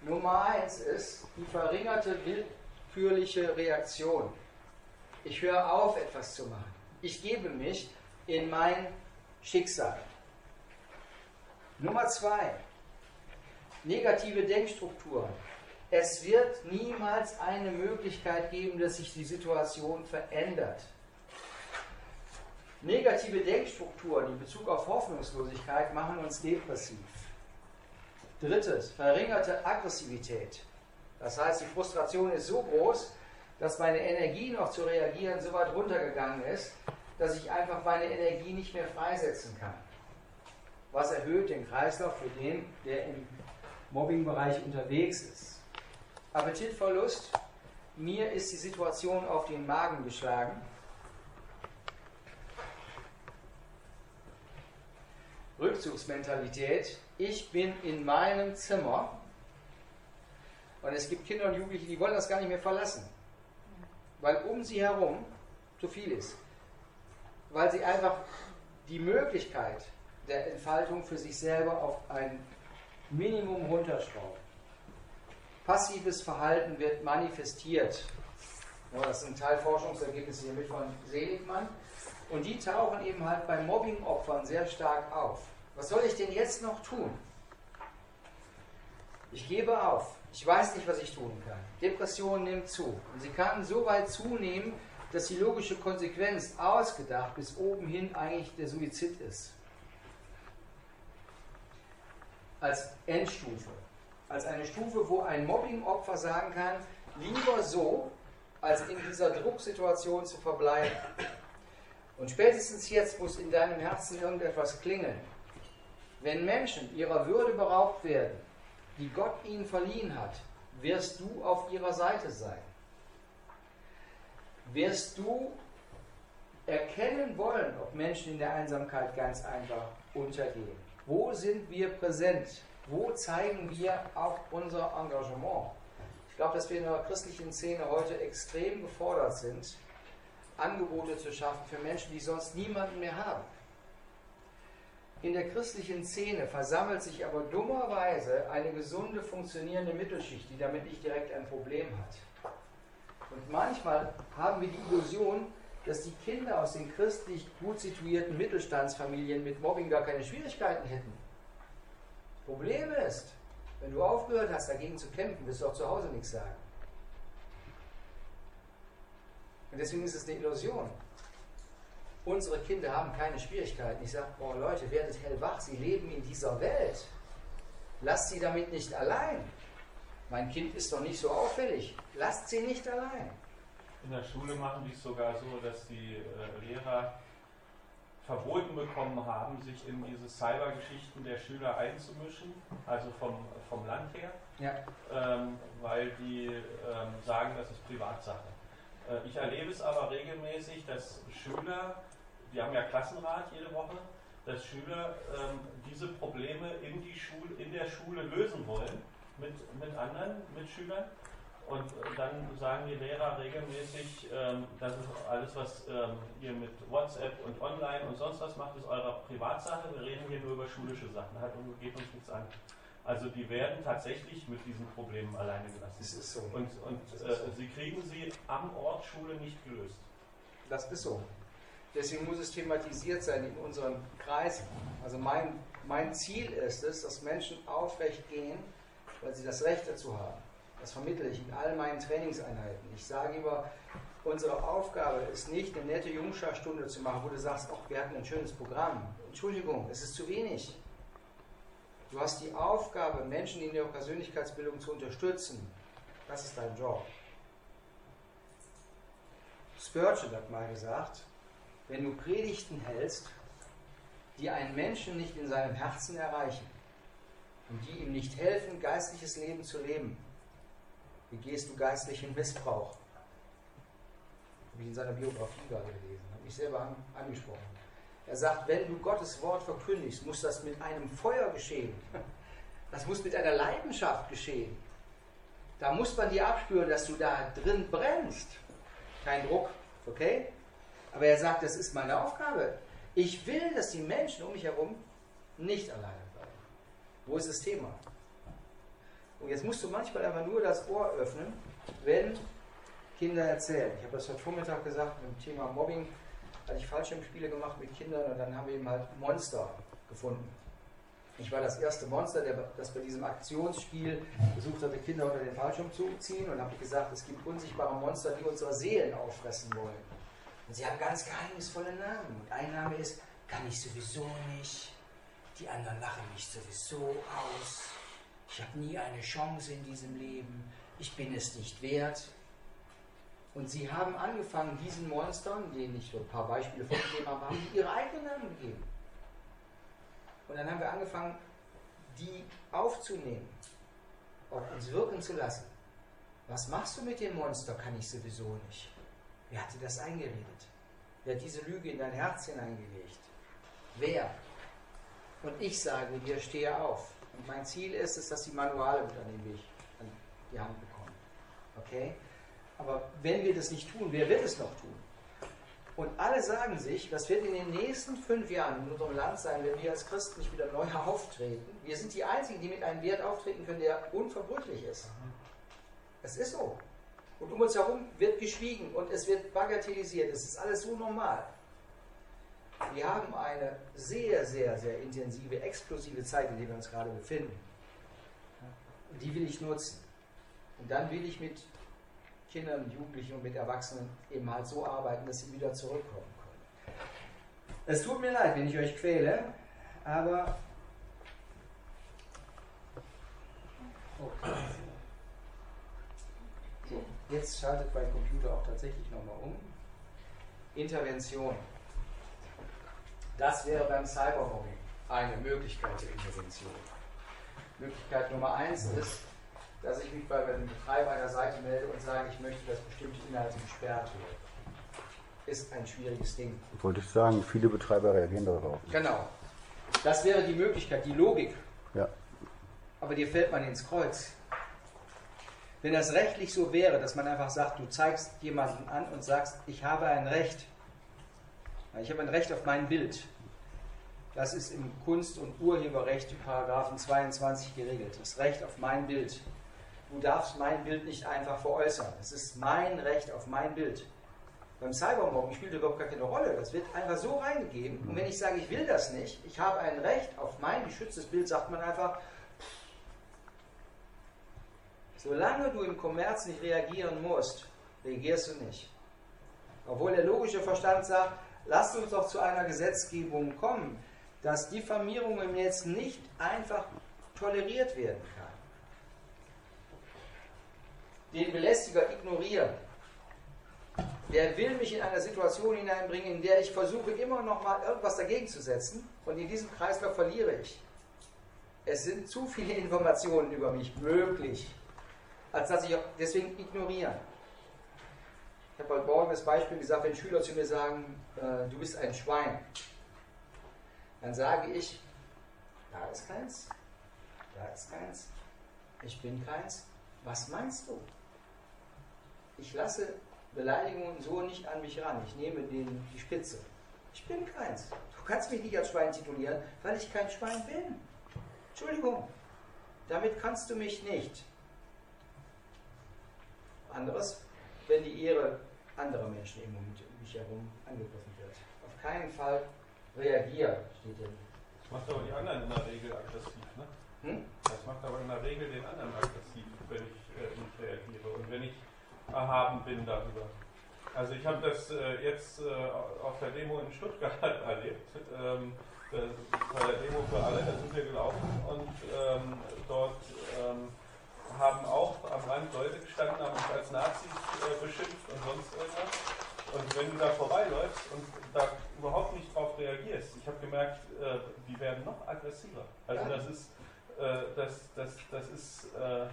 Nummer eins ist die verringerte willkürliche Reaktion. Ich höre auf, etwas zu machen. Ich gebe mich in mein Schicksal. Nummer zwei, negative Denkstrukturen. Es wird niemals eine Möglichkeit geben, dass sich die Situation verändert. Negative Denkstrukturen in Bezug auf Hoffnungslosigkeit machen uns depressiv. Drittens, verringerte Aggressivität. Das heißt, die Frustration ist so groß, dass meine Energie noch zu reagieren so weit runtergegangen ist, dass ich einfach meine Energie nicht mehr freisetzen kann. Was erhöht den Kreislauf für den, der im Mobbingbereich unterwegs ist. Appetitverlust. Mir ist die Situation auf den Magen geschlagen. Rückzugsmentalität. Ich bin in meinem Zimmer und es gibt Kinder und Jugendliche, die wollen das gar nicht mehr verlassen, weil um sie herum zu viel ist. Weil sie einfach die Möglichkeit der Entfaltung für sich selber auf ein Minimum runterschrauben. Passives Verhalten wird manifestiert. das sind Teilforschungsergebnisse hier mit von Seligmann. Und die tauchen eben halt bei Mobbing-Opfern sehr stark auf. Was soll ich denn jetzt noch tun? Ich gebe auf. Ich weiß nicht, was ich tun kann. Depression nimmt zu. Und sie kann so weit zunehmen, dass die logische Konsequenz ausgedacht bis oben hin eigentlich der Suizid ist. Als Endstufe als eine Stufe, wo ein Mobbing-Opfer sagen kann, lieber so, als in dieser Drucksituation zu verbleiben. Und spätestens jetzt muss in deinem Herzen irgendetwas klingeln. Wenn Menschen ihrer Würde beraubt werden, die Gott ihnen verliehen hat, wirst du auf ihrer Seite sein. Wirst du erkennen wollen, ob Menschen in der Einsamkeit ganz einfach untergehen. Wo sind wir präsent? Wo zeigen wir auch unser Engagement? Ich glaube, dass wir in der christlichen Szene heute extrem gefordert sind, Angebote zu schaffen für Menschen, die sonst niemanden mehr haben. In der christlichen Szene versammelt sich aber dummerweise eine gesunde, funktionierende Mittelschicht, die damit nicht direkt ein Problem hat. Und manchmal haben wir die Illusion, dass die Kinder aus den christlich gut situierten Mittelstandsfamilien mit Mobbing gar keine Schwierigkeiten hätten. Problem ist, wenn du aufgehört hast, dagegen zu kämpfen, wirst du auch zu Hause nichts sagen. Und deswegen ist es eine Illusion. Unsere Kinder haben keine Schwierigkeiten. Ich sage, boah Leute, werdet hellwach, sie leben in dieser Welt. Lasst sie damit nicht allein. Mein Kind ist doch nicht so auffällig. Lasst sie nicht allein.
In der Schule machen die es sogar so, dass die äh, Lehrer verboten bekommen haben, sich in diese Cybergeschichten der Schüler einzumischen, also vom, vom Land her,
Ja.
ähm, weil die ähm, sagen, das ist Privatsache. Äh, ich erlebe es aber regelmäßig, dass Schüler, die haben ja Klassenrat jede Woche, dass Schüler ähm, diese Probleme in, die Schule, in der Schule lösen wollen mit, mit anderen Mitschülern. Und dann sagen die Lehrer regelmäßig, ähm, das ist alles, was ähm, ihr mit WhatsApp und online und sonst was macht, ist eure Privatsache. Wir reden hier nur über schulische Sachen, hat und geht uns nichts an. Also die werden tatsächlich mit diesen Problemen alleine gelassen.
Das ist so.
Und, und äh, sie kriegen sie am Ort Schule nicht gelöst.
Das ist so. Deswegen muss es thematisiert sein in unseren Kreisen. Also mein, mein Ziel ist es, dass Menschen aufrecht gehen, weil sie das Recht dazu haben. Das vermittle ich in all meinen Trainingseinheiten. Ich sage immer, unsere Aufgabe ist nicht, eine nette Jungscharstunde zu machen, wo du sagst, ach, wir hatten ein schönes Programm. Entschuldigung, es ist zu wenig. Du hast die Aufgabe, Menschen in ihrer Persönlichkeitsbildung zu unterstützen. Das ist dein Job. Spurgeon hat mal gesagt, wenn du Predigten hältst, die einen Menschen nicht in seinem Herzen erreichen und die ihm nicht helfen, geistliches Leben zu leben, begehst du geistlichen Missbrauch. Habe ich in seiner Biografie gerade gelesen, habe ich selber an, angesprochen. Er sagt, wenn du Gottes Wort verkündigst, muss das mit einem Feuer geschehen. (laughs) Das muss mit einer Leidenschaft geschehen. Da muss man dir abspüren, dass du da drin brennst. Kein Druck, okay? Aber er sagt, das ist meine Aufgabe. Ich will, dass die Menschen um mich herum nicht alleine bleiben. Wo ist das Thema? Und jetzt musst du manchmal einfach nur das Ohr öffnen, wenn Kinder erzählen. Ich habe das heute Vormittag gesagt mit dem Thema Mobbing hatte ich Fallschirmspiele gemacht mit Kindern und dann haben wir eben halt Monster gefunden. Ich war das erste Monster, der, das bei diesem Aktionsspiel versucht hatte, Kinder unter den Fallschirm zu ziehen und habe gesagt, es gibt unsichtbare Monster, die unsere Seelen auffressen wollen. Und sie haben ganz geheimnisvolle Namen. Und ein Name ist, kann ich sowieso nicht. Die anderen lachen mich sowieso aus. Ich habe nie eine Chance in diesem Leben. Ich bin es nicht wert. Und sie haben angefangen, diesen Monstern, denen ich so ein paar Beispiele vorgegeben habe, haben ihre eigenen Namen gegeben. Und dann haben wir angefangen, die aufzunehmen, auf uns wirken zu lassen. Was machst du mit dem Monster, kann ich sowieso nicht. Wer hat dir das eingeredet? Wer hat diese Lüge in dein Herz hineingelegt? Wer? Und ich sage dir, stehe auf. Und mein Ziel ist es, dass die Manuale mit an an die Hand bekommen. Okay? Aber wenn wir das nicht tun, wer wird es noch tun? Und alle sagen sich, was wird in den nächsten fünf Jahren in unserem Land sein, wenn wir als Christen nicht wieder neu (laughs) auftreten? Wir sind die Einzigen, die mit einem Wert auftreten können, der unverbrüchlich ist. Es ist so. Und um uns herum wird geschwiegen und es wird bagatellisiert. Es ist alles so normal. Wir haben eine sehr, sehr, sehr intensive, explosive Zeit, in der wir uns gerade befinden. Und die will ich nutzen. Und dann will ich mit Kindern, Jugendlichen und mit Erwachsenen eben halt so arbeiten, dass sie wieder zurückkommen können. Es tut mir leid, wenn ich euch quäle, aber so, jetzt schaltet mein Computer auch tatsächlich nochmal um. Intervention. Das wäre beim Cybermobbing eine Möglichkeit der Intervention. Möglichkeit Nummer eins ist, dass ich mich bei dem Betreiber einer Seite melde und sage, ich möchte, dass bestimmte Inhalte gesperrt werden. Ist ein schwieriges Ding.
Wollte ich sagen, viele Betreiber reagieren darauf.
Genau. Das wäre die Möglichkeit, die Logik.
Ja.
Aber dir fällt man ins Kreuz. Wenn das rechtlich so wäre, dass man einfach sagt, du zeigst jemanden an und sagst, ich habe ein Recht. Ich habe ein Recht auf mein Bild. Das ist im Kunst- und Urheberrecht, Paragraphen 22 geregelt. Das Recht auf mein Bild. Du darfst mein Bild nicht einfach veräußern. Es ist mein Recht auf mein Bild. Beim Cybermobbing spielt überhaupt gar keine Rolle. Das wird einfach so reingegeben. Und wenn ich sage, ich will das nicht, ich habe ein Recht auf mein geschütztes Bild, sagt man einfach, solange du im Kommerz nicht reagieren musst, reagierst du nicht. Obwohl der logische Verstand sagt, lasst uns doch zu einer Gesetzgebung kommen, dass Diffamierung im Netz nicht einfach toleriert werden kann. Den Belästiger ignorieren. Der will mich in eine Situation hineinbringen, in der ich versuche, immer noch mal irgendwas dagegen zu setzen und in diesem Kreislauf verliere ich. Es sind zu viele (laughs) Informationen über mich möglich, als dass ich deswegen ignorieren. Ich habe heute Morgen das Beispiel gesagt, wenn Schüler zu mir sagen, äh, du bist ein Schwein, dann sage ich, da ist keins, da ist keins, ich bin keins. Was meinst du? Ich lasse Beleidigungen so nicht an mich ran. Ich nehme den, die Spitze. Ich bin keins. Du kannst mich nicht als Schwein titulieren, weil ich kein Schwein bin. Entschuldigung. Damit kannst du mich nicht. Anderes, wenn die Ehre anderer Menschen um mich herum angegriffen wird. Auf keinen Fall reagieren, steht hier.
Das macht aber die anderen in der Regel aggressiv, ne? Hm? Das macht aber in der Regel den anderen aggressiv, wenn ich äh, nicht reagiere und wenn ich erhaben bin darüber. Also ich habe das äh, jetzt äh, auf der Demo in Stuttgart (laughs) erlebt. Ähm, bei der Demo für alle, da sind wir gelaufen und ähm, dort ähm, haben auch am Rand Leute gestanden, haben uns als Nazis äh, beschimpft und sonst irgendwas. Und wenn du da vorbeiläufst und da überhaupt nicht drauf reagierst, ich habe gemerkt, äh, die werden noch aggressiver. Also das ist, äh, das, das, das ist äh,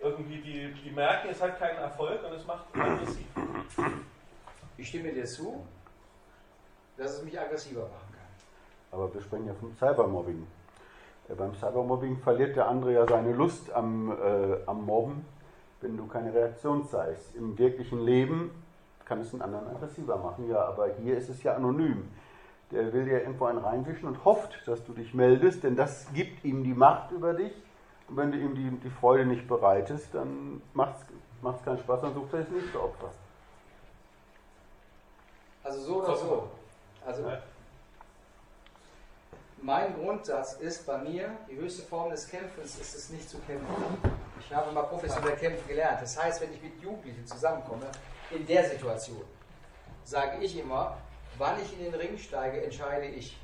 irgendwie, die, die merken, es hat keinen Erfolg und es macht aggressiv.
Ich stimme dir zu, dass es mich aggressiver machen kann.
Aber wir sprechen ja vom Cybermobbing. Ja, beim Cybermobbing verliert der andere ja seine Lust am, äh, am Mobben, wenn du keine Reaktion zeigst. Im wirklichen Leben kann es einen anderen aggressiver machen, ja, aber hier ist es ja anonym. Der will dir irgendwo einen reinwischen und hofft, dass du dich meldest, denn das gibt ihm die Macht über dich. Und wenn du ihm die, die Freude nicht bereitest, dann macht es keinen Spaß, dann sucht er das nächste Opfer.
Also so oder so. Also mein Grundsatz ist bei mir, die höchste Form des Kämpfens ist es nicht zu kämpfen. Ich habe mal professionell kämpfen gelernt. Das heißt, wenn ich mit Jugendlichen zusammenkomme, in der Situation, sage ich immer, wann ich in den Ring steige, entscheide ich.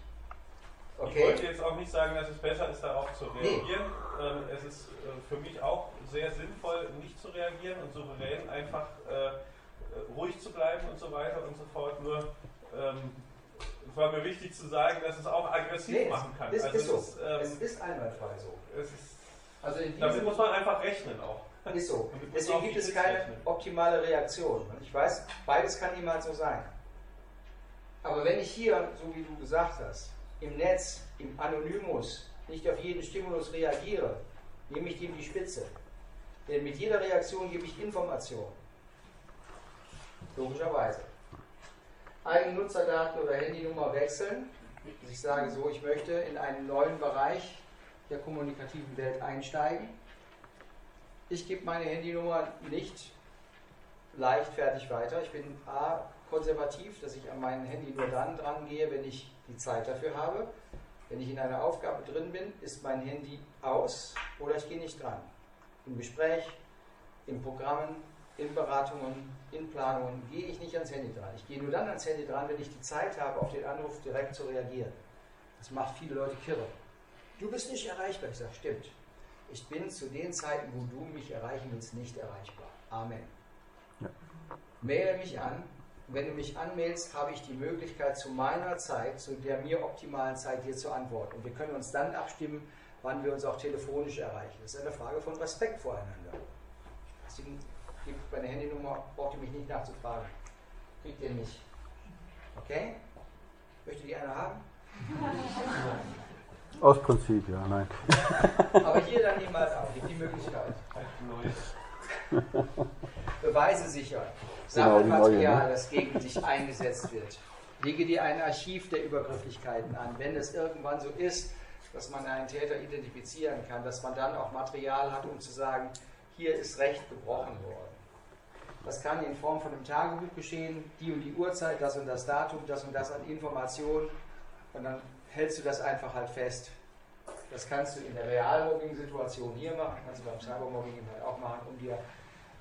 Okay. Ich wollte jetzt auch nicht sagen, dass es besser ist, darauf zu reagieren. Nee. Ähm, es ist äh, für mich auch sehr sinnvoll, nicht zu reagieren und souverän einfach äh, ruhig zu bleiben und so weiter und so fort. Nur ähm, es war mir wichtig zu sagen, dass es auch aggressiv nee, machen kann.
Ist, also ist so. es, ist, ähm, es ist einwandfrei so.
Ist, also damit muss man einfach rechnen auch.
Ist so. Deswegen gibt es keine optimale Reaktion. Und ich weiß, beides kann niemals so sein. Aber wenn ich hier, so wie du gesagt hast, im Netz, im Anonymus, nicht auf jeden Stimulus reagiere, nehme ich dem die Spitze. Denn mit jeder Reaktion gebe ich Information. Logischerweise. Eigennutzerdaten oder Handynummer wechseln. Ich sage so, ich möchte in einen neuen Bereich der kommunikativen Welt einsteigen. Ich gebe meine Handynummer nicht leichtfertig weiter. Ich bin A, konservativ, dass ich an mein Handy nur dann dran gehe, wenn ich die Zeit dafür habe. Wenn ich in einer Aufgabe drin bin, ist mein Handy aus oder ich gehe nicht dran. Im Gespräch, in Programmen, in Beratungen, in Planungen gehe ich nicht ans Handy dran. Ich gehe nur dann ans Handy dran, wenn ich die Zeit habe, auf den Anruf direkt zu reagieren. Das macht viele Leute kirre. Du bist nicht erreichbar. Ich sage, stimmt. Ich bin zu den Zeiten, wo du mich erreichen willst, nicht erreichbar. Amen. Ja. Maile mich an. Wenn du mich anmeldest, habe ich die Möglichkeit, zu meiner Zeit, zu der mir optimalen Zeit, dir zu antworten. Und wir können uns dann abstimmen, wann wir uns auch telefonisch erreichen. Das ist eine Frage von Respekt voreinander. Deswegen gibt meine Handynummer, braucht ihr mich nicht nachzufragen. Kriegt ihr nicht. Okay? Möchtet ihr eine haben? (laughs)
Aus Prinzip, ja, nein.
Aber hier dann niemals auch, die Möglichkeit. (laughs) Beweise sicher. Sachmaterial, genau, das gegen dich eingesetzt wird. Lege dir ein Archiv der Übergrifflichkeiten an. Wenn es irgendwann so ist, dass man einen Täter identifizieren kann, dass man dann auch Material hat, um zu sagen, hier ist Recht gebrochen worden. Das kann in Form von einem Tagebuch geschehen, die und die Uhrzeit, das und das Datum, das und das an Informationen. Und dann hältst du das einfach halt fest. Das kannst du in der Realmobbing-Situation hier machen, kannst du beim Cybermobbing halt auch machen, um dir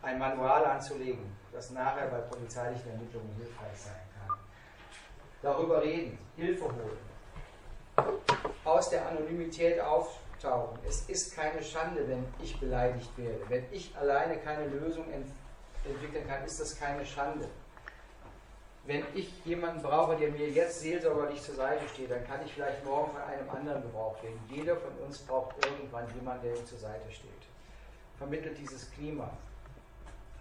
ein Manual anzulegen, das nachher bei polizeilichen Ermittlungen hilfreich sein kann. Darüber reden, Hilfe holen, aus der Anonymität auftauchen. Es ist keine Schande, wenn ich beleidigt werde. Wenn ich alleine keine Lösung ent entwickeln kann, ist das keine Schande. Wenn ich jemanden brauche, der mir jetzt seelsorgerlich zur Seite steht, dann kann ich vielleicht morgen von einem anderen gebraucht werden. Jeder von uns braucht irgendwann jemanden, der ihm zur Seite steht. Vermittelt dieses Klima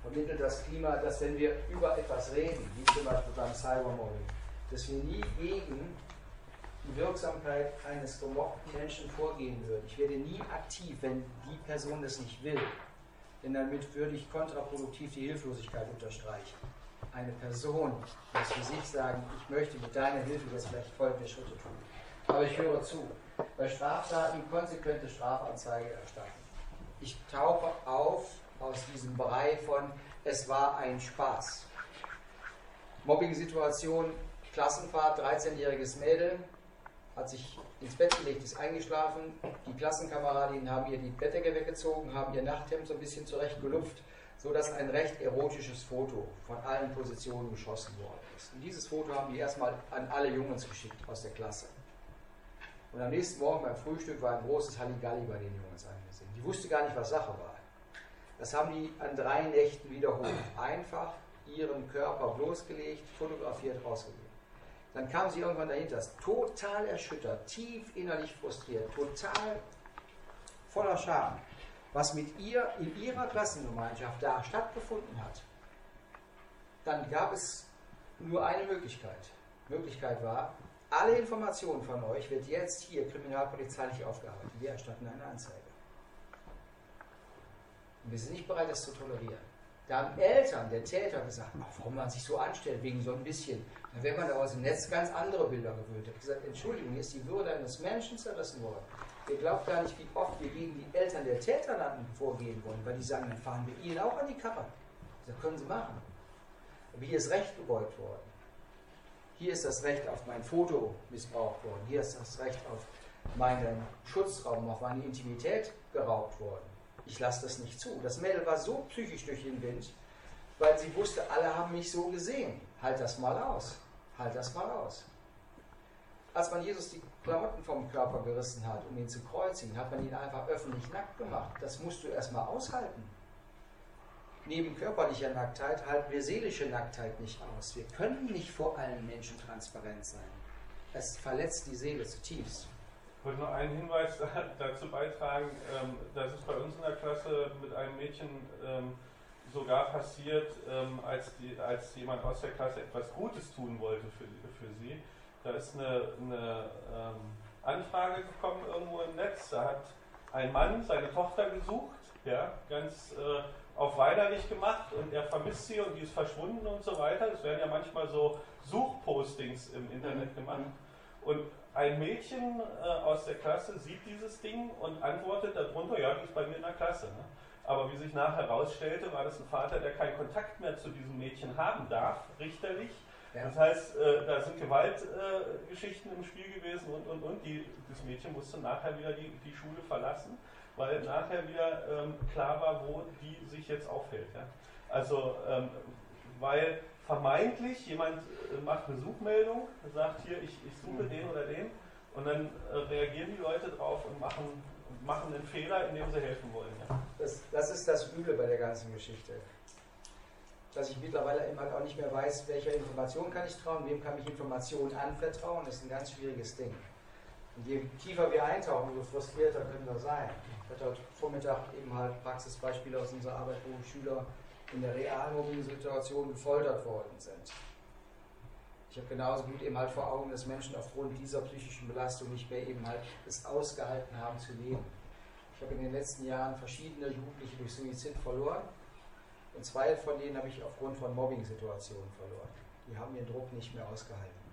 vermittelt das Klima, dass wenn wir über etwas reden, wie zum Beispiel beim Cybermobbing, dass wir nie gegen die Wirksamkeit eines gemobbten Menschen vorgehen würden. Ich werde nie aktiv, wenn die Person das nicht will. Denn damit würde ich kontraproduktiv die Hilflosigkeit unterstreichen. Eine Person muss für sich sagen, ich möchte mit deiner Hilfe jetzt vielleicht folgende Schritte tun. Aber ich höre zu. Bei Straftaten konsequente Strafanzeige erstatten. Ich tauche auf aus diesem Brei von es war ein Spaß. Mobbing-Situation, Klassenfahrt, 13-jähriges Mädel, hat sich ins Bett gelegt, ist eingeschlafen. Die Klassenkameradinnen haben ihr die Bettdecke weggezogen, haben ihr Nachthemd so ein bisschen zurechtgelupft, sodass ein recht erotisches Foto von allen Positionen geschossen worden ist. Und dieses Foto haben die erstmal an alle Jungs geschickt aus der Klasse. Und am nächsten Morgen beim Frühstück war ein großes Halligalli bei den Jungs angesehen. Die wusste gar nicht, was Sache war. Das haben die an drei Nächten wiederholt. Einfach ihren Körper bloßgelegt, fotografiert, rausgegeben. Dann kam sie irgendwann dahinter, total erschüttert, tief innerlich frustriert, total voller Scham, was mit ihr in ihrer Klassengemeinschaft da stattgefunden hat. Dann gab es nur eine Möglichkeit. Möglichkeit war, alle Informationen von euch wird jetzt hier kriminalpolizeilich aufgearbeitet. Wir erstatten eine Anzeige. Und wir sind nicht bereit, das zu tolerieren. Da haben Eltern der Täter gesagt, warum man sich so anstellt, wegen so ein bisschen. Dann wäre man da aus dem Netz ganz andere Bilder gewöhnt. Ich habe gesagt, Entschuldigung, hier ist die Würde eines Menschen zerrissen worden. Ihr glaubt gar nicht, wie oft wir gegen die Eltern der Täter dann vorgehen wollen, weil die sagen, dann fahren wir ihnen auch an die Karre. Das können sie machen. Aber hier ist Recht gebeugt worden. Hier ist das Recht auf mein Foto missbraucht worden. Hier ist das Recht auf meinen Schutzraum, auf meine Intimität geraubt worden ich lasse das nicht zu. Das Mädel war so psychisch durch den Wind, weil sie wusste, alle haben mich so gesehen. Halt das mal aus. Halt das mal aus. Als man Jesus die Klamotten vom Körper gerissen hat, um ihn zu kreuzigen, hat man ihn einfach öffentlich nackt gemacht. Das musst du erstmal aushalten. Neben körperlicher Nacktheit halten wir seelische Nacktheit nicht aus. Wir können nicht vor allen Menschen transparent sein. Es verletzt die Seele zutiefst.
Ich wollte nur einen Hinweis (laughs) dazu beitragen, ähm, dass es bei uns in der Klasse mit einem Mädchen ähm, sogar passiert, ähm, als, jemand aus der Klasse etwas Gutes tun wollte für sie. Da ist eine, eine Anfrage gekommen irgendwo im Netz, da hat ein Mann seine Tochter gesucht, ja, ganz äh, auf weinerlich gemacht und er vermisst sie und die ist verschwunden und so weiter. Es werden ja manchmal so Suchpostings im Internet gemacht. Und ein Mädchen äh, aus der Klasse sieht dieses Ding und antwortet darunter, ja, die ist bei mir in der Klasse. Ne? Aber wie sich nachher herausstellte, war das ein Vater, der keinen Kontakt mehr zu diesem Mädchen haben darf, richterlich. Ja. Das heißt, äh, da sind Gewaltgeschichten äh, im Spiel gewesen und, und, und. Die, das Mädchen musste nachher wieder die, die Schule verlassen, weil nachher wieder ähm, klar war, wo die sich jetzt aufhält. Ja? Also, ähm, weil vermeintlich, jemand äh, macht eine Suchmeldung, sagt hier, ich, ich suche mhm. den oder den, und dann äh, reagieren die Leute drauf und machen, machen einen Fehler, indem sie helfen wollen. Ja.
Das, das ist das Üble bei der ganzen Geschichte. Dass ich mittlerweile eben halt auch nicht mehr weiß, welcher Information kann ich trauen, wem kann ich Informationen anvertrauen, ist ein ganz schwieriges Ding. Und je tiefer wir eintauchen, umso frustrierter können wir sein. Ich hatte heute Vormittag eben halt Praxisbeispiele aus unserer Arbeit, wo Schüler in der realen Situation gefoltert worden sind. Ich habe genauso gut eben halt vor Augen, dass Menschen aufgrund dieser psychischen Belastung nicht mehr eben halt es ausgehalten haben zu leben. Ich habe in den letzten Jahren verschiedene Jugendliche durch Suizid verloren und zwei von denen habe ich aufgrund von Mobbing-Situationen verloren. Die haben ihren Druck nicht mehr ausgehalten.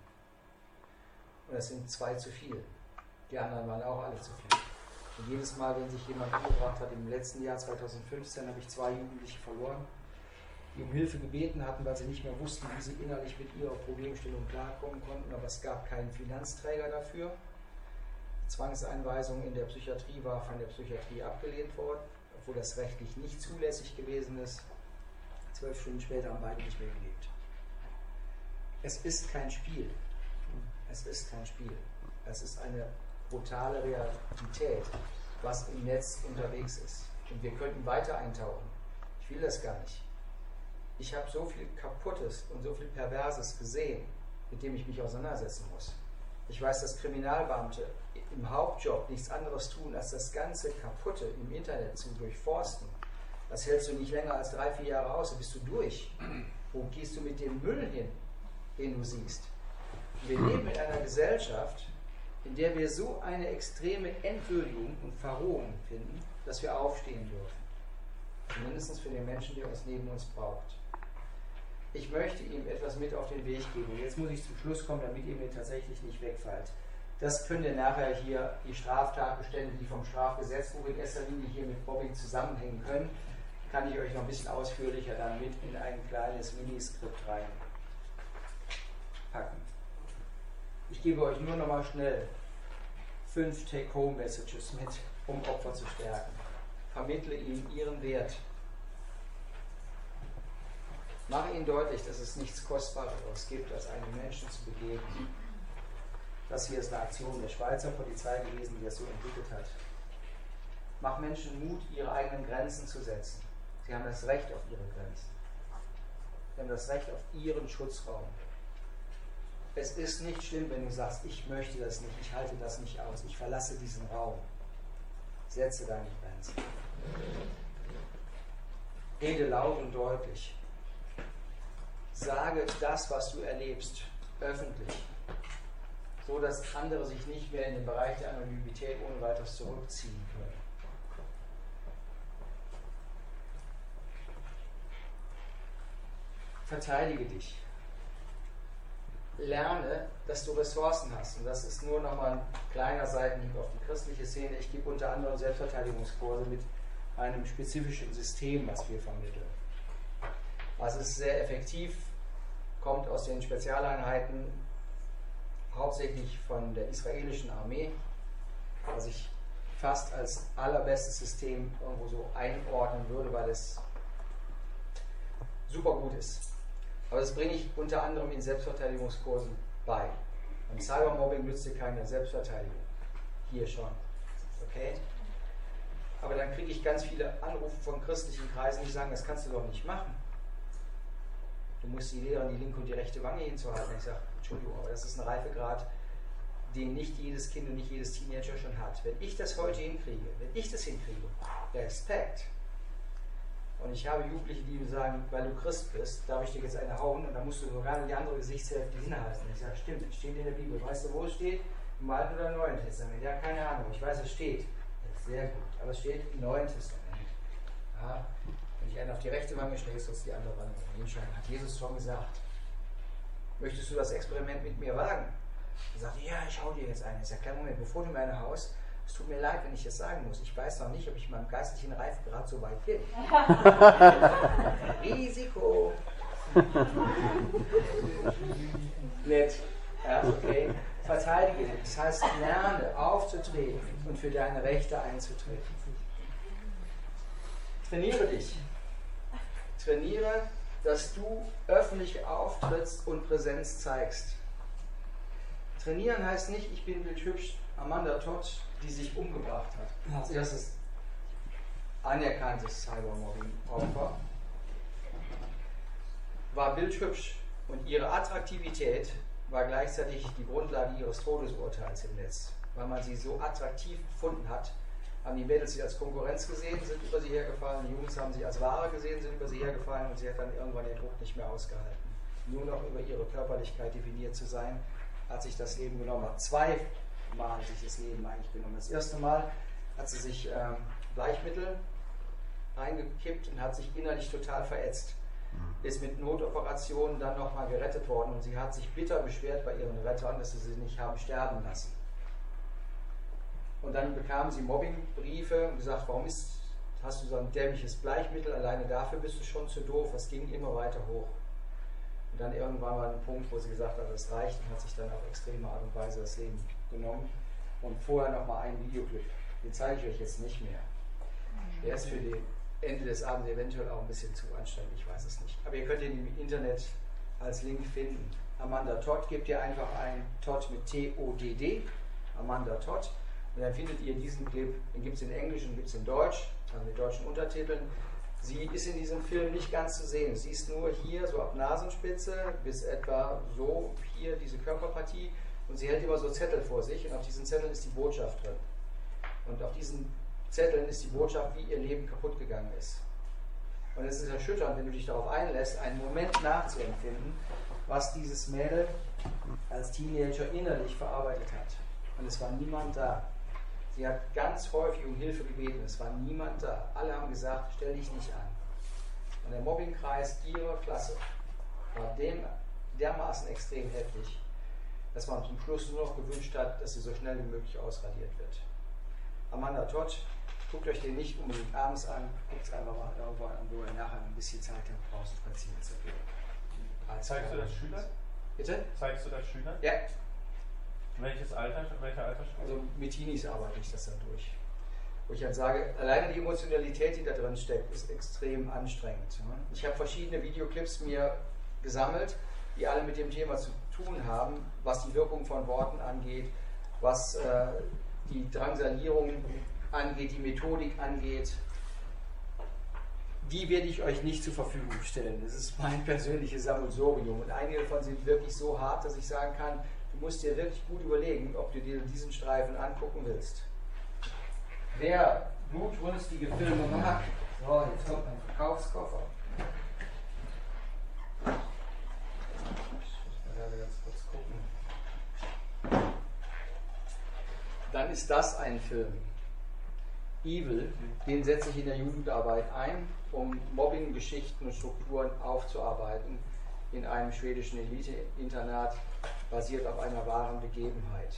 Und das sind zwei zu viel. Die anderen waren auch alle zu viel. Und jedes Mal, wenn sich jemand umgebracht hat, im letzten Jahr 2015 habe ich zwei Jugendliche verloren die um Hilfe gebeten hatten, weil sie nicht mehr wussten, wie sie innerlich mit ihrer Problemstellung klarkommen konnten, aber es gab keinen Finanzträger dafür. Die Zwangseinweisung in der Psychiatrie war von der Psychiatrie abgelehnt worden, obwohl das rechtlich nicht zulässig gewesen ist. Zwölf Stunden später haben beide nicht mehr gelebt. Es ist kein Spiel. Es ist kein Spiel. Es ist eine brutale Realität, was im Netz unterwegs ist. Und wir könnten weiter eintauchen. Ich will das gar nicht. Ich habe so viel Kaputtes und so viel Perverses gesehen, mit dem ich mich auseinandersetzen muss. Ich weiß, dass Kriminalbeamte im Hauptjob nichts anderes tun, als das ganze Kaputte im Internet zu durchforsten. Das hältst du nicht länger als drei, vier Jahre aus, dann bist du durch. Wo gehst du mit dem Müll hin, den du siehst? Wir leben in einer Gesellschaft, in der wir so eine extreme Entwürdigung und Verrohung finden, dass wir aufstehen dürfen. Mindestens für den Menschen, der uns neben uns braucht. Ich möchte ihm etwas mit auf den Weg geben. Jetzt muss ich zum Schluss kommen, damit ihr mir tatsächlich nicht wegfällt. Das könnt ihr nachher hier, die Straftatbestände, die vom Strafgesetzbuch in erster Linie hier mit Mobbing zusammenhängen können, kann ich euch noch ein bisschen ausführlicher dann mit in ein kleines Miniskript reinpacken. Ich gebe euch nur noch mal schnell fünf Take-Home-Messages mit, um Opfer zu stärken. Vermittle ihnen ihren Wert. Mache ihnen deutlich, dass es nichts Kostbareres gibt, als einem Menschen zu begegnen. Das hier ist eine Aktion der Schweizer Polizei gewesen, die das so entwickelt hat. Mach Menschen Mut, ihre eigenen Grenzen zu setzen. Sie haben das Recht auf ihre Grenzen. Sie haben das Recht auf ihren Schutzraum. Es ist nicht schlimm, wenn du sagst, ich möchte das nicht, ich halte das nicht aus, ich verlasse diesen Raum. Setze deine Grenzen. Rede laut und deutlich. Sage das, was du erlebst, öffentlich, so dass andere sich nicht mehr in den Bereich der Anonymität ohne weiteres zurückziehen können. Verteidige dich lerne, dass du Ressourcen hast. Und das ist nur nochmal ein kleiner Seitenhieb auf die christliche Szene. Ich gebe unter anderem Selbstverteidigungskurse mit einem spezifischen System, was wir vermitteln. Es ist sehr effektiv, kommt aus den Spezialeinheiten, hauptsächlich von der israelischen Armee, was ich fast als allerbestes System irgendwo so einordnen würde, weil es super gut ist. Aber das bringe ich unter anderem in Selbstverteidigungskursen bei. Beim Cybermobbing nützt dir keine Selbstverteidigung. Hier schon. Okay? Aber dann kriege ich ganz viele Anrufe von christlichen Kreisen, die sagen, das kannst du doch nicht machen. Du musst die Lehren die linke und die rechte Wange hinzuhalten. Ich sage, Entschuldigung, aber das ist ein Reifegrad, den nicht jedes Kind und nicht jedes Teenager schon hat. Wenn ich das heute hinkriege, wenn ich das hinkriege, Respekt, und ich habe Jugendliche, die sagen, weil du Christ bist, darf ich dir jetzt eine hauen und dann musst du sogar in die andere Gesichtshälfte hinhalten. Ich sage, stimmt, steht in der Bibel. Weißt du, wo es steht? Im Alten oder im Neuen Testament? Ja, keine Ahnung. Ich weiß, es steht. Sehr gut. Aber es steht im Neuen Testament. Ja, wenn ich einen auf die rechte Wange schlägst, sollst du die andere Wange hinschlagen. Hat Jesus schon gesagt. Möchtest du das Experiment mit mir wagen? Er sagt, ja, ich hau dir jetzt eine. Ich sage, kleinen Moment, bevor du mir eine haust, es tut mir leid, wenn ich das sagen muss. Ich weiß noch nicht, ob ich meinem geistlichen Reifegrad so weit bin. (laughs) Risiko. Nett. Ja, okay. Verteidige dich. Das heißt, lerne aufzutreten und für deine Rechte einzutreten. Trainiere dich. Trainiere, dass du öffentlich auftrittst und Präsenz zeigst. Trainieren heißt nicht, ich bin bildhübsch Amanda Todd die sich umgebracht hat. Als erstes anerkanntes Cybermobbing-Opfer. War bildhübsch und ihre Attraktivität war gleichzeitig die Grundlage ihres Todesurteils im Netz. Weil man sie so attraktiv gefunden hat, haben die Mädels sie als Konkurrenz gesehen, sind über sie hergefallen, die Jungs haben sie als Ware gesehen, sind über sie hergefallen und sie hat dann irgendwann den Druck nicht mehr ausgehalten. Nur noch über ihre Körperlichkeit definiert zu sein, hat sich das Leben genommen. Zwei Mal sich das Leben eigentlich genommen. Das erste Mal hat sie sich ähm, Bleichmittel eingekippt und hat sich innerlich total verätzt. Mhm. Ist mit Notoperationen dann nochmal gerettet worden und sie hat sich bitter beschwert bei ihren Rettern, dass sie sie nicht haben sterben lassen. Und dann bekam sie Mobbingbriefe und gesagt, warum ist, hast du so ein dämliches Bleichmittel, alleine dafür bist du schon zu doof. Es ging immer weiter hoch. Und dann irgendwann war ein Punkt, wo sie gesagt hat, das reicht und hat sich dann auf extreme Art und Weise das Leben genommen. Und vorher nochmal einen Videoclip. Den zeige ich euch jetzt nicht mehr. Der ist für den Ende des Abends eventuell auch ein bisschen zu anstrengend, ich weiß es nicht. Aber ihr könnt ihn im Internet als Link finden. Amanda Todd, gebt ihr einfach ein Todd mit T-O-D-D, Amanda Todd, und dann findet ihr diesen Clip, den gibt es in Englisch und gibt es in Deutsch, also mit deutschen Untertiteln. Sie ist in diesem Film nicht ganz zu sehen. Sie ist nur hier, so ab Nasenspitze bis etwa so hier diese Körperpartie und sie hält immer so Zettel vor sich und auf diesen Zetteln ist die Botschaft drin. Und auf diesen Zetteln ist die Botschaft, wie ihr Leben kaputt gegangen ist. Und es ist erschütternd, wenn du dich darauf einlässt, einen Moment nachzuempfinden, was dieses Mädel als Teenager innerlich verarbeitet hat. Und es war niemand da. Sie hat ganz häufig um Hilfe gebeten, es war niemand da. Alle haben gesagt, stell dich nicht an. Und der Mobbingkreis ihrer Klasse war dem, dermaßen extrem heftig, dass man zum Schluss nur noch gewünscht hat, dass sie so schnell wie möglich ausradiert wird. Amanda Todd, guckt euch den nicht unbedingt abends an, guckt es einfach mal irgendwo an, wo ihr nachher ein bisschen Zeit habt, draußen spazieren zu gehen.
Als Zeigst du das Schüler?
Bitte?
Zeigst du das Schüler?
Ja.
Welches Alter? Welcher Altersstufe?
Also mit Teenies arbeite ich das dann durch. Wo ich dann sage, alleine die Emotionalität, die da drin steckt, ist extrem anstrengend. Ich habe verschiedene Videoclips mir gesammelt, die alle mit dem Thema zu tun haben, was die Wirkung von Worten angeht, was äh, die Drangsalierung angeht, die Methodik angeht. Die werde ich euch nicht zur Verfügung stellen. Das ist mein persönliches Sammelsorium. Und einige davon sind wirklich so hart, dass ich sagen kann, du musst dir wirklich gut überlegen, ob du dir diesen Streifen angucken willst. Wer blutrünstige Filme mag, so, jetzt kommt mein Verkaufskoffer. Dann ist das ein Film. Evil, den setze ich in der Jugendarbeit ein, um Mobbing-Geschichten und Strukturen aufzuarbeiten in einem schwedischen Elite-Internat, basiert auf einer wahren Begebenheit.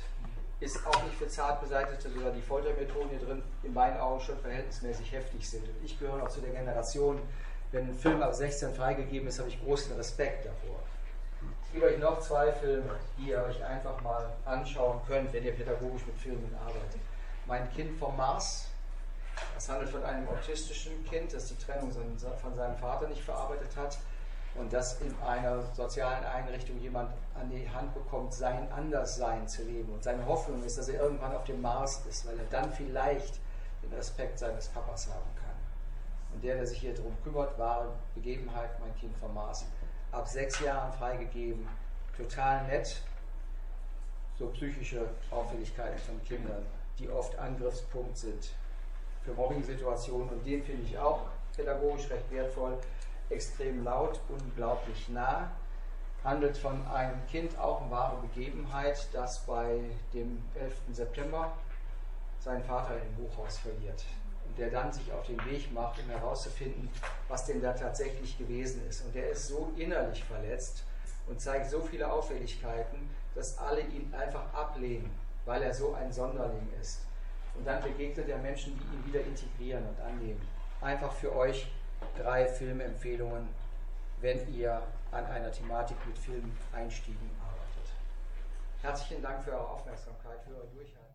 Ist auch nicht für zart beseitete, sogar die Foltermethoden hier drin in meinen Augen schon verhältnismäßig heftig sind. Und ich gehöre auch zu der Generation, wenn ein Film ab 16 freigegeben ist, habe ich großen Respekt davor. Ich gebe euch noch zwei Filme, die ihr euch einfach mal anschauen könnt, wenn ihr pädagogisch mit Filmen arbeitet. Mein Kind vom Mars, das handelt von einem autistischen Kind, das die Trennung von seinem Vater nicht verarbeitet hat und das in einer sozialen Einrichtung jemand an die Hand bekommt, sein Anderssein zu leben. Und seine Hoffnung ist, dass er irgendwann auf dem Mars ist, weil er dann vielleicht den Respekt seines Papas haben kann. Und der, der sich hier darum kümmert, wahre Begebenheit, mein Kind vom Mars. Ab sechs Jahren freigegeben, total nett. So psychische Auffälligkeiten von Kindern, die oft Angriffspunkt sind für Mobbing-Situationen. Und den finde ich auch pädagogisch recht wertvoll extrem laut, unglaublich nah. Handelt von einem Kind, auch eine wahre Begebenheit, das bei dem 11. September seinen Vater im Hochhaus verliert. Der dann sich auf den Weg macht, um herauszufinden, was denn da tatsächlich gewesen ist. Und der ist so innerlich verletzt und zeigt so viele Auffälligkeiten, dass alle ihn einfach ablehnen, weil er so ein Sonderling ist. Und dann begegnet er Menschen, die ihn wieder integrieren und annehmen. Einfach für euch drei Filmempfehlungen, wenn ihr an einer Thematik mit Filmeinstiegen arbeitet. Herzlichen Dank für eure Aufmerksamkeit, für euer Durchhalten.